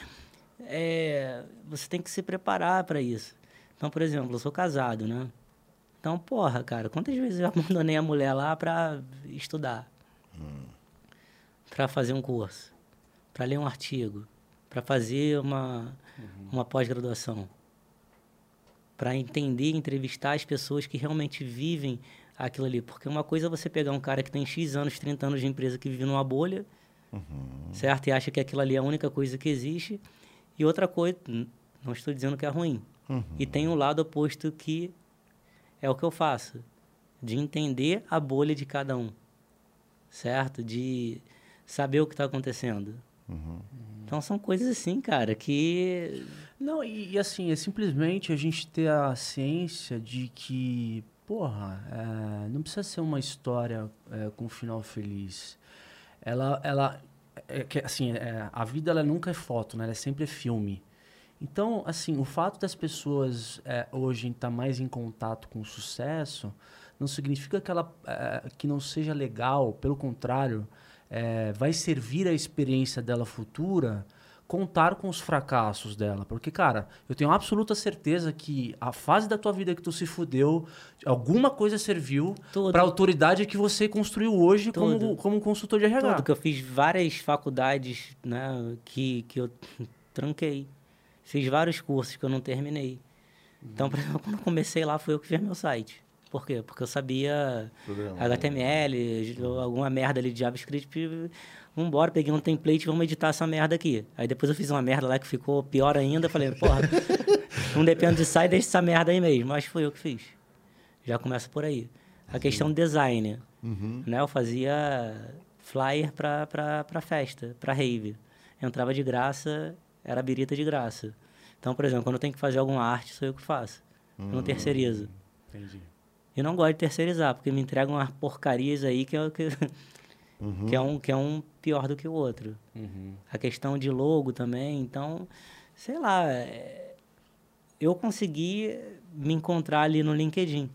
é, você tem que se preparar para isso. Então, por exemplo, eu sou casado, né? Então, porra, cara, quantas vezes eu abandonei a mulher lá para estudar? Para fazer um curso? Para ler um artigo? Para fazer uma, uma pós-graduação? Para entender entrevistar as pessoas que realmente vivem aquilo ali. Porque uma coisa é você pegar um cara que tem X anos, 30 anos de empresa que vive numa bolha, certo? E acha que aquilo ali é a única coisa que existe. E outra coisa, não estou dizendo que é ruim. E tem um lado oposto que é o que eu faço. De entender a bolha de cada um. Certo? De saber o que está acontecendo. Então são coisas assim, cara, que Não, e, e assim, é simplesmente a gente ter a ciência de que, porra, é, não precisa ser uma história é, com um final feliz. Ela, ela é, que, assim, é, a vida ela nunca é foto, né? Ela é sempre filme. Então, assim, o fato das pessoas é, hoje estar mais em contato com o sucesso não significa que ela é, que não seja legal, pelo contrário, é, vai servir a experiência dela futura contar com os fracassos dela. Porque, cara, eu tenho absoluta certeza que a fase da tua vida que tu se fudeu, alguma coisa serviu para a autoridade que você construiu hoje como, como consultor de RH. tudo que eu fiz várias faculdades, né, que, que eu tranquei. Fiz vários cursos que eu não terminei. Então, por exemplo, quando eu comecei lá, foi eu que fiz meu site. Por quê? Porque eu sabia Programa. HTML, alguma merda ali de JavaScript. Vambora, peguei um template, vamos editar essa merda aqui. Aí depois eu fiz uma merda lá que ficou pior ainda. Falei, porra, não dependo de site, deixa essa merda aí mesmo. Mas foi eu que fiz. Já começa por aí. A questão do design. Né? Eu fazia flyer pra, pra, pra festa, pra rave. Entrava de graça, era birita de graça. Então, por exemplo, quando eu tenho que fazer alguma arte, sou eu que faço. Eu não terceirizo. Entendi. Eu não gosto de terceirizar, porque me entregam umas porcarias aí que é, o que, que, é um, que é um pior do que o outro. Uhum. A questão de logo também, então, sei lá, é, eu consegui me encontrar ali no LinkedIn,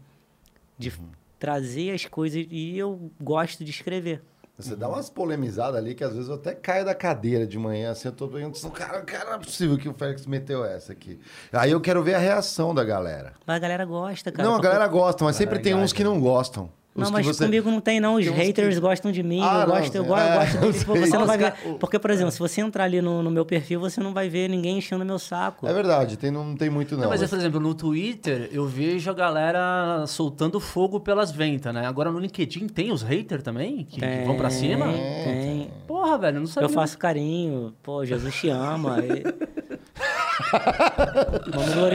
de trazer as coisas, e eu gosto de escrever. Você dá umas polemizadas ali que às vezes eu até caio da cadeira de manhã, assim, eu tô vendo, cara, cara, não é possível que o Félix meteu essa aqui. Aí eu quero ver a reação da galera. Mas a galera gosta, cara. não, a galera gosta, mas sempre tem uns que não gostam. Não, mas você- comigo não tem, não. Os Tem haters que- gostam de mim, Ah, eu não, gosto, eu gosto, eu É, gosto Pô, você não vai ver. Porque, por exemplo, se você entrar ali no, no meu perfil, você não vai ver ninguém enchendo meu saco. É verdade, tem, não tem muito não. Não, mas, mas- por exemplo, no Twitter eu vejo a galera soltando fogo pelas ventas, né? Agora no LinkedIn tem os haters também? Que, que vão pra cima? Tem, tem. Porra, velho, eu não sabia. Eu faço carinho. Pô, Jesus te ama.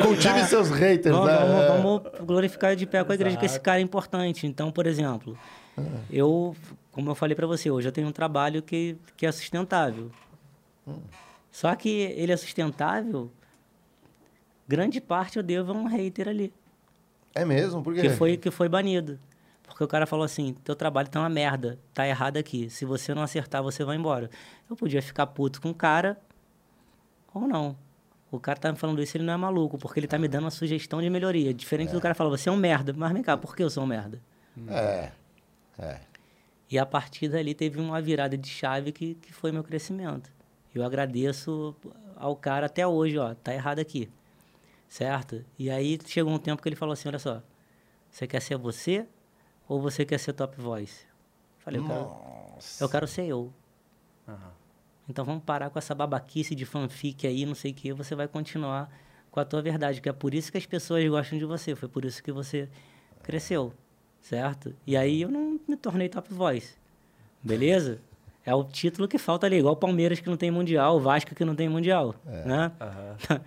Cultive seus haters, vamos, né? vamos- vamos glorificar de pé com a igreja que esse cara é importante. Então, por exemplo, eu, como eu falei pra você, hoje eu tenho um trabalho que, que é sustentável. Só que ele é sustentável, grande parte eu devo a um hater ali, É mesmo? Por quê? que foi, que foi banido. Porque o cara falou assim, teu trabalho tá uma merda, tá errado aqui. Se você não acertar, você vai embora. Eu podia ficar puto com o cara ou não. O cara tá me falando isso, ele não é maluco, porque ele tá me dando uma sugestão de melhoria. Diferente do cara falar, você é um merda. Mas vem cá, por que eu sou um merda? É. É. E a partir dali teve uma virada de chave que, que foi meu crescimento. Eu agradeço ao cara até hoje, ó, tá errado aqui. Certo? E aí chegou um tempo que ele falou assim, olha só, você quer ser você ou você quer ser top voice? Falei, eu quero, eu quero ser eu. Então vamos parar com essa babaquice de fanfic aí, não sei o que, você vai continuar com a tua verdade, que é por isso que as pessoas gostam de você, foi por isso que você cresceu, certo? E aí eu não me tornei top voice, beleza? É o título que falta ali, igual o Palmeiras que não tem mundial, o Vasco que não tem mundial, né?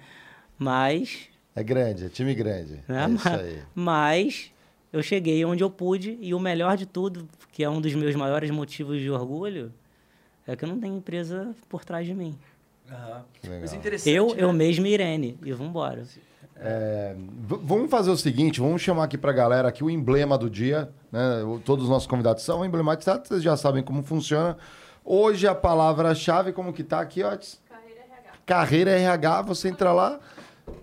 Mas É grande, é time grande. né? É isso aí. Mas eu cheguei onde eu pude e o melhor de tudo, que é um dos meus maiores motivos de orgulho, é que eu não tenho empresa por trás de mim. Legal. Mas interessante. Eu, né? eu mesmo e Irene, e vambora. É, vamos fazer o seguinte, vamos chamar aqui pra galera aqui o emblema do dia, né? Todos os nossos convidados são emblematizados, vocês já sabem como funciona. Hoje a palavra-chave, como que tá aqui, ó? Carreira RH. Carreira RH, você entra lá,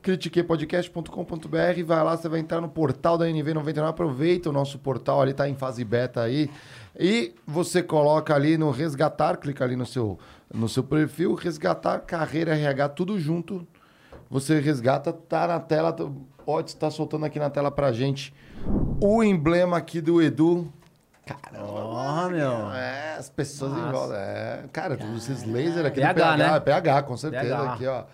critiquepodcast.com.br, vai lá, você vai entrar no portal da NV99, aproveita o nosso portal ali, tá em fase beta aí. E você coloca ali no resgatar, clica ali no seu, no seu perfil, resgatar carreira RH, tudo junto. Você resgata, tá na tela, tá- pode estar soltando aqui na tela pra gente o emblema aqui do Edu. Caramba, Ó, meu. é, as pessoas volta. É, cara, esses laser aqui PH, do PH, né? PH, com certeza, PH. aqui, ó.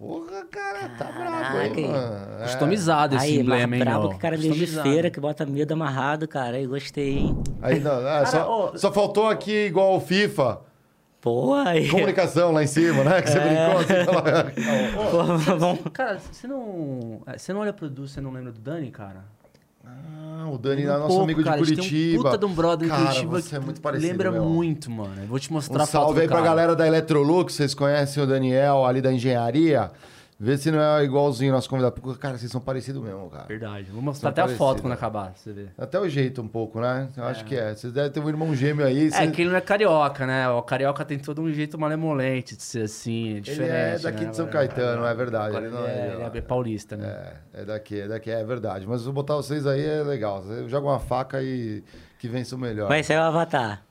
Porra, cara, tá brabo aí, Caraca, mano. É. Customizado esse Aí, emblema, mais hein, brabo meu? que cara de Customizado. feira, que bota medo amarrado, cara. Aí gostei, hein? Aí, não, é, só, ô- só faltou aqui, igual o FIFA, Pô, aí. comunicação lá em cima, né? Que você brincou assim. Pô, vamos. Cara, você não. Você não olha pro Edu, você não lembra do Dani, cara? Ah, o Dani é Um nosso pouco, amigo cara, de gente Tem um Curitiba. puta de um brother em Cara, Curitiba você é muito parecido, lembra meu. muito, mano. Eu vou te mostrar Um a foto salve aí pra galera da Electrolux, vocês conhecem o Daniel ali da engenharia. Vê se não é igualzinho nosso convidado. Porque, Cara, vocês são parecidos mesmo, cara. Verdade. Vou mostrar São até a foto quando acabar, você ver. Até o jeito um pouco, né? Eu acho que é. Vocês devem ter um irmão gêmeo aí. É vocês- que ele não é carioca, né? O carioca tem todo um jeito malemolente de ser assim, é Ele diferente. é daqui né? de São Caetano, é verdade. Ele, Ele não é, ele ele é paulista, né? É, é daqui, é daqui, é verdade. Mas eu botar vocês aí é legal. Você joga uma faca e que vence o melhor. Vai sair o avatar.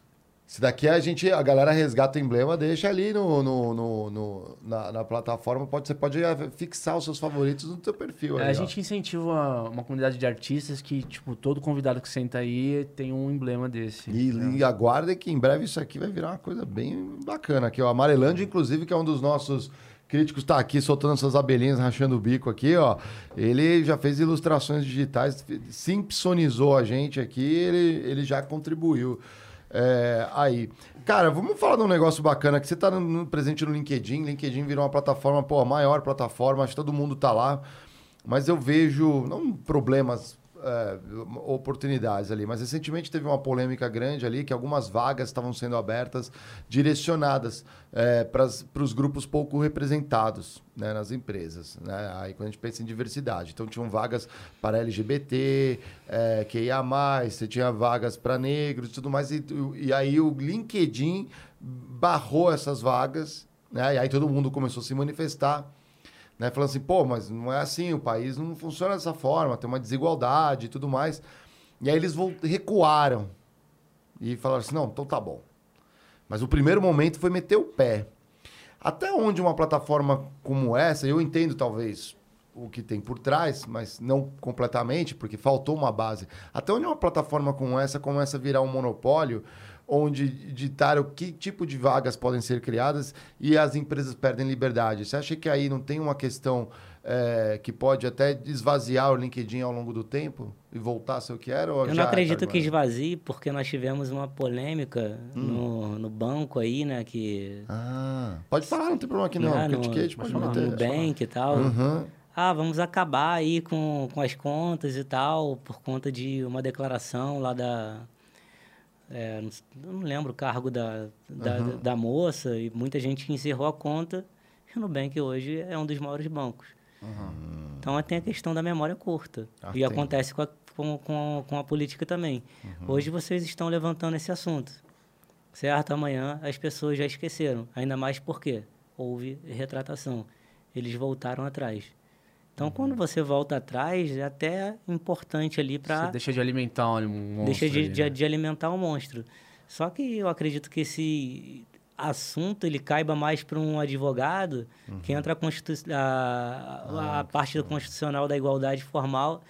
Se daqui a gente, a galera resgata o emblema, deixa ali no, no, no- no- na, na plataforma. Pode, você pode fixar os seus favoritos no seu perfil. É, aí, a ó. gente incentiva uma comunidade de artistas que, tipo, todo convidado que senta aí tem um emblema desse. E, e aguardem que em breve isso aqui vai virar uma coisa bem bacana. Aqui, ó. Amarelândia, inclusive, que é um dos nossos críticos, tá aqui soltando suas abelhinhas, rachando o bico aqui, ó. Ele já fez ilustrações digitais, simpsonizou a gente aqui, ele, ele já contribuiu. É, aí. Cara, vamos falar de um negócio bacana que você tá no- presente no LinkedIn. LinkedIn virou uma plataforma, pô, a maior plataforma, acho que todo mundo tá lá. Mas eu vejo, não problemas, é, oportunidades ali, mas recentemente teve uma polêmica grande ali que algumas vagas estavam sendo abertas, direcionadas para os grupos pouco representados né, nas empresas. Né? Aí quando a gente pensa em diversidade. Então tinham vagas para LGBT, é, QIA, você tinha vagas para negros e tudo mais. E, e aí o LinkedIn barrou essas vagas, né? E aí todo mundo começou a se manifestar né? Falando assim, pô, mas não é assim, o país não funciona dessa forma, tem uma desigualdade e tudo mais. E aí eles recuaram e falaram assim, não, então tá bom. Mas o primeiro momento foi meter o pé. Até onde uma plataforma como essa, eu entendo talvez o que tem por trás, mas não completamente, porque faltou uma base. Até onde uma plataforma como essa começa a virar um monopólio, onde ditar o que tipo de vagas podem ser criadas e as empresas perdem liberdade. Você acha que aí não tem uma questão é, que pode até esvaziar o LinkedIn ao longo do tempo e voltar a ser o que era? Eu não acredito que esvazie, porque nós tivemos uma polêmica hum. no, no banco aí, né? Que... Ah, pode falar, não tem problema aqui não. Ah, no, pode no, no Nubank e tal. Uhum. Ah, vamos acabar aí com, com as contas e tal, por conta de uma declaração lá da é, não, não, lembro o cargo da, da, uhum. da, moça, e muita gente encerrou a conta. E o Nubank hoje é um dos maiores bancos. Uhum. Então tem a questão da memória curta. Ah, e tem. acontece com a, com, com, com a política também. Uhum. Hoje vocês estão levantando esse assunto. Certo? Amanhã as pessoas já esqueceram. Ainda mais porque houve retratação. Eles voltaram atrás. Então, uhum. quando você volta atrás, é até importante ali para... Você deixa de alimentar um monstro. Deixa de, ali, de, né? de, alimentar um monstro. Só que eu acredito que esse assunto ele caiba mais para um advogado uhum. que entra a, Constitu... a, ah, a parte do constitucional da igualdade formal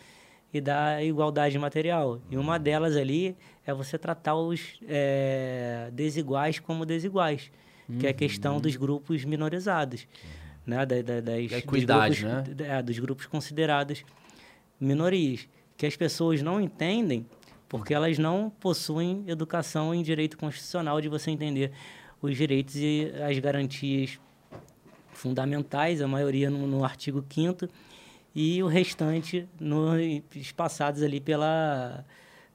e da igualdade material. Uhum. E uma uhum. delas ali é você tratar os é, desiguais como desiguais, que é a questão dos uhum. grupos minorizados. Né, da, da, das, equidade, dos grupos, né? É, dos grupos considerados minorias, que as pessoas não entendem porque elas não possuem educação em direito constitucional de você entender os direitos e as garantias fundamentais, a maioria no, no artigo 5 e o restante no, passados ali pela,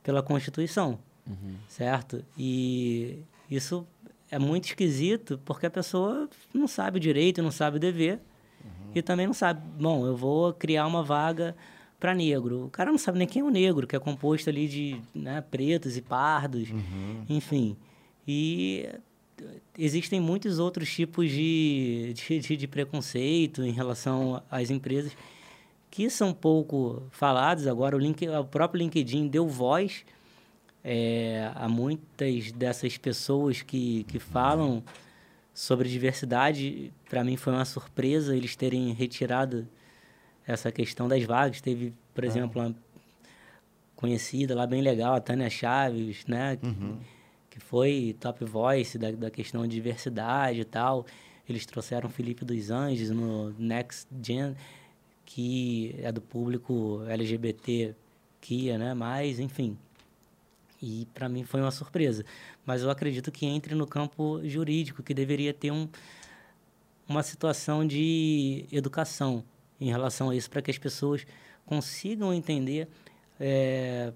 pela Constituição, uhum. certo? E isso é muito esquisito porque a pessoa não sabe o direito, não sabe o dever uhum. e também não sabe, bom, eu vou criar uma vaga para negro. O cara não sabe nem quem é o negro, que é composto ali de né, pretos e pardos, uhum. enfim. E existem muitos outros tipos de, de, de, preconceito em relação às empresas que são pouco falados. Agora, o, link, o próprio LinkedIn deu voz é, há muitas dessas pessoas que, que falam sobre diversidade. Para mim foi uma surpresa eles terem retirado essa questão das vagas. Teve, por ah. exemplo, uma conhecida lá bem legal, a Tânia Chaves, né? Uhum. Que, que, foi top voice da, da questão de diversidade e tal. Eles trouxeram Felipe dos Anjos no Next Gen, que é do público LGBT, que, né? Mas, enfim, e para mim foi uma surpresa. Mas eu acredito que entre no campo jurídico, que deveria ter um, uma situação de educação em relação a isso, para que as pessoas consigam entender, é,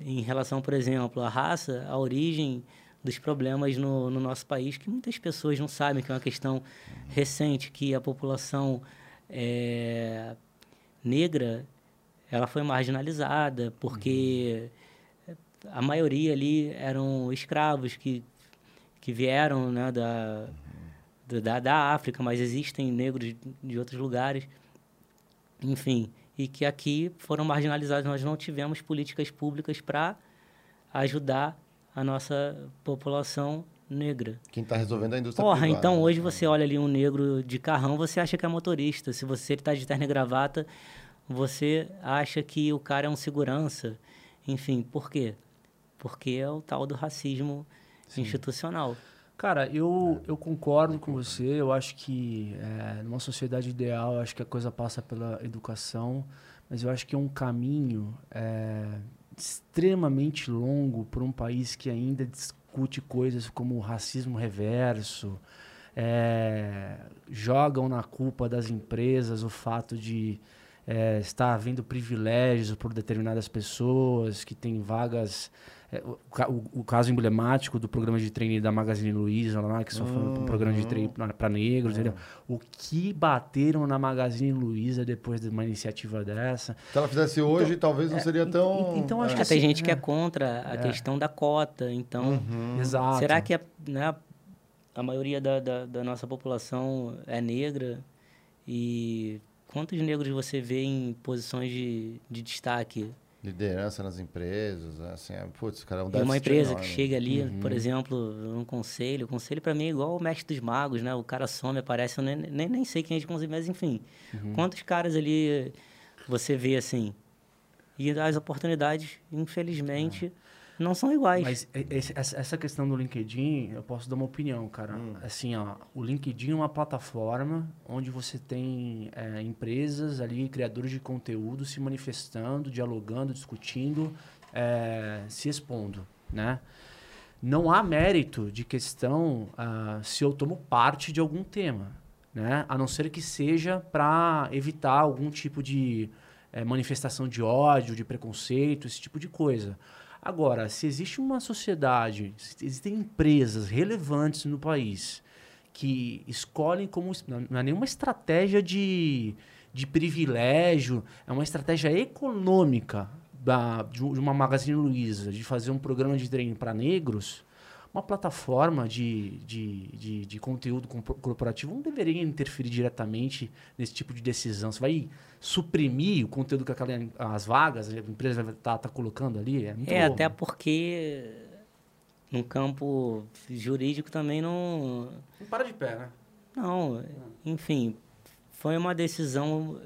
em relação, por exemplo, à raça, a origem dos problemas no, no, nosso país, que muitas pessoas não sabem, que é uma questão recente, que a população é, negra ela foi marginalizada, porque uhum a maioria ali eram escravos que, que vieram né, da, da, da África, mas existem negros de outros lugares, enfim, e que aqui foram marginalizados. Nós não tivemos políticas públicas para ajudar a nossa população negra. Quem está resolvendo é a indústria Porra, privada. então hoje você olha ali um negro de carrão, você acha que é motorista. Se você está de terno e gravata, você acha que o cara é um segurança. Enfim, por quê? Porque é o tal do racismo Sim. institucional. Cara, eu, eu concordo com você. Eu acho que é, numa sociedade ideal, acho que a coisa passa pela educação, mas eu acho que é um caminho é, extremamente longo para um país que ainda discute coisas como o racismo reverso, é, jogam na culpa das empresas o fato de é, estar havendo privilégios por determinadas pessoas que têm vagas é, o, o, o, caso emblemático do programa de treino da Magazine Luiza, lá, que só foi um programa de treino para negros, uhum. O que bateram na Magazine Luiza depois de uma iniciativa dessa. Se ela fizesse hoje, então, talvez não é, seria tão. Então, acho é. que assim, tem gente que é contra a é. questão da cota. Então, uhum. Exato. será que a, né, a maioria da, da, da nossa população é negra? E quantos negros você vê em posições de, de destaque? Liderança nas empresas, assim, é, putz, cara, é um uma empresa enorme. que chega ali, por exemplo, num conselho, o conselho para mim é igual o mestre dos magos, né? O cara some, aparece, eu nem, nem, nem sei quem é de conselho, mas enfim. Quantos caras ali você vê assim? E as oportunidades, infelizmente, não são iguais. Mas esse- essa questão do LinkedIn, eu posso dar uma opinião, cara. Assim, ó, o LinkedIn é uma plataforma onde você tem é, empresas ali, criadores de conteúdo se manifestando, dialogando, discutindo, é, se expondo, né? Não há mérito de questão ah, se eu tomo parte de algum tema, né? A não ser que seja para evitar algum tipo de eh, manifestação de ódio, de preconceito, esse tipo de coisa. Agora, se existe uma sociedade, se existem empresas relevantes no país que escolhem como. Não é nenhuma estratégia de, de privilégio, é uma estratégia econômica da, de uma Magazine Luiza, de fazer um programa de treino para negros. Uma plataforma de, de, de, de conteúdo corpo- corporativo não deveria interferir diretamente nesse tipo de decisão. Você vai suprimir o conteúdo que aquela, as vagas, a empresa vai estar colocando ali? É, muito É, até porque no campo jurídico também não. Não para de pé, né? Não, enfim, foi uma decisão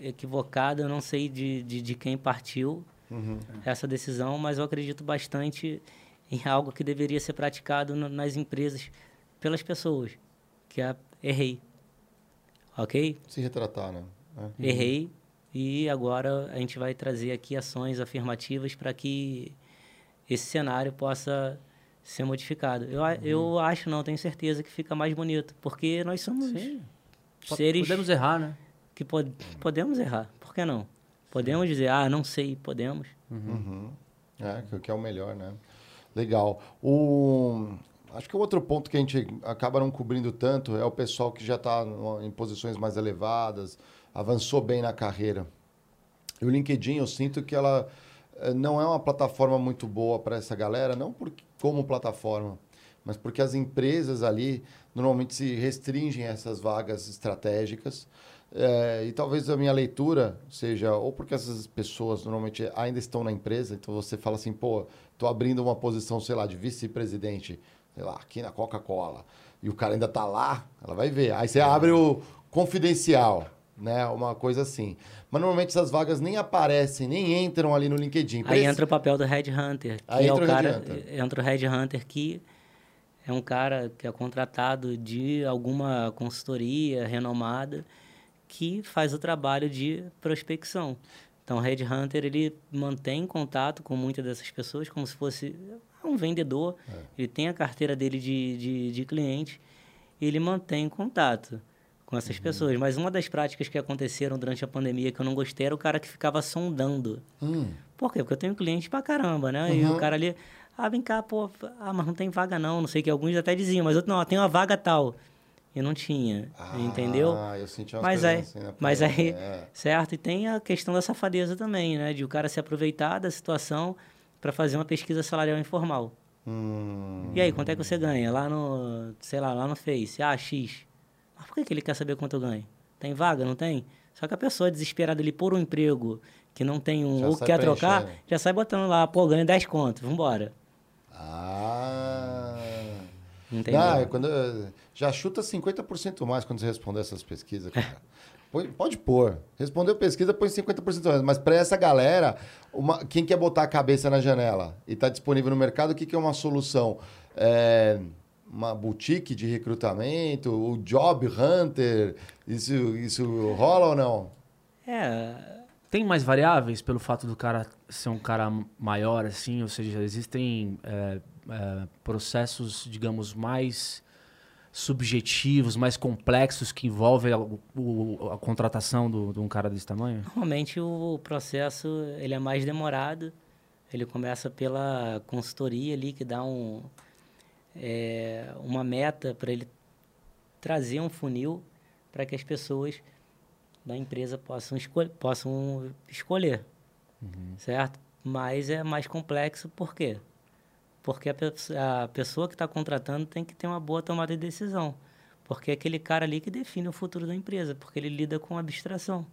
equivocada, eu não sei de, de, de quem partiu essa decisão, mas eu acredito bastante em algo que deveria ser praticado no- nas empresas pelas pessoas, que é errei. Ok? Se retratar, né? É. Errei e agora a gente vai trazer aqui ações afirmativas para que esse cenário possa ser modificado. Eu, a- eu acho, não, tenho certeza que fica mais bonito, porque nós somos Sim. Seres Podemos errar, né? que pod- podemos errar. Por que não? Podemos dizer, ah, não sei, podemos. Uhum. É, que- que é o melhor, né? Legal. O... Acho que o outro ponto que a gente acaba não cobrindo tanto é o pessoal que já está em posições mais elevadas, avançou bem na carreira. E o LinkedIn, eu sinto que ela eh, não é uma plataforma muito boa para essa galera, não por, como plataforma, mas porque as empresas ali normalmente se restringem a essas vagas estratégicas. Eh, e talvez a minha leitura seja, ou porque essas pessoas normalmente ainda estão na empresa, então você fala assim, pô, estou abrindo uma posição, sei lá, de vice-presidente, sei lá, aqui na Coca-Cola, e o cara ainda está lá, ela vai ver. Aí você abre o confidencial, né? Uma coisa assim. Mas normalmente essas vagas nem aparecem, nem entram ali no LinkedIn. Aí Parece- entra o papel do Red Hunter, que Aí é entra o cara, Hunter. entra o Red Hunter que é um cara que é contratado de alguma consultoria renomada que faz o trabalho de prospecção. Então, o Red Hunter ele mantém contato com muitas dessas pessoas como se fosse um vendedor. Ele tem a carteira dele de, de, de cliente e ele mantém contato com essas pessoas. Mas uma das práticas que aconteceram durante a pandemia que eu não gostei era o cara que ficava sondando. Hum, Por quê? Porque eu tenho cliente pra caramba, né? E o cara ali, ah, vem cá, pô, ah, mas não tem vaga não, não sei o que. Alguns até diziam, mas outros não, ó, tem uma vaga tal. E não tinha, entendeu? Ah, eu senti umas Mas aí, assim, né? mas aí, é. certo? E tem a questão da safadeza também, né? De o cara se aproveitar da situação para fazer uma pesquisa salarial informal. Hum, E aí, quanto é que você ganha? Lá no, sei lá, lá no Face, ah, X. Mas por que, que ele quer saber quanto eu ganho? Tem vaga, não tem? Só que a pessoa desesperada ali por um emprego que não tem um Já ou quer trocar, já sai botando lá, pô, ganho 10 contos, vambora. Ah. Entendeu? Não, é quando, já chuta 50% mais quando você responder essas pesquisas, cara. Põe- Pode pôr. Respondeu pesquisa, põe 50% mais. Mas para essa galera, uma- quem quer botar a cabeça na janela e está disponível no mercado, o que, que é uma solução? É, uma boutique de recrutamento, o Job Hunter, isso, isso rola ou não? É, Tem mais variáveis pelo fato do cara ser um cara maior, assim? Ou seja, existem é, é, processos, digamos, mais subjetivos, mais complexos que envolvem a, o- a contratação do- de um cara desse tamanho? Normalmente o processo ele é mais demorado. Ele começa pela consultoria ali que dá um, é, uma meta para ele trazer um funil para que as pessoas da empresa possam, escol possam escolher, certo? Mas é mais complexo por quê? Porque a, pe- a pessoa que está contratando tem que ter uma boa tomada de decisão. Porque é aquele cara ali que define o futuro da empresa, porque ele lida com abstração.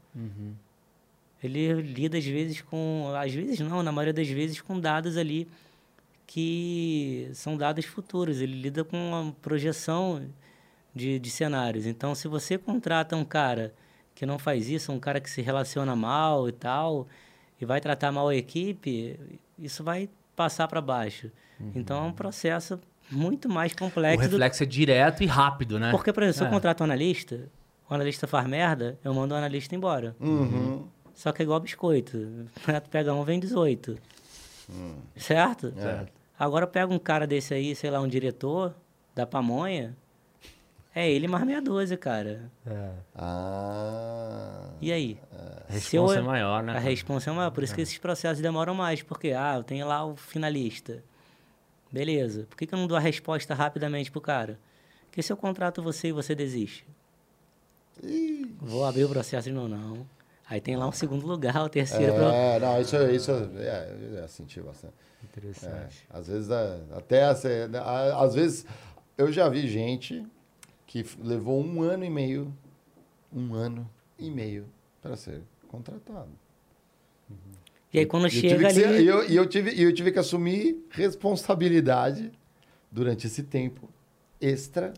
ele lida às vezes com, às vezes não, na maioria das vezes com dados ali que são dados futuros. Ele lida com uma projeção de, de cenários. Então, se você contrata um cara que não faz isso, um cara que se relaciona mal e tal, e vai tratar mal a equipe, isso vai passar para baixo. Uhum. Então, é um processo muito mais complexo. O reflexo do... é direto e rápido, né? Porque, por exemplo, se eu é. contrato um analista, o analista faz merda, eu mando o analista embora. Uhum. Só que é igual biscoito. Tu pega um, vem 18. Hum. Certo? Certo. Agora pega um cara desse aí, sei lá, um diretor da pamonha. É ele mais meia dúzia, cara. É. Ah. E aí? A responsa eu, é maior, né? A responsa é maior. Por isso que é. esses processos demoram mais. Porque, ah, eu tenho lá o finalista. Beleza. Por que, que eu não dou a resposta rapidamente pro cara? Porque se eu contrato você e você desiste. Ih. Vou abrir o processo de não, não. Aí tem lá um segundo lugar, o terceiro. É, pra... não, isso, isso é, eu senti bastante. Interessante. É, às vezes, até assim, às vezes, eu já vi gente que levou um ano e meio, um ano e meio para ser contratado. Uhum. E aí quando e chega ali... e eu, eu, tive, eu tive que assumir responsabilidade durante esse tempo extra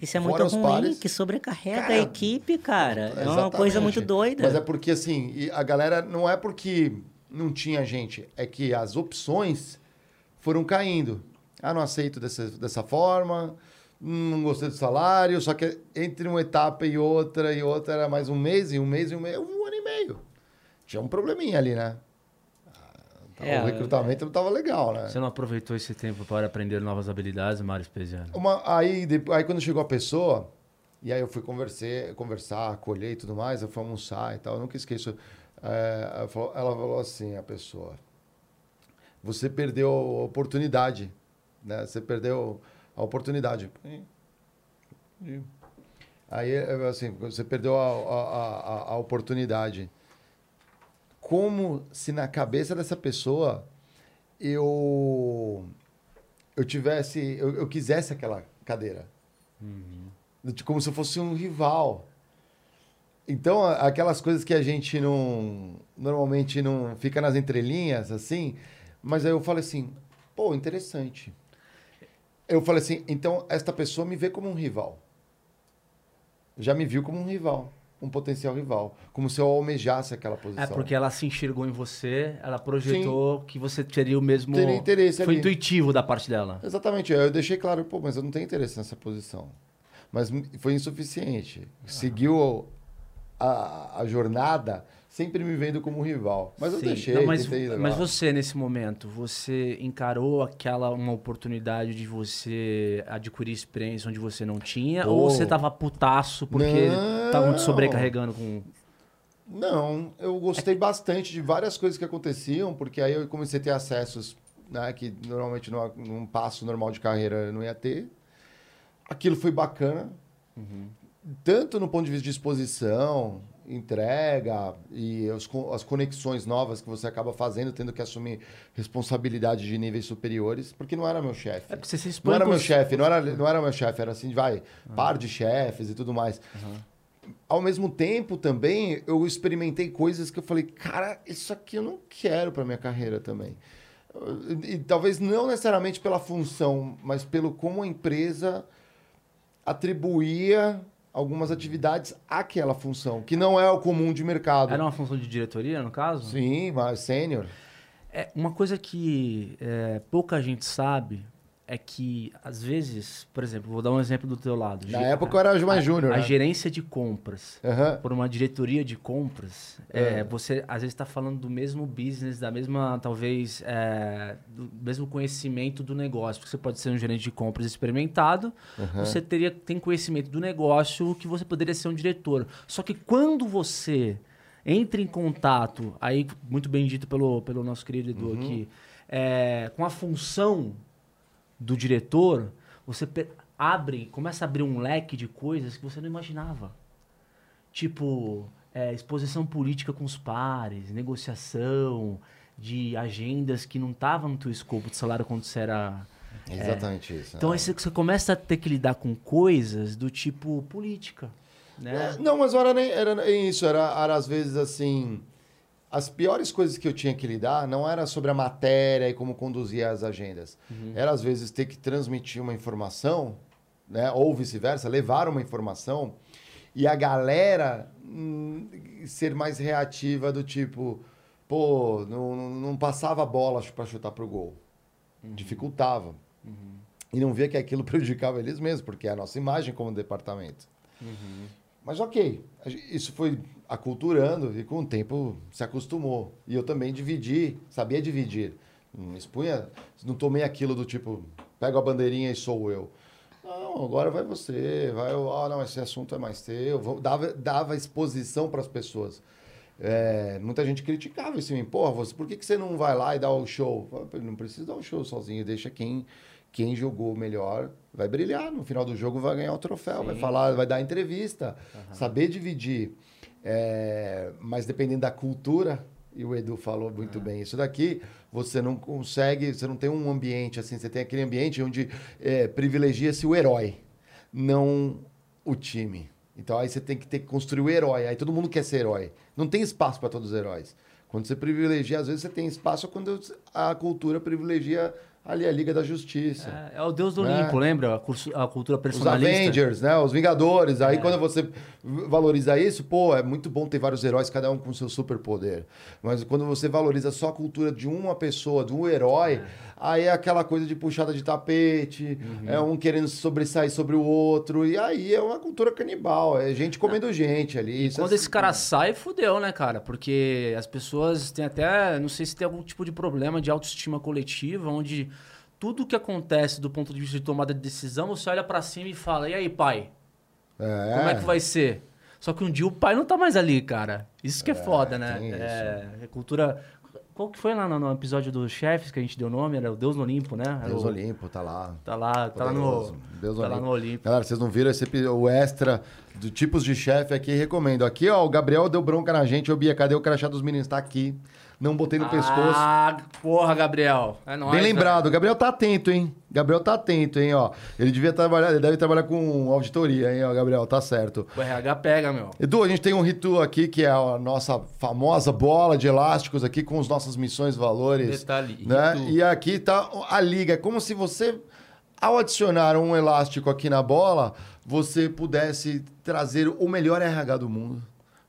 isso é muito ruim, pares. que sobrecarrega cara, a equipe, cara. É uma coisa muito doida. Mas é porque, assim, a galera não é porque não tinha gente, é que as opções foram caindo. Ah, não aceito dessa, dessa forma, não gostei do salário, só que entre uma etapa e outra e outra era mais um mês, e um mês e um mês, um ano e meio. Tinha um probleminha ali, né? É, o recrutamento não estava legal, né? Você não aproveitou esse tempo para aprender novas habilidades, Mário Speziano? Uma, aí, depois, aí quando chegou a pessoa, e aí eu fui conversar, conversar, colher e tudo mais, eu fui almoçar e tal, eu nunca esqueço. É, ela, falou, ela falou assim, a pessoa, você perdeu a oportunidade, né? Você perdeu a oportunidade. Aí, assim, você perdeu a, a, a, a oportunidade. Como se na cabeça dessa pessoa eu eu tivesse eu, eu quisesse aquela cadeira. Uhum. como se eu fosse um rival. Então aquelas coisas que a gente não normalmente não fica nas entrelinhas assim mas aí eu falei assim pô interessante eu falei assim então esta pessoa me vê como um rival já me viu como um rival um potencial rival. Como se eu almejasse aquela posição. É porque ela se enxergou em você, ela projetou Sim. que você teria o mesmo. Teria interesse Foi ali. intuitivo da parte dela. Exatamente. Eu deixei claro, pô, mas eu não tenho interesse nessa posição. Mas foi insuficiente. Ah. Seguiu a, a jornada sempre me vendo como rival. Mas Sim. eu deixei. Não, mas, mas você, nesse momento, você encarou aquela uma oportunidade de você adquirir experiência onde você não tinha? Pô. Ou você tava putaço porque estavam te sobrecarregando com. Não, eu gostei é... bastante de várias coisas que aconteciam, porque aí eu comecei a ter acessos né, que normalmente numa, num passo normal de carreira eu não ia ter. Aquilo foi bacana. Uhum. Tanto no ponto de vista de exposição, entrega e os, as conexões novas que você acaba fazendo, tendo que assumir responsabilidade de níveis superiores, porque não era meu chefe. É você se não era meu chefe, não era, não era meu chefe, era assim, vai, uhum. par de chefes e tudo mais. Uhum. Ao mesmo tempo, também, eu experimentei coisas que eu falei, cara, isso aqui eu não quero para minha carreira também. E, e talvez não necessariamente pela função, mas pelo como a empresa atribuía algumas atividades àquela função, que não é o comum de mercado. Era uma função de diretoria, no caso? Sim, mas sênior. É, uma coisa que é, pouca gente sabe é que, às vezes, por exemplo, vou dar um exemplo do teu lado. Na época eu era mais júnior. A, né? gerência de compras, uhum. por uma diretoria de compras, é. É, você às vezes está falando do mesmo business, da mesma, talvez, é, do mesmo conhecimento do negócio. Porque você pode ser um gerente de compras experimentado, uhum. você teria, tem conhecimento do negócio que você poderia ser um diretor. Só que quando você entra em contato, aí muito bem dito pelo, pelo nosso querido Edu uhum. aqui, é, com a função do diretor, você abre, começa a abrir um leque de coisas que você não imaginava. Tipo, é, exposição política com os pares, negociação de agendas que não estavam no teu escopo de salário quando você era... É, Exatamente isso. Então é. aí você, você começa a ter que lidar com coisas do tipo política. né? É, não, mas não era nem era isso, era, era às vezes assim. As piores coisas que eu tinha que lidar não era sobre a matéria e como conduzir as agendas. Era às vezes ter que transmitir uma informação, né? Ou vice-versa, levar uma informação e a galera hum, ser mais reativa do tipo, pô, não, não- passava a bola para chutar pro gol. Dificultava. E não via que aquilo prejudicava eles mesmos, porque é a nossa imagem como departamento. Mas ok, isso foi aculturando e com o tempo se acostumou. E eu também dividi, sabia dividir. Não expunha, não tomei aquilo do tipo, pego a bandeirinha e sou eu. Não, agora vai você, vai, ah, não, esse assunto é mais teu. Dava, dava exposição para as pessoas. É, muita gente criticava isso em. Porra, você, por que, que você não vai lá e dá o show? Eu falei, Não precisa dar o show sozinho, deixa quem, quem jogou melhor vai brilhar. No final do jogo vai ganhar o troféu, vai falar, vai dar entrevista, saber dividir. É, mas dependendo da cultura, e o Edu falou muito bem isso daqui, você não consegue, você não tem um ambiente assim, você tem aquele ambiente onde é, privilegia-se o herói, não o time. Então aí você tem que ter que construir o herói. Aí todo mundo quer ser herói. Não tem espaço para todos os heróis. Quando você privilegia, às vezes você tem espaço quando a cultura privilegia ali a Liga da Justiça. É, é o deus do Olimpo, É. lembra? A, curso- a cultura Os personalista. Avengers, né? Os Vingadores. É. Aí quando você valoriza isso, pô, é muito bom ter vários heróis, cada um com seu superpoder. Mas quando você valoriza só a cultura de uma pessoa, de um herói, aí é aquela coisa de puxada de tapete, Uhum. é um querendo sobressair sobre o outro. E aí é uma cultura canibal, é gente comendo gente ali. Isso Quando é- esse cara sai, fudeu, né, cara? Porque as pessoas têm até. Não sei se tem algum tipo de problema de autoestima coletiva, onde tudo que acontece do ponto de vista de tomada de decisão, você olha pra cima e fala: e aí, pai? É. Como é que vai ser? Só que um dia o pai não tá mais ali, cara. Isso que é, foda, né? É, é cultura. Qual que foi lá no, no episódio dos chefes que a gente deu nome? Era o Deus no Olimpo, né? Era Deus o- Olimpo, tá lá. Tá lá, tá lá no. Deus tá lá Olimpo. no Olimpo. Galera, vocês não viram esse o extra do tipos de chefe aqui? Recomendo. Aqui, ó, o Gabriel deu bronca na gente. Ô, Bia, cadê o crachá dos meninos? Tá aqui. Não botei no pescoço. Ah, porra, Gabriel. É nóis, Bem né? lembrado. O Gabriel tá atento, hein? Gabriel tá atento, hein, ó. Ele devia trabalhar, ele deve trabalhar com auditoria, hein, ó, Gabriel. Tá certo. O RH pega, meu. Edu, a gente tem um ritual aqui que é a nossa famosa bola de elásticos aqui com as nossas missões valores. Detalhe, Né? E aqui tá a liga. É como se você, ao adicionar um elástico aqui na bola, você pudesse trazer o melhor RH do mundo.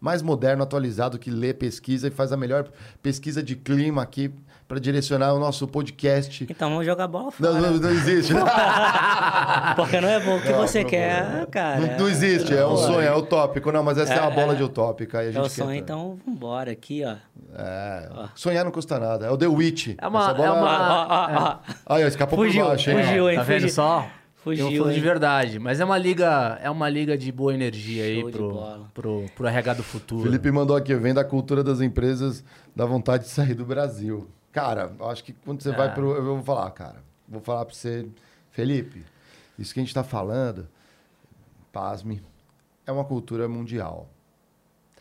Mais moderno, atualizado, que lê, pesquisa e faz a melhor pesquisa de clima aqui para direcionar o nosso podcast. Então vamos jogar bola fora. Não, não, não existe. Não, Porque não é bom o que Não, você não, quer, cara. não- não existe, é um sonho, é utópico. Não, mas essa é, É, a bola é. de utópica. É o sonho, quer- então vambora aqui, ó. É, sonhar não custa nada. É o The Witch. É uma- Essa bola- é uma- Ó, ó, ó. Aí, ó, escapou Fugiu, por baixo, hein? fugiu, hein? Tá vendo fugiu. só? Fugiu, Eu falo de verdade. Mas é uma liga, é uma liga de boa energia aí Show de pro, pro, pro RH do futuro. Felipe mandou aqui, vem da cultura das empresas, dá vontade de sair do Brasil. Cara, eu acho que quando você É. vai pro. Eu vou falar, cara. Vou falar pra você, Felipe, isso que a gente tá falando, pasme, é uma cultura mundial.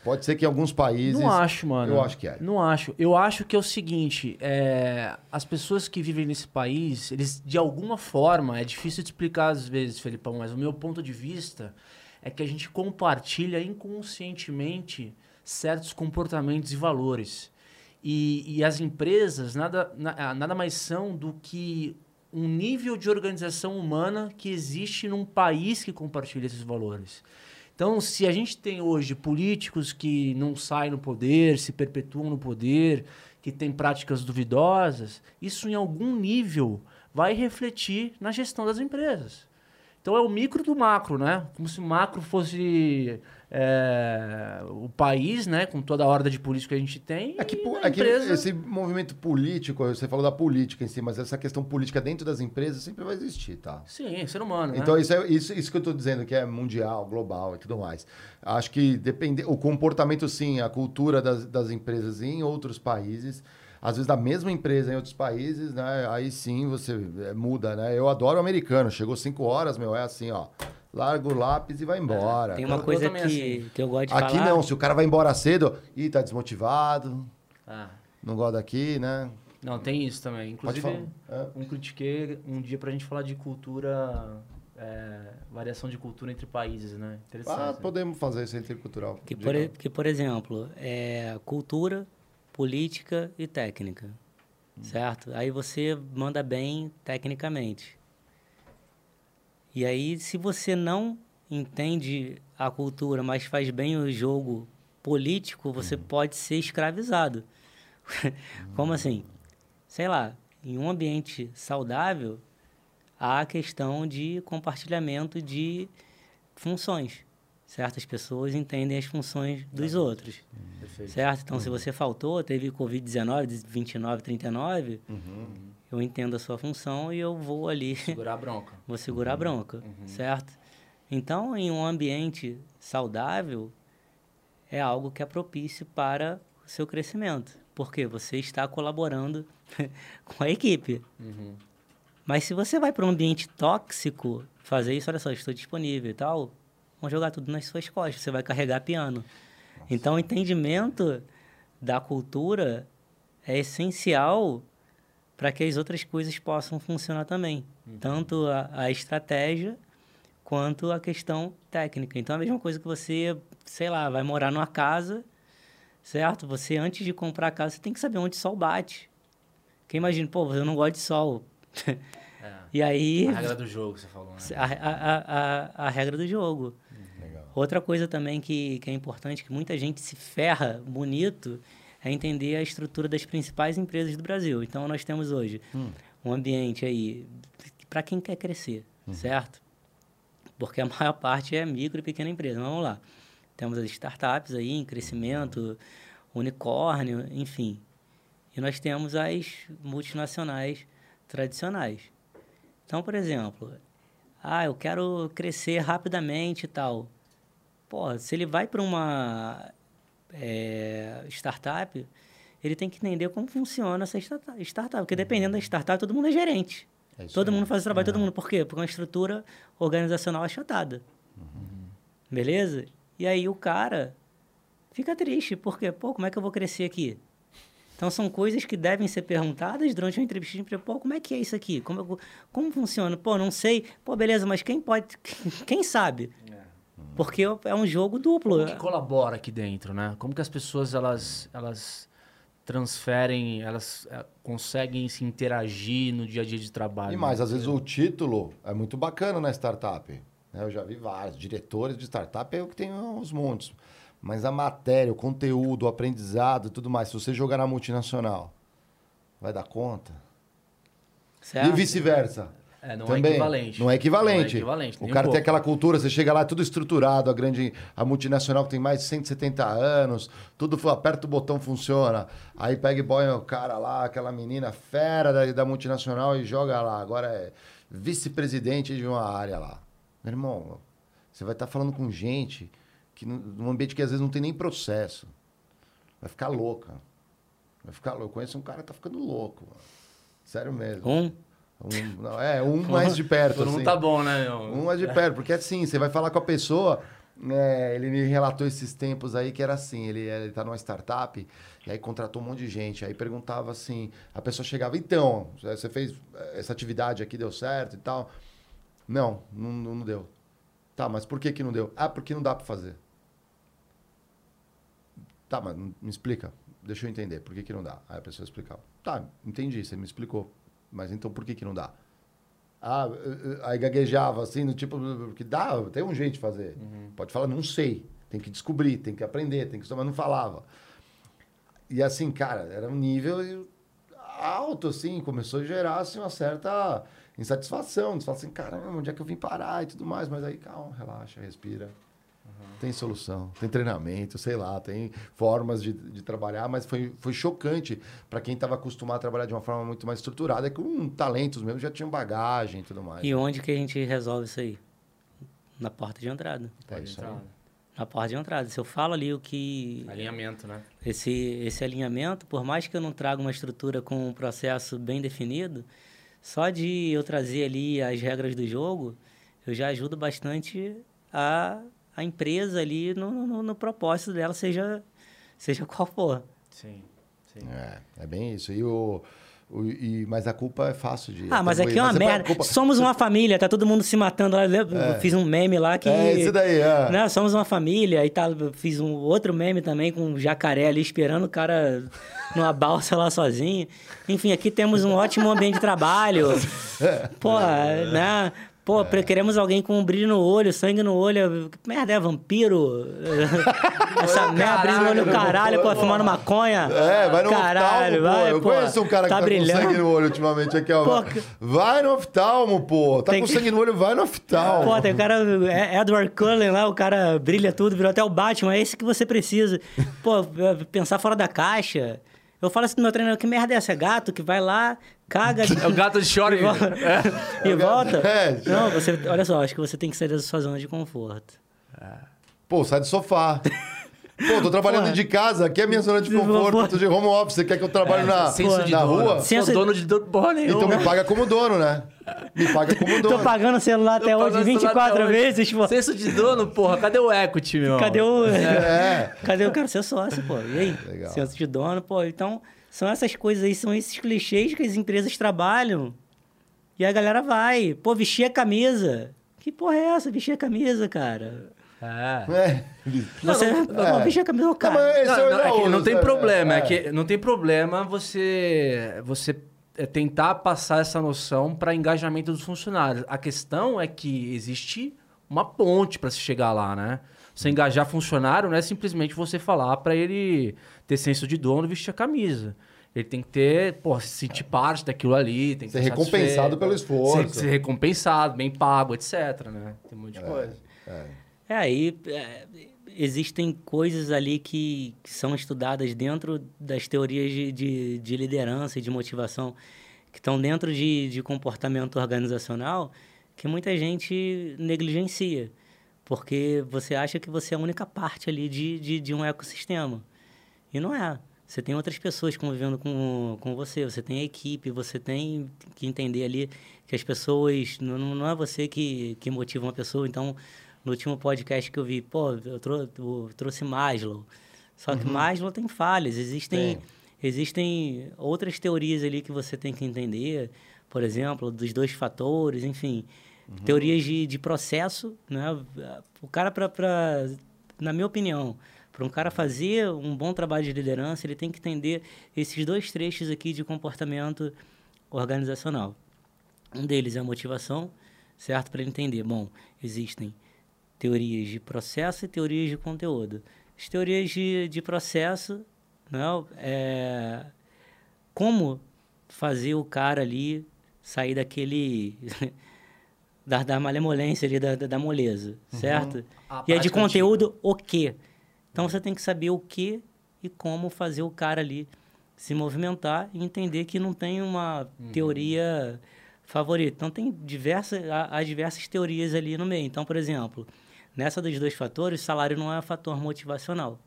Pode ser que em alguns países. Não acho, mano. Eu acho que é. Não acho. Eu acho que é o seguinte: é, as pessoas que vivem nesse país, eles, de alguma forma, é difícil de explicar às vezes, Felipão, mas o meu ponto de vista é que a gente compartilha inconscientemente certos comportamentos e valores. E, e as empresas nada, na- ah, nada mais são do que um nível de organização humana que existe num país que compartilha esses valores. Então, se a gente tem hoje políticos que não saem no poder, se perpetuam no poder, que têm práticas duvidosas, isso em algum nível vai refletir na gestão das empresas. Então é o micro do macro, né? Como se o macro fosse é, o país, né? Com toda a horda de políticos que a gente tem. É na é que empresa... esse movimento político, você falou da política em si, mas essa questão política dentro das empresas sempre vai existir, tá? Sim, ser humano, né? Então, isso, é, isso, isso que eu estou dizendo, que é mundial, global e tudo mais. Acho que depende, o comportamento, sim, a cultura das, das empresas em outros países, às vezes da mesma empresa em outros países, né? Aí sim você é, muda, né? Eu adoro o americano, chegou 5 horas, meu, é assim, ó. Larga o lápis e vai embora. Tem uma Eu coisa também que, assim. que eu gosto de Aqui falar. não, se o cara vai embora cedo, ih, tá desmotivado, Ah, não gosta daqui, né? não, tem isso também. Pode Inclusive, falar. É. um critiquei um dia pra gente falar de cultura é, variação de cultura entre países, né? Interessante. Ah, né? podemos fazer isso intercultural. Que por, e- que, por exemplo, é cultura, política e técnica. Certo? Aí você manda bem tecnicamente. E aí, se você não entende a cultura, mas faz bem o jogo político, você pode ser escravizado. Como assim? Sei lá, em um ambiente saudável, há a questão de compartilhamento de funções. Certas pessoas entendem as funções dos outros. Perfeito. Certo? Então, se você faltou, teve Covid-19, 29, 39, Uhum. Eu entendo a sua função e eu vou ali, Segurar a bronca. vou segurar a bronca, certo? Então, em um ambiente saudável, é algo que é propício para o seu crescimento, porque você está colaborando com a equipe. Uhum. Mas se você vai para um ambiente tóxico, fazer isso, olha só, estou disponível e tal, vão jogar tudo nas suas costas, você vai carregar piano. Então, o entendimento da cultura é essencial para que as outras coisas possam funcionar também. Tanto a, a estratégia quanto a questão técnica. Então, é a mesma coisa que você, sei lá, vai morar numa casa, certo? Você, antes de comprar a casa, você tem que saber onde o sol bate. Porque imagina, pô, eu não gosto de sol. É. E aí, A regra do jogo, você falou, né? a, a, a, regra do jogo. Legal. Outra coisa também que, que é importante, que muita gente se ferra bonito, é entender a estrutura das principais empresas do Brasil. Então, nós temos hoje um ambiente aí para quem quer crescer, certo? Porque a maior parte é micro e pequena empresa. Vamos lá. Temos as startups aí em crescimento, unicórnio, enfim. E nós temos as multinacionais tradicionais. Então, por exemplo, ah, eu quero crescer rapidamente e tal. Pô, se ele vai para uma é, startup, ele tem que entender como funciona essa startup. Porque dependendo da startup, todo mundo é gerente. É todo mundo faz o trabalho, todo mundo. Por quê? Porque é uma estrutura organizacional achatada. Beleza? E aí o cara fica triste. Por quê? Pô, como é que eu vou crescer aqui? Então, são coisas que devem ser perguntadas durante uma entrevista de emprego. Pô, como é que é isso aqui? Como, eu- como funciona? Pô, não sei. Pô, beleza, mas quem pode... Quem sabe? Porque é um jogo duplo. Como que colabora aqui dentro, né? Como que as pessoas, elas, elas transferem, elas eh, conseguem se interagir no dia a dia de trabalho? E mais, né? às vezes o título é muito bacana na startup. né? Eu já vi vários. Diretores de startup é o que tem uns montes. Mas a matéria, o conteúdo, o aprendizado e tudo mais, se você jogar na multinacional, vai dar conta? Certo? E vice-versa. É, não Também. é equivalente. Não é equivalente. Não é equivalente, o cara um tem aquela cultura, você chega lá, é tudo estruturado, a grande, a multinacional que tem mais de 170 anos, tudo aperta o botão, funciona. Aí pega e põe o cara lá, aquela menina fera da, da multinacional e joga lá. Agora é vice-presidente de uma área lá. Meu irmão, você vai estar falando com gente que num ambiente que às vezes não tem nem processo. Vai ficar louca. Vai ficar louco. Eu conheço um cara que tá ficando louco. mano. Sério mesmo. Um, Um, não, é, um mais de perto. Todo mundo assim. tá bom, né? meu? Um mais de perto, porque assim, você vai falar com a pessoa. né, ele me relatou esses tempos aí que era assim: ele, ele tá numa startup e aí contratou um monte de gente. Aí perguntava assim: a pessoa chegava, então, você fez essa atividade aqui, deu certo e tal? Não, não, não deu. Tá, mas por que, que não deu? Ah, porque não dá pra fazer. Tá, mas me explica. Deixa eu entender, por que, que não dá? Aí a pessoa explicava. Tá, entendi, você me explicou. Mas então por que, que não dá? Ah, eh, eh, aí gaguejava assim, no tipo, que dá, tem um jeito de fazer. Pode falar, não sei. Tem que descobrir, tem que aprender, tem que mas não falava. E assim, cara, era um nível alto, assim, começou a gerar assim, uma certa insatisfação. Você fala assim, caramba, onde é que eu vim parar e tudo mais? Mas aí, calma, relaxa, respira. Tem solução, tem treinamento, sei lá, tem formas de, de trabalhar, mas foi, foi chocante para quem estava acostumado a trabalhar de uma forma muito mais estruturada, com talentos mesmo, já tinham bagagem e tudo mais. e onde que a gente resolve isso aí? Na porta de entrada. É isso aí. Na porta de entrada. Se eu falo ali o que Alinhamento, né? esse, esse alinhamento, por mais que eu não traga uma estrutura com um processo bem definido, só de eu trazer ali as regras do jogo, eu já ajudo bastante a, a empresa ali no, no, no propósito dela, seja, seja qual for. Sim, sim. É, é bem isso. E o, O- e- mas a culpa é fácil de. Ah, mas aqui é uma merda. culpa- Somos uma família, tá todo mundo se matando lá. Eu fiz um meme lá que. É, isso daí, é. Né, somos uma família e tá, fiz um outro meme também com um jacaré ali esperando o cara numa balsa lá sozinho. Enfim, aqui temos um ótimo ambiente de trabalho. Pô, né? Pô, pre- queremos alguém com um brilho no olho, sangue no olho. Que merda é? Vampiro? Essa merda, brilho no olho, caralho, pô, fumando maconha. É, vai no caralho, oftalmo, pô. vai, Eu pô. conheço um cara que tá, com brilhando. sangue no olho ultimamente aqui, ó. Pô, Vai no oftalmo, pô. Tá Tem com que- sangue no olho, vai no oftalmo. Pô, tem o cara, é- Edward Cullen lá, o cara brilha tudo, virou até o Batman, é esse que você precisa. Pô, é, pensar fora da caixa. Eu falo assim pro meu treinador, que merda é essa? É gato que vai lá, caga É o gato de chora. e volta. e volta. É. Não, você, olha só, acho que você tem que sair da sua zona de conforto. Pô, sai do sofá. Pô, tô trabalhando Porra. de casa, aqui é minha zona de conforto, tô de home office, você quer que eu trabalhe na, Senso de na dono. rua? Senso- Sou dono de porra nenhuma. Então me paga como dono, né? Me paga como dono. Tô pagando o celular até hoje Pagando celular 24 até hoje. vezes, pô. Senso de dono, porra. Cadê o equity, meu? Cadê o. É. Cadê o cara ser sócio, pô? E aí? Legal. Senso de dono, pô. Então, são essas coisas aí, são esses clichês que as empresas trabalham. E a galera vai. Pô, vestir a camisa. Que porra é essa? Vestir a camisa, cara. É. É. Você. não, é. camisa, cara. é é que tem sabe? problema, é. É. que não tem problema você você é, tentar passar essa noção para engajamento dos funcionários. A questão é que existe uma ponte para se chegar lá, né? Você engajar funcionário não é simplesmente você falar para ele ter senso de dono e vestir a camisa. Ele tem que ter, pô, se sentir parte daquilo ali, tem que Ser estar recompensado pelo esforço. Ser, ser recompensado, bem pago, etc, né? Tem um monte de coisa. É, aí é, existem coisas ali que, que são estudadas dentro das teorias de, de, de liderança e de motivação, que estão dentro de, de comportamento organizacional, que muita gente negligencia, porque você acha que você é a única parte ali de, de, de um ecossistema. E não é. Você tem outras pessoas convivendo com, com você, você tem a equipe, você tem que entender ali que as pessoas. Não, não é você que, que motiva uma pessoa. Então, no último podcast que eu vi, pô, eu, trou eu trouxe Maslow. Só que Maslow tem falhas. Existem, Tem. existem outras teorias ali que você tem que entender, por exemplo, dos dois fatores, enfim. Teorias de, de processo, né? O cara, pra, pra, na minha opinião, para um cara fazer um bom trabalho de liderança, ele tem que entender esses dois trechos aqui de comportamento organizacional. Um deles é a motivação, certo? Para ele entender, bom, existem teorias de processo e teorias de conteúdo. As teorias de, de processo, né, é como fazer o cara ali sair daquele da, da malemolência ali, da, da, da moleza, certo? A E aí de conteúdo, o quê? Então você tem que saber o que e como fazer o cara ali se movimentar e entender que não tem uma teoria favorita. Então tem diversas, há, há diversas teorias ali no meio. Então, por exemplo, nessa dos dois fatores, salário não é um fator motivacional,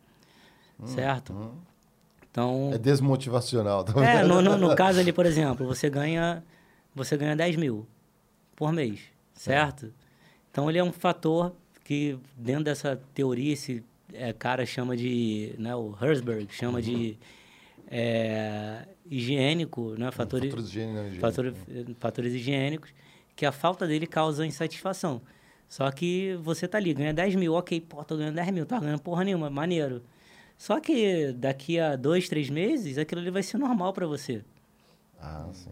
certo? Então, É desmotivacional. tá é, no, no, no caso ali, por exemplo, você ganha, você ganha 10 mil por mês, certo? Então, ele é um fator que, dentro dessa teoria, esse é, cara chama de, né, o Herzberg chama de é, higiênico, né, fatores, Fatores de higiene, não, higiene. fator- fatores higiênicos, que a falta dele causa insatisfação. Só que você tá ali, ganha 10 mil, ok, pô, tô ganhando 10 mil, tá ganhando porra nenhuma, maneiro. Só que daqui a dois, três meses, aquilo ali vai ser normal para você. Ah, sim.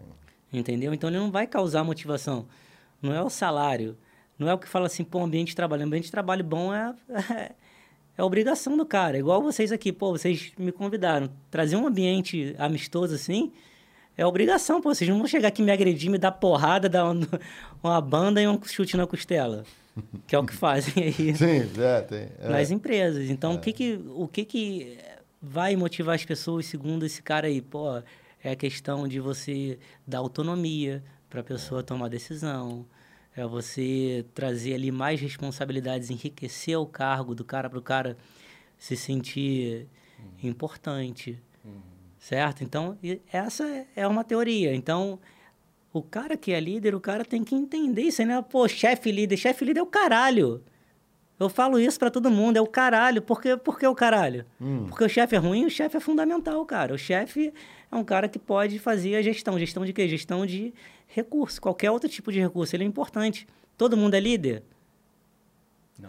Entendeu? Então ele não vai causar motivação. Não é o salário. Não é o que fala assim, pô, ambiente de trabalho. Ambiente de trabalho bom é, é, obrigação do cara. Igual vocês aqui, pô, vocês me convidaram. Trazer um ambiente amistoso assim é obrigação, pô. Vocês não vão chegar aqui me agredir, me dar porrada, dar um- uma banda e um chute na costela. Que é o que fazem aí Sim, é, tem. é. nas empresas. Então, o, que que, o que que vai motivar as pessoas, segundo esse cara aí? Pô, é a questão de você dar autonomia para a pessoa tomar decisão. É você trazer ali mais responsabilidades, enriquecer o cargo do cara para o cara se sentir importante. Certo? Então, essa é uma teoria. Então, o cara que é líder, o cara tem que entender isso, né? Pô, chefe líder, chefe líder é o caralho. Eu falo isso pra todo mundo, é o caralho. Por que, por que o caralho? Porque o chefe é ruim, o chefe é fundamental, cara. O chefe é um cara que pode fazer a gestão. Gestão de quê? Gestão de recurso. Qualquer outro tipo de recurso, ele é importante. Todo mundo é líder?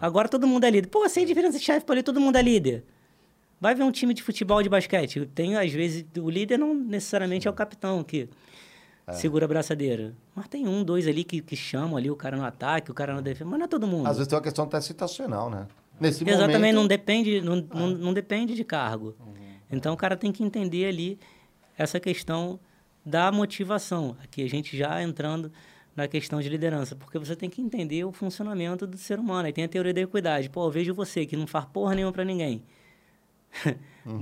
Agora todo mundo é líder. Pô, sem diferença de chefe, ali todo mundo é líder. Vai ver um time de futebol de basquete. Tem, às vezes, o líder não necessariamente é o capitão que segura a braçadeira. Mas tem um, dois ali que, que chamam ali o cara no ataque, o cara no defesa. Mas não é todo mundo. Às vezes tem uma questão até situacional, né? Nesse Exatamente, momento... não depende, não, não, não depende de cargo. Então o cara tem que entender ali essa questão da motivação. Aqui a gente já entrando na questão de liderança, porque você tem que entender o funcionamento do ser humano. Aí tem a teoria da equidade. Pô, eu vejo você que não faz porra nenhuma para ninguém.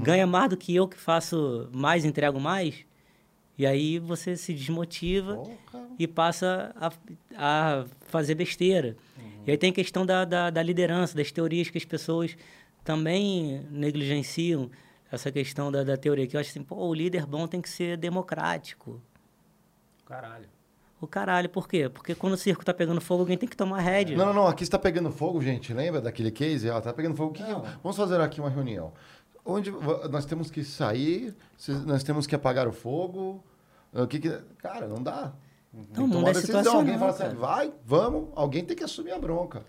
Ganha mais do que eu que faço mais, entrego mais. E aí você se desmotiva Porra. e passa a, a fazer besteira. E aí tem a questão da, da, da liderança, das teorias que as pessoas também negligenciam. Essa questão da, da teoria, que eu acho assim, pô, o líder bom tem que ser democrático. Caralho. O caralho, por quê? Porque quando o circo tá pegando fogo, alguém tem que tomar rédea. Não, não, não. Aqui está pegando fogo, gente. Lembra daquele case? Ó, tá pegando fogo. O que que- Vamos fazer aqui uma reunião. Onde nós temos que sair? Nós temos que apagar o fogo? O que que... Cara, não dá. Não, não tomar é decisão. Alguém fala assim, vai, vamos. Alguém tem que assumir a bronca.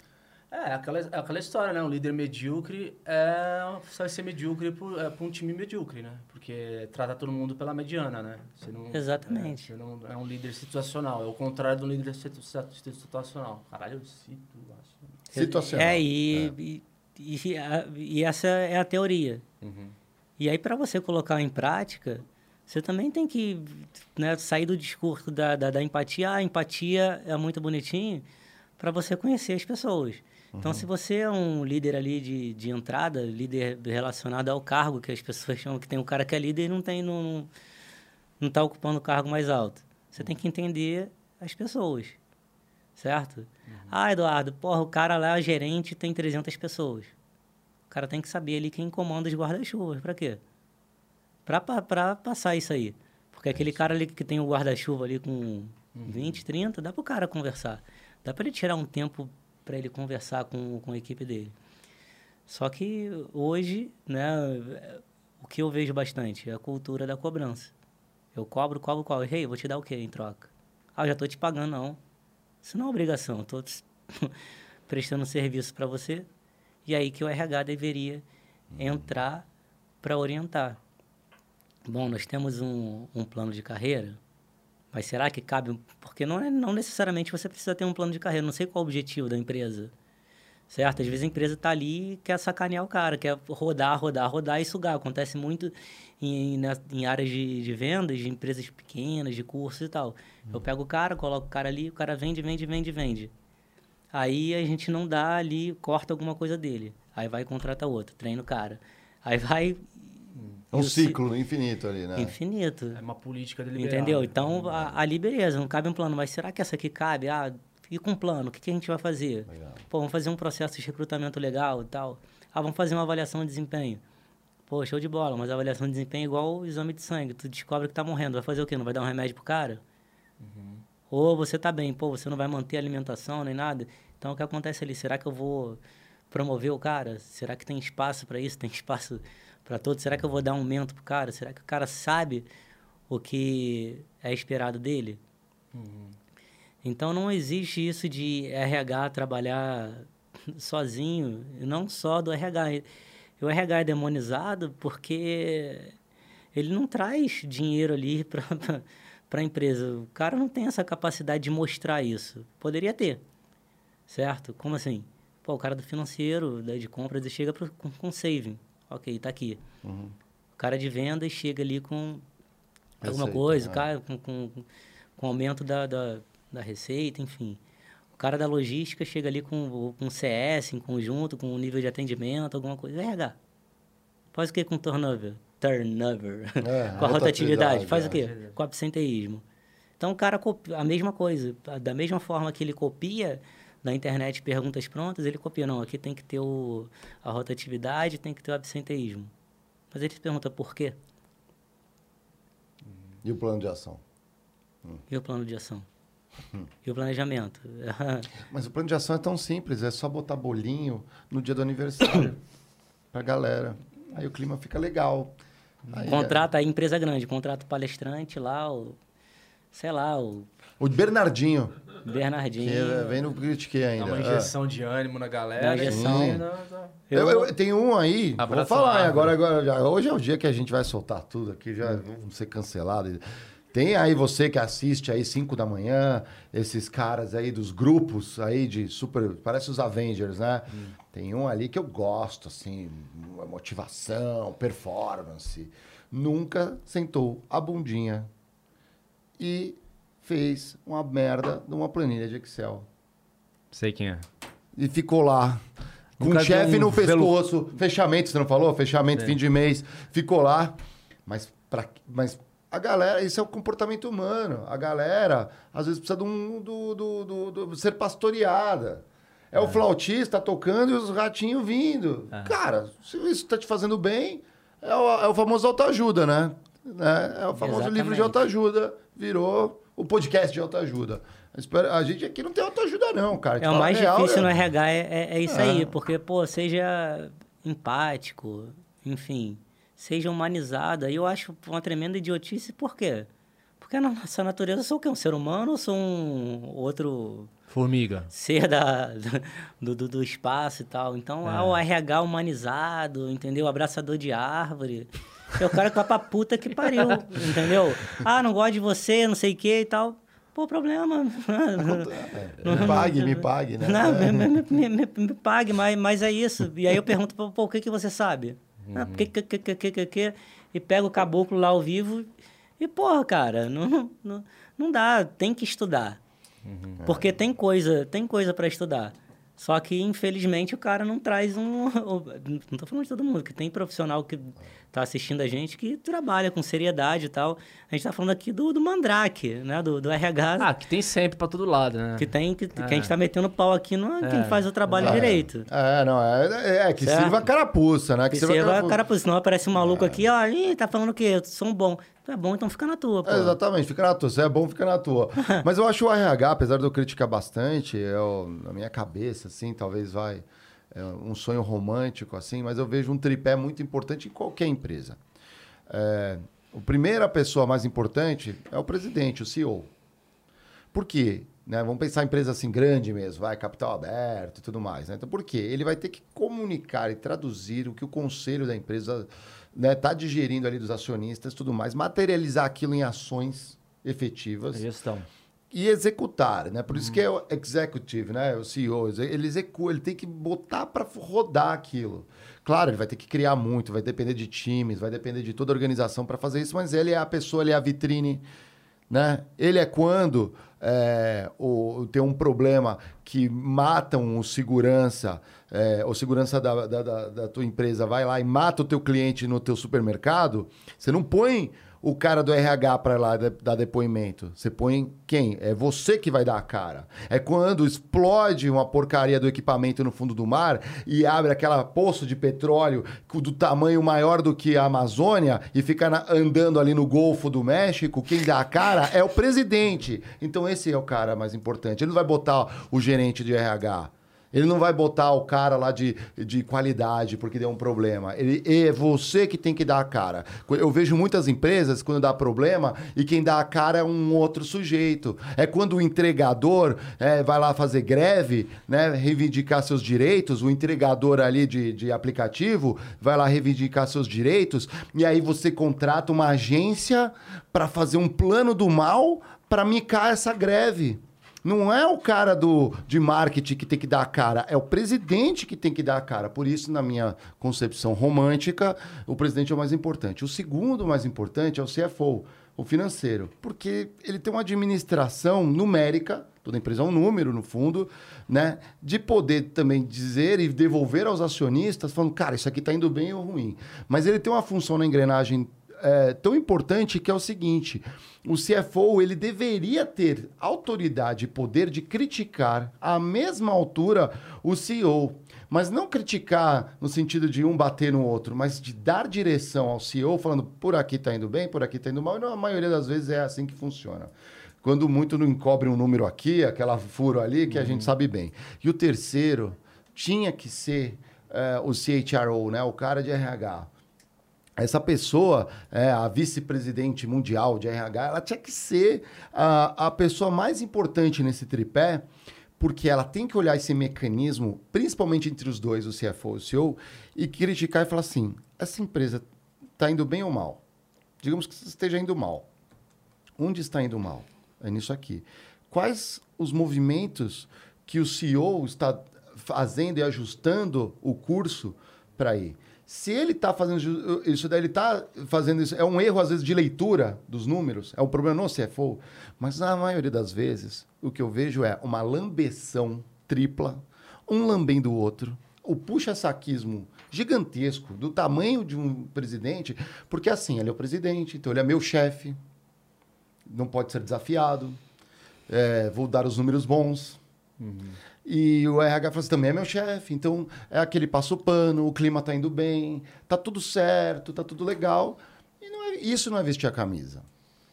É, aquela, é aquela história, né? Um líder medíocre é, vai ser medíocre para um time medíocre, né? Porque trata todo mundo pela mediana, né? Você não, Exatamente. É, você não é um líder situacional. É o contrário do líder situ- situ- situacional. Caralho, situacional. Situacional. É, e, e, e, a- e essa é a teoria. E aí, para você colocar em prática, você também tem que né, sair do discurso da, da, da empatia. Ah, a empatia é muito bonitinho para você conhecer as pessoas. Então, se você é um líder ali de, de entrada, líder relacionado ao cargo, que as pessoas chamam que tem um cara que é líder e não tem não, não está ocupando o cargo mais alto. Você tem que entender as pessoas, certo? Ah, Eduardo, porra, o cara lá, gerente, tem 300 pessoas. O cara tem que saber ali quem comanda os guarda-chuvas. Para quê? Para para passar isso aí. Porque aquele cara ali que tem o guarda-chuva ali com 20, 30, dá para o cara conversar. Dá para ele tirar um tempo para ele conversar com, com a equipe dele. Só que hoje, né, o que eu vejo bastante é a cultura da cobrança. Eu cobro, cobro, cobro. Ei, vou te dar o quê em troca? Ah, eu já estou te pagando, não. Isso não é obrigação. Estou prestando serviço para você. E aí que o RH deveria entrar para orientar. Bom, nós temos um, um plano de carreira, mas será que cabe? Porque não, é, não necessariamente você precisa ter um plano de carreira. Não sei qual é o objetivo da empresa. Certo? Às vezes a empresa está ali e quer sacanear o cara, quer rodar, rodar, rodar e sugar. Acontece muito em, em áreas de, de vendas, de empresas pequenas, de cursos e tal. Eu pego o cara, coloco o cara ali, o cara vende, vende, vende, vende. Aí a gente não dá ali, corta alguma coisa dele. Aí vai e contrata outro, treina o cara. Aí vai. É um ciclo infinito ali, né? Infinito. É uma política deliberada. Entendeu? Então, a- ali, beleza, não cabe um plano. Mas será que essa aqui cabe? Ah, e com plano? O que, que a gente vai fazer? Legal. Pô, vamos fazer um processo de recrutamento legal e tal. Ah, vamos fazer uma avaliação de desempenho. Pô, show de bola, mas a avaliação de desempenho é igual o exame de sangue. Tu descobre que tá morrendo. Vai fazer o quê? Não vai dar um remédio pro cara? Ou você tá bem, pô, você não vai manter a alimentação nem nada. Então, o que acontece ali? Será que eu vou promover o cara? Será que tem espaço para isso? Tem espaço para todos? Será que eu vou dar um aumento pro cara? Será que o cara sabe o que é esperado dele? Então, não existe isso de RH trabalhar sozinho, não só do RH. O RH é demonizado porque ele não traz dinheiro ali para a empresa. O cara não tem essa capacidade de mostrar isso. Poderia ter, certo? Como assim? Pô, o cara do financeiro, da- de compras, ele chega pro, com, com saving. Ok, tá aqui. Uhum. O cara de vendas chega ali com alguma coisa, o cara com, com, com aumento da, da, da receita, enfim. O cara da logística chega ali com, com CS em conjunto, com um nível de atendimento, alguma coisa. RH. Faz o que com turnover? Turnover. É, com a rotatividade. Faz é. o quê? Com absenteísmo. Então o cara copia a mesma coisa. Da mesma forma que ele copia na internet perguntas prontas, ele copia. Não, aqui tem que ter o, a rotatividade, tem que ter o absenteísmo. Mas ele se pergunta por quê? E o plano de ação? E o plano de ação? E o planejamento? Mas o plano de ação é tão simples, é só botar bolinho no dia do aniversário pra galera. Aí o clima fica legal. Aí, contrata a empresa grande, contrata o palestrante lá, o, sei lá, o é, O Bernardinho, Bernardinho. que é, vem no Critique Dá ainda. uma é. injeção de ânimo na galera. Dá uma injeção. e- Não, não. Eu, eu- tem um aí, Abraça vou falar, agora, agora já- hoje é o dia que a gente vai soltar tudo aqui, já vamos ser cancelados. Tem aí você que assiste aí 5 da manhã, esses caras aí dos grupos aí de super, parece os Avengers, né? Tem um ali que eu gosto, assim, motivação, performance. Nunca sentou a bundinha e fez uma merda de uma planilha de Excel. Sei quem é. E ficou lá. Com o chefe um no velo- pescoço. Fechamento, você não falou? Fechamento, fim de mês. Ficou lá. Mas, pra, mas a galera, isso é o comportamento humano. A galera, às vezes, precisa de um, do, do, do- do- ser pastoreada. É, o flautista tocando e os ratinhos vindo. Cara, se isso está te fazendo bem, é o, é o famoso autoajuda, né? né? É o famoso Exatamente. livro de autoajuda. Virou o podcast de autoajuda. A gente aqui não tem autoajuda, não, cara. É o mais real, difícil no é- RH, é, é, é isso É. aí, porque, pô, seja empático, enfim, seja humanizado. Aí eu acho uma tremenda idiotice, por quê? Porque na nossa natureza eu sou o quê? Um ser humano ou sou um outro Formiga. ser da, do, do, do espaço e tal? Então, ah, o RH humanizado, entendeu? Abraçador de árvore. É o cara que vai pra puta que pariu, entendeu? Ah, não gosto de você, não sei o que e tal. Pô, problema. É, me pague, me pague, né? Não, É. me, me- me- me- me pague, mas, mas é isso. E aí eu pergunto, pô, o que, que você sabe? Ah, que, que, que, que, que, que, que? E pega o caboclo lá ao vivo e, porra, cara, não, não, não dá, tem que estudar. Porque tem coisa, tem coisa para estudar. Só que, infelizmente, o cara não traz um. Não tô falando de todo mundo, que tem profissional que tá assistindo a gente que trabalha com seriedade e tal. A gente tá falando aqui do, do Mandrake, né? Do, do RH. Ah, que tem sempre pra todo lado, né? Que tem que, que a gente tá metendo pau aqui no quem É, faz o trabalho É. direito. É, não, é, é que Certo. sirva a carapuça, né? Que Que sirva você a vai, carapuça. cara, pô, senão aparece um maluco aqui, ó, ih, tá falando o quê? Eu sou um bom. Tu é bom, então fica na tua, pô. É, exatamente, fica na tua. Se é bom, fica na tua. Mas eu acho o RH, apesar de eu criticar bastante, eu, na minha cabeça, assim, talvez vai é um sonho romântico, assim, mas eu vejo um tripé muito importante em qualquer empresa. É, a primeira pessoa mais importante é o presidente, o CEO. Por quê? Né? Vamos pensar em empresa assim grande mesmo, vai, capital aberto e tudo mais. Né? Então, por quê? Ele vai ter que comunicar e traduzir o que o conselho da empresa está digerindo ali dos acionistas tudo mais, materializar aquilo em ações efetivas Gestão. e executar, né? Por isso que é o executive, né? O CEO, ele executa, ele tem que botar para rodar aquilo. Claro, ele vai ter que criar muito, vai depender de times, vai depender de toda a organização para fazer isso, mas ele é a pessoa, ele é a vitrine, né? Ele é quando é, o, tem um problema que matam o segurança, é, o segurança da, da, da, da tua empresa vai lá e mata o teu cliente no teu supermercado, você não põe o cara do RH para lá dar depoimento. Você põe quem? É você que vai dar a cara. É quando explode uma porcaria do equipamento no fundo do mar e abre aquela poço de petróleo do tamanho maior do que a Amazônia e fica na- andando ali no Golfo do México. Quem dá a cara é o presidente. Então esse é o cara mais importante. Ele não vai botar o gerente de RH. Ele não vai botar o cara lá de, de qualidade porque deu um problema. Ele, é você que tem que dar a cara. Eu vejo muitas empresas quando dá problema e quem dá a cara é um outro sujeito. É quando o entregador é, vai lá fazer greve, né, reivindicar seus direitos, o entregador ali de, de aplicativo vai lá reivindicar seus direitos e aí você contrata uma agência para fazer um plano do mal para micar essa greve. Não é o cara do, de marketing que tem que dar a cara, é o presidente que tem que dar a cara. Por isso, na minha concepção romântica, o presidente é o mais importante. O segundo mais importante é o CFO, o financeiro, porque ele tem uma administração numérica, toda empresa é um número, no fundo, né? De poder também dizer e devolver aos acionistas, falando, cara, isso aqui está indo bem ou ruim. Mas ele tem uma função na engrenagem é, tão importante que é o seguinte: o CFO ele deveria ter autoridade e poder de criticar à mesma altura o CEO. Mas não criticar no sentido de um bater no outro, mas de dar direção ao CEO, falando por aqui está indo bem, por aqui está indo mal. E na maioria das vezes é assim que funciona. Quando muito não encobre um número aqui, aquela furo ali, que a gente sabe bem. E o terceiro tinha que ser é, o CHRO, né? o cara de RH. Essa pessoa, é, a vice-presidente mundial de RH, ela tinha que ser a, a pessoa mais importante nesse tripé, porque ela tem que olhar esse mecanismo, principalmente entre os dois, o CFO e o CEO, e criticar e falar assim: essa empresa está indo bem ou mal? Digamos que esteja indo mal. Onde está indo mal? É nisso aqui. Quais os movimentos que o CEO está fazendo e ajustando o curso para ir? Se ele está fazendo isso daí, ele está fazendo isso, é um erro às vezes de leitura dos números, é um problema no CFO, mas na maioria das vezes o que eu vejo é uma lambeção tripla, um lambendo o outro, o puxa-saquismo gigantesco do tamanho de um presidente, porque assim, ele é o presidente, então ele é meu chefe, não pode ser desafiado, é, vou dar os números bons. Uhum. E o RH falou assim, também é meu chefe, então é aquele passo pano, o clima tá indo bem, tá tudo certo, tá tudo legal. E não é, isso não é vestir a camisa.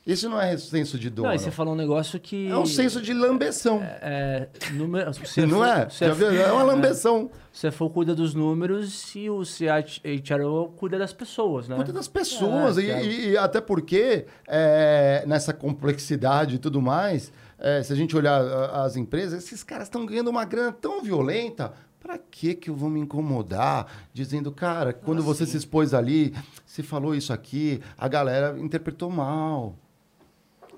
Isso não é senso de dono. Não, e você falou um negócio que... É um senso de lambeção. É, é, número, não é? Viu? É uma lambeção. O CFO cuida dos números e o CHRO cuida das pessoas, né? Cuida das pessoas. É, e, e, até porque, é, nessa complexidade e tudo mais, é, se a gente olhar as empresas, esses caras estão ganhando uma grana tão violenta. Para que que eu vou me incomodar dizendo, cara, quando ah, você sim. se expôs ali, você falou isso aqui, a galera interpretou mal.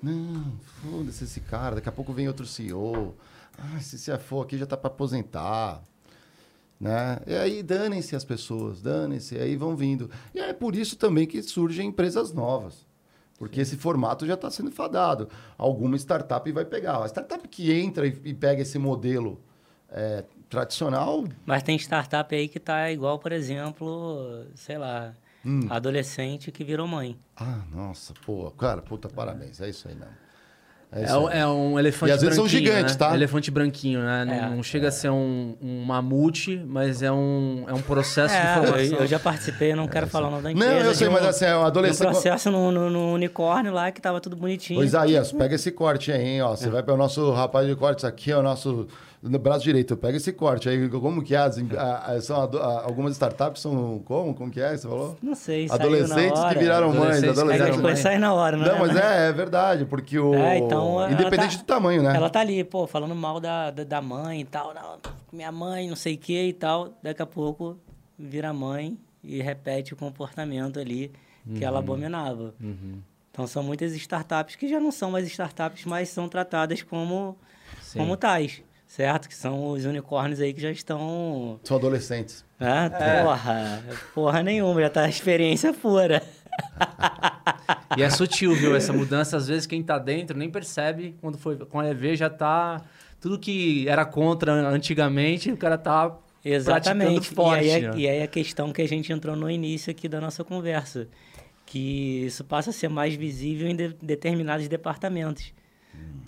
Não, foda-se esse cara, daqui a pouco vem outro CEO. Ah, se você for aqui já tá para aposentar. Né? E aí danem-se as pessoas, danem-se, aí vão vindo. E é por isso também que surgem empresas novas. Porque esse formato já está sendo fadado. Alguma startup vai pegar. A startup que entra e, e pega esse modelo é, tradicional. Mas tem startup aí que está igual, por exemplo, sei lá, hum. adolescente que virou mãe. Ah, nossa, pô, cara, puta, parabéns. É isso aí mesmo. É, é, é, um elefante E às vezes são gigantes, né? tá? Elefante branquinho, né? Não, é, não chega a ser um, um, mamute, mas é um, é um processo de é, formação. Eu já participei, não quero falar o nome da empresa. Não, eu sei, um, mas assim, é um adolescente... Um processo no, no, no, unicórnio lá, que tava tudo bonitinho. Pois aí, pega esse corte aí, hein? Ó, você vai para o nosso rapaz de cortes aqui, é o nosso no braço direito, pega esse corte aí. Como que é? As, a, a, são a, algumas startups são como? Como que é? Você falou? Não sei. Adolescentes que viraram mães. Adolescentes. É, sai na hora, né? Não, mas é, é verdade, porque o. É, então, Independente tá, do tamanho, né? Ela tá ali, pô, falando mal da, da, da mãe e tal. Não, minha mãe, não sei o que e tal. Daqui a pouco vira mãe e repete o comportamento ali que uhum. ela abominava. Uhum. Então são muitas startups que já não são mais startups, mas são tratadas como, como tais certo? Que são os unicórnios aí que já estão. São adolescentes. Ah, é. porra. Porra nenhuma, já tá a experiência pura. e é sutil, viu? Essa mudança, às vezes, quem tá dentro nem percebe. Quando foi com a EV já tá. Tudo que era contra antigamente, o cara tá. Exatamente. Forte, e, aí, né? e aí a questão que a gente entrou no início aqui da nossa conversa. Que isso passa a ser mais visível em de, determinados departamentos.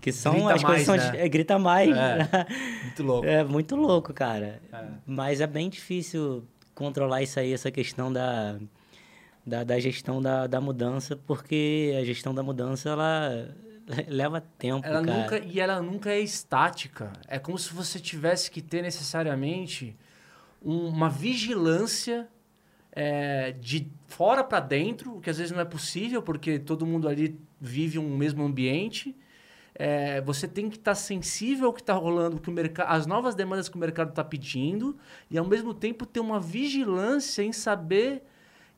Que são grita as coisas mais, são, né? é, grita mais. É, muito louco. É muito louco, cara. É. Mas é bem difícil controlar isso aí, essa questão da, da, da, gestão da, da mudança, porque a gestão da mudança, ela leva tempo, ela cara. Nunca, e ela nunca é estática. É como se você tivesse que ter necessariamente um, uma vigilância é, de fora para dentro, o que às vezes não é possível, porque todo mundo ali vive um mesmo ambiente é, você tem que estar tá sensível ao que está rolando, que o mercado, as novas demandas que o mercado está pedindo, e ao mesmo tempo ter uma vigilância em saber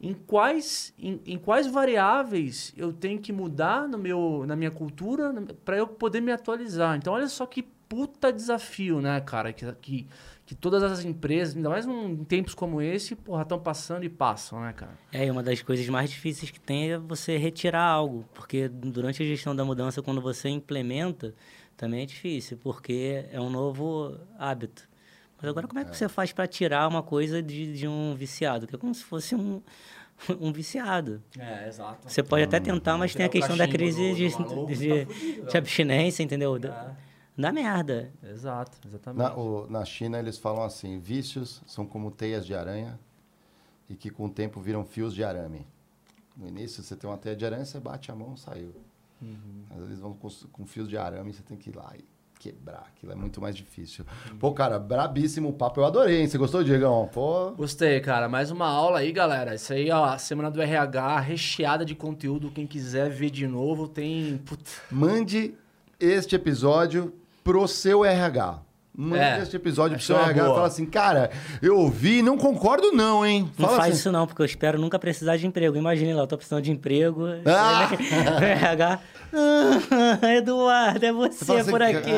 em quais, em, em quais variáveis eu tenho que mudar no meu, na minha cultura para eu poder me atualizar. Então, olha só que puta desafio, né, cara? Que, que, que todas as empresas, ainda mais em tempos como esse, porra, estão passando e passam, né, cara? É, e uma das coisas mais difíceis que tem é você retirar algo, porque durante a gestão da mudança, quando você implementa, também é difícil, porque é um novo hábito. Mas agora, como é que é. você faz para tirar uma coisa de, de um viciado? Que é como se fosse um, um viciado. É, exato. Você pode até tentar, mas tem a questão da crise de, de, de, tá de abstinência, entendeu? É dá merda. Exato, exatamente. Na, o, na China, eles falam assim: vícios são como teias de aranha e que com o tempo viram fios de arame. No início, você tem uma teia de aranha, você bate a mão, saiu. Às vezes vão com, com fios de arame, você tem que ir lá e quebrar. Aquilo é muito mais difícil. Pô, cara, brabíssimo o papo. Eu adorei, hein? Você gostou, Diegão? Pô, Gostei, cara. Mais uma aula aí, galera. Isso aí, ó, a semana do RH recheada de conteúdo. Quem quiser ver de novo, tem. Puta, mande este episódio pro seu RH. Mande É, este episódio pro seu é RH e boa. fala assim, cara, eu ouvi, não concordo não, hein? Não Fala faz assim, isso não, porque eu espero nunca precisar de emprego. Imagine lá, eu tô precisando de emprego. Ah! RH. Ah, Eduardo, é você, assim, por aqui.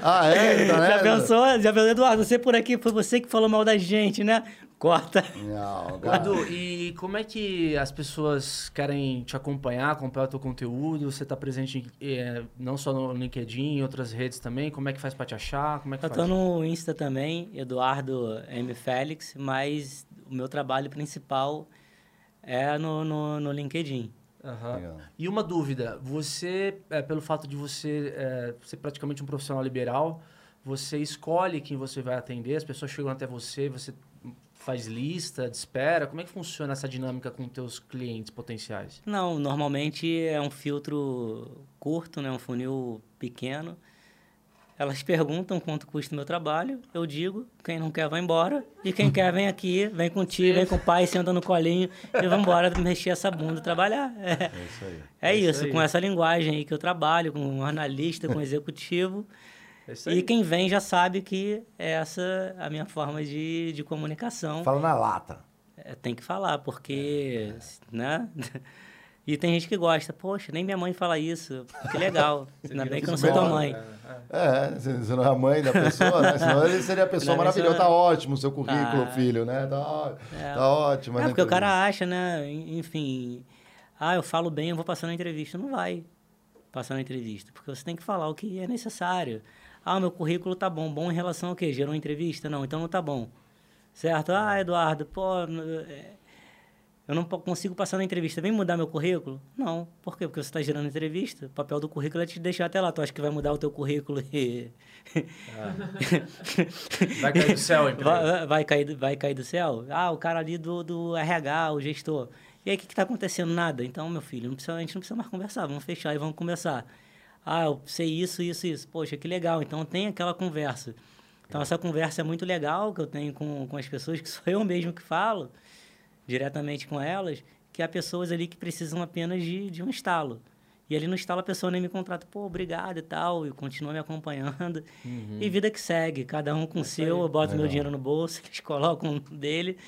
Ah, é? Tá Já pensou? Já pensou, Eduardo, você por aqui, foi você que falou mal da gente, né? Corta. Não. Edu, e como é que as pessoas querem te acompanhar, acompanhar o teu conteúdo? Você tá presente eh, não só no LinkedIn, em outras redes também? Como é que faz pra te achar? Como é que Eu tô no Insta também, Eduardo M. Félix, mas o meu trabalho principal é no, no, no LinkedIn. Legal. E uma dúvida, você, é, pelo fato de você é, ser praticamente um profissional liberal, você escolhe quem você vai atender, as pessoas chegam até você, você faz lista de espera, como é que funciona essa dinâmica com teus clientes potenciais? Não, normalmente é um filtro curto, né? um funil pequeno. Elas perguntam quanto custa o meu trabalho, eu digo, quem não quer vai embora, e quem quer vem aqui, vem com o tio, vem com o pai, senta no colinho, e vamos embora mexer essa bunda, trabalhar. É, É isso aí. é isso isso, aí. com essa linguagem aí que eu trabalho, com um analista, com um executivo. É E quem vem já sabe que é essa a minha forma de, de comunicação. Fala na lata. É, tem que falar, porque, né? E tem gente que gosta. Poxa, nem minha mãe fala isso. Que legal. Ainda bem que eu não sou tua mãe. É, você você não é a mãe da pessoa, né? Senão ele seria a pessoa maravilhosa. Tá não- ótimo o seu currículo, Ah. filho, né? Tá, ó- É. tá ótimo. É, né, porque o cara acha, né? Enfim, ah, eu falo bem, eu vou passar na entrevista. Não vai passar na entrevista, porque você tem que falar o que é necessário. Ah, meu currículo tá bom. Bom em relação ao quê? Gerou entrevista? Não, então não tá bom. Certo? Ah, Eduardo, pô, é, eu não consigo passar na entrevista. Vem mudar meu currículo? Não. Por quê? Porque você está gerando entrevista. O papel do currículo é te deixar até lá. Tu acha que vai mudar o teu currículo e... Vai cair do céu, emprego. Vai, vai, cair, do- vai cair do céu? Ah, o cara ali do, do RH, o gestor. E aí, o que está acontecendo? Nada. Então, meu filho, não precisa, a gente não precisa mais conversar. Vamos fechar e vamos começar. Ah, eu sei isso, isso, isso. Poxa, que legal. Então, tem aquela conversa. Então, essa conversa é muito legal que eu tenho com, com as pessoas, que sou eu mesmo que falo, diretamente com elas, que há pessoas ali que precisam apenas de, de um estalo. E ali no estalo a pessoa nem me contrata, pô, obrigado e tal, e continua me acompanhando. E vida que segue, cada um com o seu, eu boto meu Legal. dinheiro no bolso, eles colocam o dele,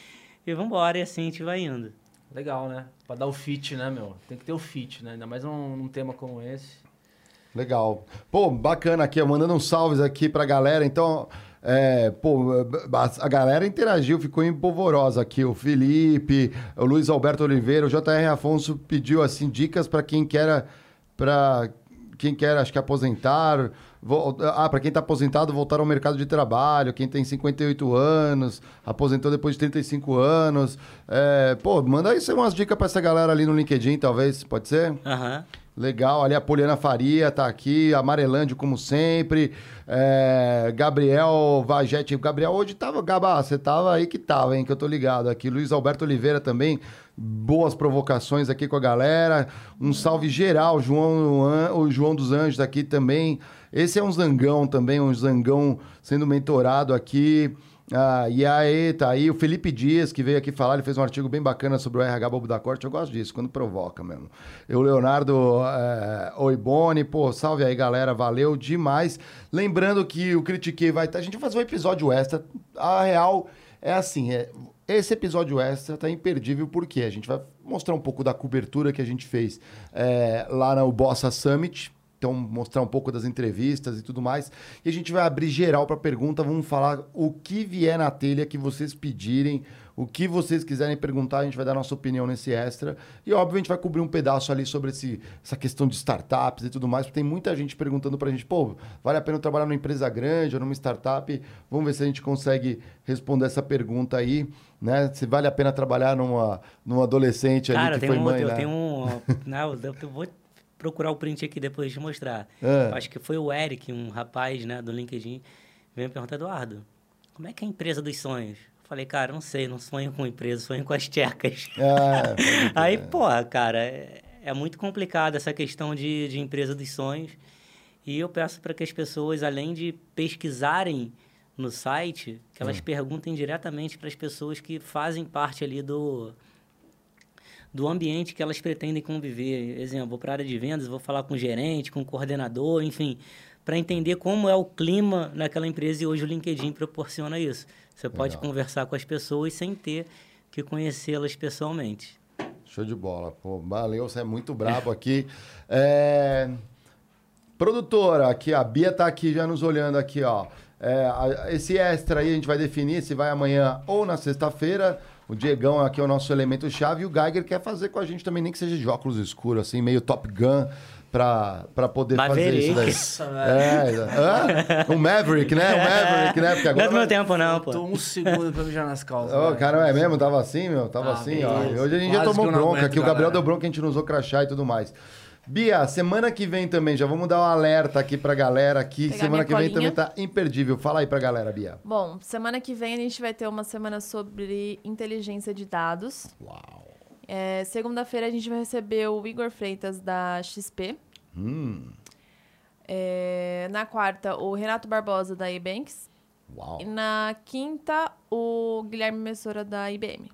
e vambora, e assim a gente vai indo. Legal, né? Pra dar o fit, né, meu? Tem que ter o fit, né? Ainda mais num, num tema como esse. Legal. Pô, bacana aqui, mandando uns salves aqui pra galera. Então, é, pô, a galera interagiu, ficou empolvorosa aqui. O Felipe, o Luiz Alberto Oliveira, o JR Afonso pediu, assim, dicas pra quem quer, pra quem quer, acho que aposentar. Ah, pra quem tá aposentado, voltar ao mercado de trabalho. Quem tem 58 anos, aposentou depois de 35 anos. É, pô, manda aí umas dicas pra essa galera ali no LinkedIn, talvez, pode ser? Aham. Legal, ali a Poliana Faria tá aqui, Amarelândio como sempre, é, Gabriel Vagete, Gabriel hoje tava, Gabá, você tava aí que tava, hein, que eu tô ligado aqui, Luiz Alberto Oliveira também, boas provocações aqui com a galera, um salve geral, João, o João dos Anjos aqui também, esse é um zangão também, um zangão sendo mentorado aqui, ah, e aí, tá aí o Felipe Dias, que veio aqui falar, ele fez um artigo bem bacana sobre o RH Bobo da Corte, eu gosto disso, quando provoca mesmo. E o Leonardo é, Oibone, pô, salve aí, galera, valeu demais. Lembrando que o Critiquei vai estar, a gente vai fazer um episódio extra, a real é assim, é, esse episódio extra tá imperdível porque a gente vai mostrar um pouco da cobertura que a gente fez é, lá no Bossa Summit, então, mostrar um pouco das entrevistas e tudo mais. E a gente vai abrir geral para pergunta. Vamos falar o que vier na telha que vocês pedirem, o que vocês quiserem perguntar. A gente vai dar nossa opinião nesse extra. E, óbvio, a gente vai cobrir um pedaço ali sobre esse, essa questão de startups e tudo mais. Porque tem muita gente perguntando para a gente: pô, vale a pena eu trabalhar numa empresa grande ou numa startup? Vamos ver se a gente consegue responder essa pergunta aí. Né? Se vale a pena trabalhar numa, numa adolescente Cara, ali que tem foi um, mãe, eu né? tenho um. Não, eu eu vou procurar o print aqui depois de mostrar. É. Acho que foi o Eric, um rapaz né, do LinkedIn, veio me perguntar, Eduardo, como é que é a empresa dos sonhos? Eu Falei, cara, não sei, não sonho com empresa, sonho com as tchecas. Crer. Aí, porra, cara, é, é muito complicado essa questão de, de empresa dos sonhos. E eu peço para que as pessoas, além de pesquisarem no site, que elas hum. perguntem diretamente para as pessoas que fazem parte ali do, do ambiente que elas pretendem conviver. Exemplo, vou para a área de vendas, vou falar com o gerente, com o coordenador, enfim, para entender como é o clima naquela empresa e hoje o LinkedIn proporciona isso. Você Legal. pode conversar com as pessoas sem ter que conhecê-las pessoalmente. Show de bola. Pô, valeu, você é muito brabo aqui. É... Produtora, aqui, a Bia tá aqui já nos olhando aqui, ó. É, esse extra aí a gente vai definir se vai amanhã ou na sexta-feira. O Diegão aqui é o nosso elemento chave e o Geiger quer fazer com a gente também, nem que seja de óculos escuros, assim, meio Top Gun pra, pra poder Maverick. fazer isso daí. É, é, um Maverick, né? Um Maverick, né? Porque agora não é do meu tempo, não, pô. Tô um segundo pra mijar nas calças. Ô, oh, cara, é mesmo? Tava assim, meu? Tava ah, assim, ó. Hoje a gente já tomou bronca aqui. O Gabriel deu bronca, a gente não usou crachá e tudo mais. Bia, semana que vem também, já vamos dar um alerta aqui pra galera aqui. Pegar semana que vem também tá imperdível. Fala aí pra galera, Bia. Bom, semana que vem a gente vai ter uma semana sobre inteligência de dados. Uau! É, Segunda-feira a gente vai receber o Igor Freitas da XP. Hum. É, na quarta, o Renato Barbosa da Ebanks. Uau. E na quinta, o Guilherme Messora da IBM.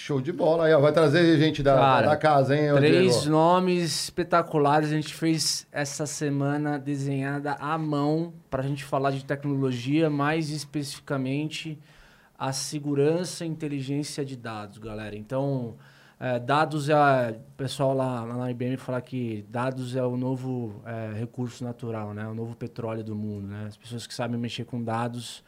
Show de bola aí, ó. Vai trazer gente da, Cara, da casa, hein? Três nomes espetaculares. A gente fez essa semana desenhada à mão para a gente falar de tecnologia, mais especificamente a segurança e inteligência de dados, galera. Então, é, dados é. O pessoal lá, lá, na IBM fala que dados é o novo é, recurso natural, né? O novo petróleo do mundo, né? As pessoas que sabem mexer com dados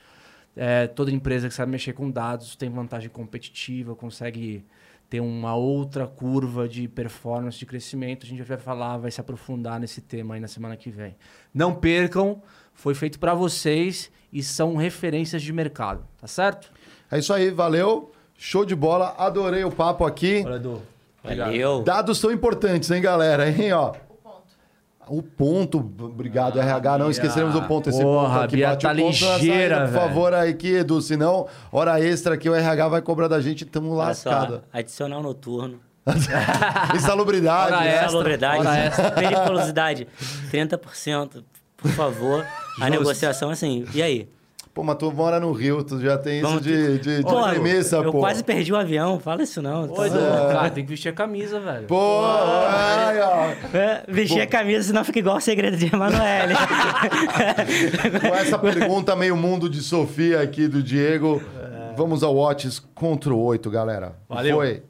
é, toda empresa que sabe mexer com dados tem vantagem competitiva, consegue ter uma outra curva de performance, de crescimento. A gente vai falar, vai se aprofundar nesse tema aí na semana que vem. Não percam, foi feito para vocês e são referências de mercado, tá certo? É isso aí, valeu. Show de bola, adorei o papo aqui. Valeu. Valeu. Dados são importantes, hein, galera? Hein, ó. O ponto, obrigado, ah, RH. Não esqueceremos o ponto. Esse Porra, ponto aqui. Bia tá ligeira, saída, Por favor, aí, que Edu. Senão, hora extra que o RH vai cobrar da gente e estamos lascados. Adicional noturno. Insalubridade. Hora né? extra, Insalubridade. Hora extra. Periculosidade, 30%. Por favor. A negociação, assim, e aí? Pô, mas tu mora no Rio, tu já tem Vamos isso de, de, de pô, premissa, eu, pô. Eu quase perdi o avião, fala isso não. Oi, é. cara, tem que vestir a camisa, velho. Pô, pô ai, ó. É, vestir pô. a camisa, senão fica igual o segredo de Emanuele. Com essa pergunta meio mundo de Sofia aqui do Diego, é. vamos ao Watches contra o 8, galera. Valeu. Foi.